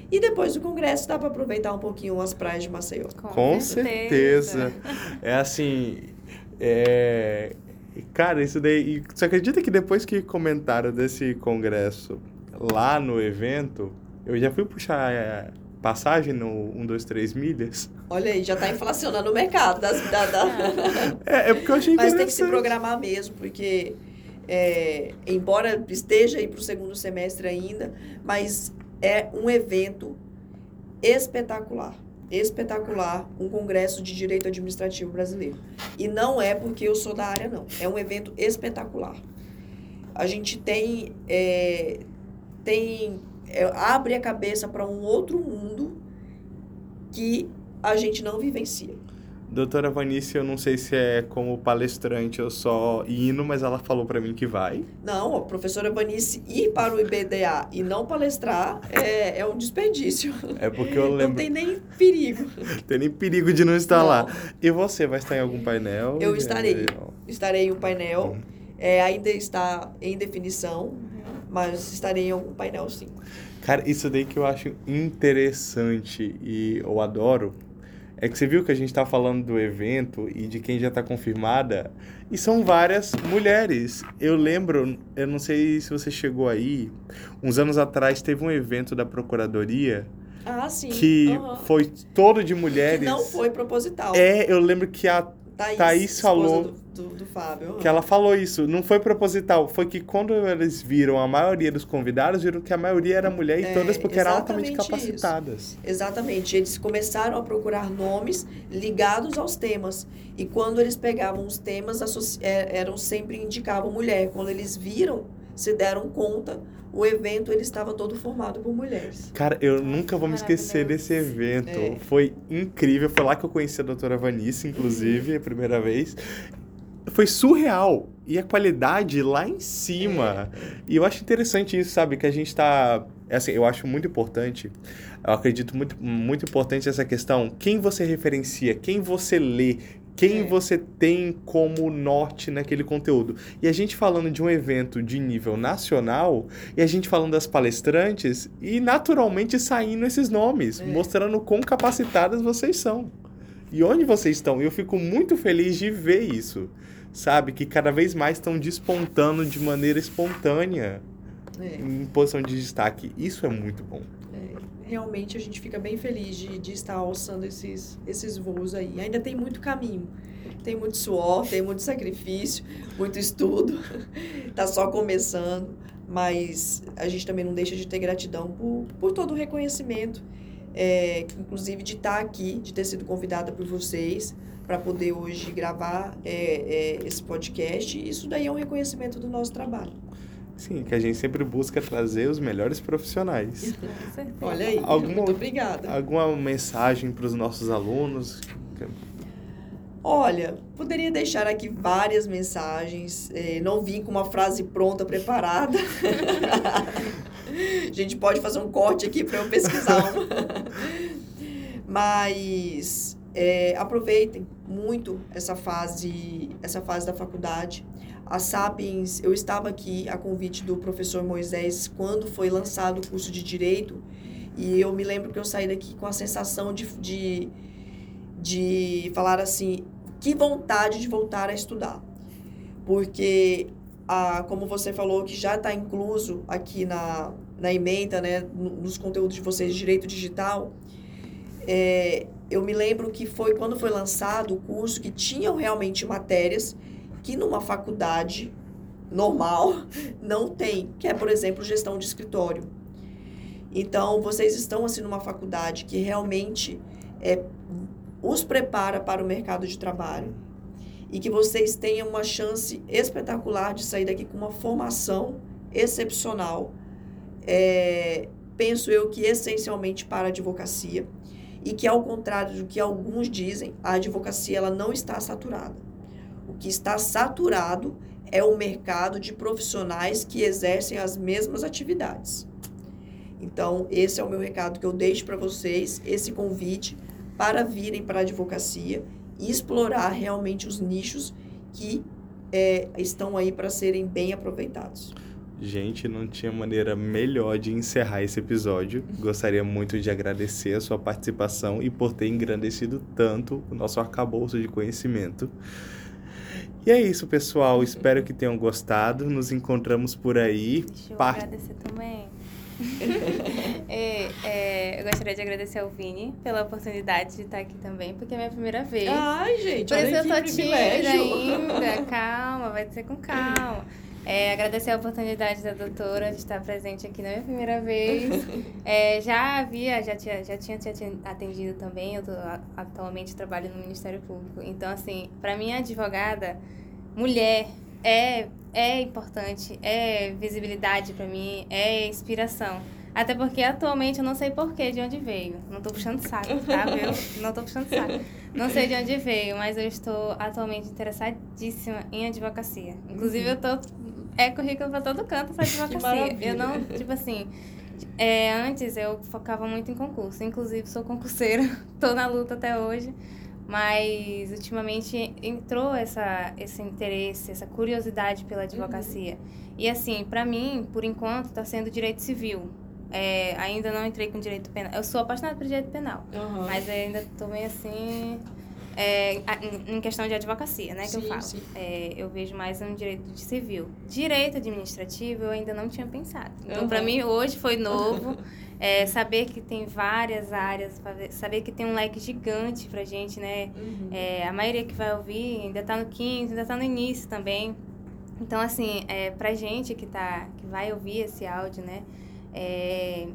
S3: E depois do congresso dá para aproveitar um pouquinho as praias de Maceió.
S1: Com, Com certeza. certeza. É assim, é, Cara, isso daí. Você acredita que depois que comentaram desse congresso lá no evento, eu já fui puxar é, passagem no 1, 2, 3 milhas?
S3: Olha aí, já está inflacionando o mercado das. Da, da...
S1: É, é porque eu achei
S3: Mas tem que se programar mesmo, porque. É, embora esteja aí para o segundo semestre ainda, mas é um evento espetacular espetacular um congresso de direito administrativo brasileiro. E não é porque eu sou da área, não. É um evento espetacular. A gente tem, é, tem é, abre a cabeça para um outro mundo que a gente não vivencia.
S1: Doutora Vanice, eu não sei se é como palestrante ou só indo, mas ela falou para mim que vai.
S3: Não, a professora Vanice ir para o IBDA e não palestrar é, é um desperdício.
S1: É porque eu lembro...
S3: Não tem nem perigo.
S1: tem nem perigo de não estar não. lá. E você, vai estar em algum painel?
S3: Eu estarei. Estarei em um painel. Hum. É, ainda está em definição, mas estarei em algum painel sim.
S1: Cara, isso daí que eu acho interessante e eu adoro é que você viu que a gente está falando do evento e de quem já está confirmada, e são várias mulheres. Eu lembro, eu não sei se você chegou aí, uns anos atrás teve um evento da Procuradoria.
S3: Ah, sim.
S1: Que uhum. foi todo de mulheres. Que
S3: não foi proposital.
S1: É, eu lembro que a Thaís, Thaís falou.
S3: Do, do, do, Fábio.
S1: Que ela falou isso. Não foi proposital. Foi que quando eles viram a maioria dos convidados, viram que a maioria era mulher e é, todas porque eram altamente capacitadas.
S3: Isso. Exatamente. Eles começaram a procurar nomes ligados aos temas. E quando eles pegavam os temas, é, eram sempre indicavam mulher. Quando eles viram, se deram conta o evento ele estava todo formado por mulheres.
S1: Cara, eu nunca vou me esquecer desse evento. É. Foi incrível. Foi lá que eu conheci a doutora Vanice, inclusive, a primeira vez. Foi surreal. E a qualidade lá em cima. É. E eu acho interessante isso, sabe? Que a gente tá. É assim, eu acho muito importante. Eu acredito muito, muito importante essa questão. Quem você referencia, quem você lê, quem é. você tem como norte naquele conteúdo. E a gente falando de um evento de nível nacional, e a gente falando das palestrantes, e naturalmente saindo esses nomes, é. mostrando quão capacitadas vocês são. E onde vocês estão. E eu fico muito feliz de ver isso. Sabe? Que cada vez mais estão despontando de maneira espontânea é. em posição de destaque. Isso é muito bom
S3: realmente a gente fica bem feliz de, de estar alçando esses, esses voos aí. Ainda tem muito caminho, tem muito suor, tem muito sacrifício, muito estudo, está só começando, mas a gente também não deixa de ter gratidão por, por todo o reconhecimento, é, inclusive de estar aqui, de ter sido convidada por vocês para poder hoje gravar é, é, esse podcast. Isso daí é um reconhecimento do nosso trabalho.
S1: Sim, que a gente sempre busca trazer os melhores profissionais.
S3: Olha aí, alguma, muito obrigada.
S1: Alguma mensagem para os nossos alunos?
S3: Olha, poderia deixar aqui várias mensagens. Eh, não vim com uma frase pronta, preparada. a gente pode fazer um corte aqui para eu pesquisar uma. Mas é, aproveitem muito essa fase, essa fase da faculdade. A Sapiens, eu estava aqui a convite do professor Moisés quando foi lançado o curso de Direito e eu me lembro que eu saí daqui com a sensação de, de, de falar assim, que vontade de voltar a estudar. Porque, a, como você falou, que já está incluso aqui na, na emenda, né, nos conteúdos de vocês Direito Digital, é, eu me lembro que foi quando foi lançado o curso que tinham realmente matérias que numa faculdade normal não tem, que é, por exemplo, gestão de escritório. Então, vocês estão assim numa faculdade que realmente é, os prepara para o mercado de trabalho e que vocês tenham uma chance espetacular de sair daqui com uma formação excepcional. É, penso eu que essencialmente para a advocacia e que ao contrário do que alguns dizem, a advocacia ela não está saturada. O que está saturado é o mercado de profissionais que exercem as mesmas atividades. Então, esse é o meu recado que eu deixo para vocês, esse convite para virem para a advocacia e explorar realmente os nichos que é, estão aí para serem bem aproveitados.
S1: Gente, não tinha maneira melhor de encerrar esse episódio. Gostaria muito de agradecer a sua participação e por ter engrandecido tanto o nosso arcabouço de conhecimento. E é isso, pessoal. Espero que tenham gostado. Nos encontramos por aí.
S2: Deixa eu Par... agradecer também. é, é, eu gostaria de agradecer ao Vini pela oportunidade de estar aqui também, porque é minha primeira vez.
S3: Ai, gente,
S2: Por isso eu tô tímida ainda. Calma, vai ser com calma. É, agradecer a oportunidade da doutora de estar presente aqui na minha primeira vez. É, já havia, já tinha, já tinha te atendido também, eu tô, atualmente trabalho no Ministério Público. Então, assim, para mim, advogada, mulher, é, é importante, é visibilidade para mim, é inspiração. Até porque atualmente eu não sei porquê de onde veio. Não tô puxando saco, tá, viu? Não tô puxando saco. Não sei de onde veio, mas eu estou atualmente interessadíssima em advocacia. Inclusive, eu tô. É currículo pra todo canto pra advocacia. Eu não, tipo assim. É, antes eu focava muito em concurso. Inclusive, sou concurseira, tô na luta até hoje. Mas ultimamente entrou essa, esse interesse, essa curiosidade pela advocacia. Uhum. E assim, para mim, por enquanto, está sendo direito civil. É, ainda não entrei com direito penal. Eu sou apaixonada por direito penal, uhum. mas ainda estou meio assim. É, em questão de advocacia, né, que sim, eu falo. É, eu vejo mais um direito de civil. Direito administrativo eu ainda não tinha pensado. Então, uhum. para mim, hoje foi novo. É, saber que tem várias áreas, saber que tem um leque gigante pra gente, né? Uhum. É, a maioria que vai ouvir ainda tá no quinto, ainda tá no início também. Então, assim, é, pra gente que, tá, que vai ouvir esse áudio, né? É,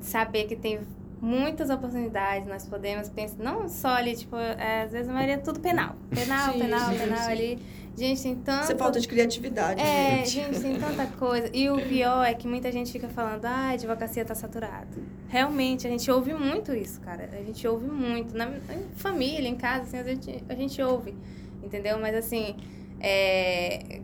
S2: saber que tem muitas oportunidades, nós podemos pensar, não só ali, tipo, é, às vezes a maioria é tudo penal. Penal, sim, penal, sim, penal sim. ali. Gente, tem tanta...
S3: Você falta de criatividade,
S2: É, gente. gente, tem tanta coisa. E o pior é que muita gente fica falando, ah, a advocacia tá saturada. Realmente, a gente ouve muito isso, cara. A gente ouve muito. Na, em família, em casa, assim, a gente, a gente ouve. Entendeu? Mas, assim, é,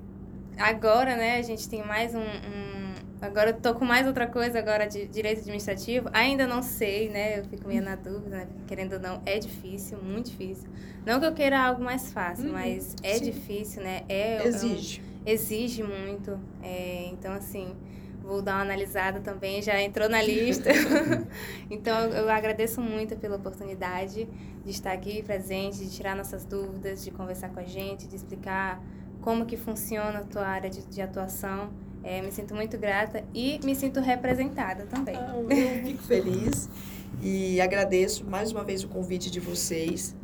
S2: agora, né, a gente tem mais um, um Agora eu tô com mais outra coisa agora de direito administrativo. Ainda não sei, né? Eu fico meio na dúvida, né? querendo ou não, é difícil, muito difícil. Não que eu queira algo mais fácil, uhum, mas é sim. difícil, né? É,
S3: exige.
S2: É um, exige muito. É, então, assim, vou dar uma analisada também, já entrou na lista. então, eu agradeço muito pela oportunidade de estar aqui presente, de tirar nossas dúvidas, de conversar com a gente, de explicar como que funciona a tua área de, de atuação. É, me sinto muito grata e me sinto representada também.
S3: Ah, eu fico feliz e agradeço mais uma vez o convite de vocês.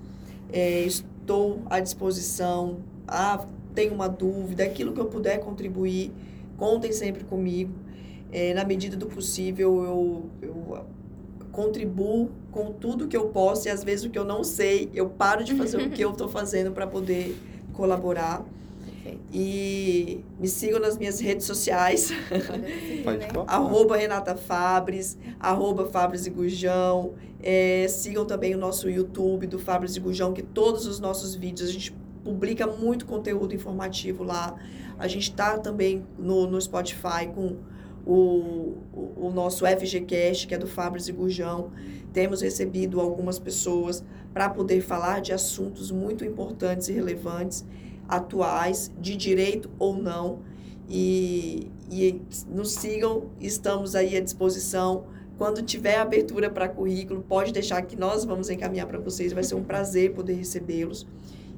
S3: É, estou à disposição. Ah, tenho uma dúvida, aquilo que eu puder contribuir, contem sempre comigo. É, na medida do possível, eu, eu contribuo com tudo que eu posso e às vezes o que eu não sei, eu paro de fazer o que eu estou fazendo para poder colaborar. E me sigam nas minhas redes sociais.
S1: Pode
S3: arroba Renata Fabres, arroba Fabres e Gujão. É, sigam também o nosso YouTube do Fabres e Gujão, que todos os nossos vídeos a gente publica muito conteúdo informativo lá. A gente está também no, no Spotify com o, o, o nosso FGCast, que é do Fabres e Gurjão. Temos recebido algumas pessoas para poder falar de assuntos muito importantes e relevantes atuais, de direito ou não. E, e nos sigam, estamos aí à disposição. Quando tiver abertura para currículo, pode deixar que nós vamos encaminhar para vocês. Vai ser um prazer poder recebê-los.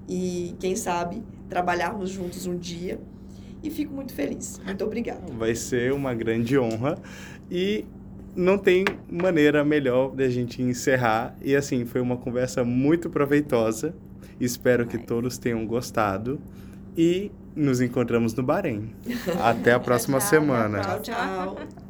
S3: E quem sabe trabalharmos juntos um dia. E fico muito feliz. Muito obrigada.
S1: Vai ser uma grande honra. E não tem maneira melhor da gente encerrar. E assim, foi uma conversa muito proveitosa. Espero que todos tenham gostado e nos encontramos no Bahrein. Até a próxima
S2: tchau,
S1: semana.
S3: Tchau, tchau.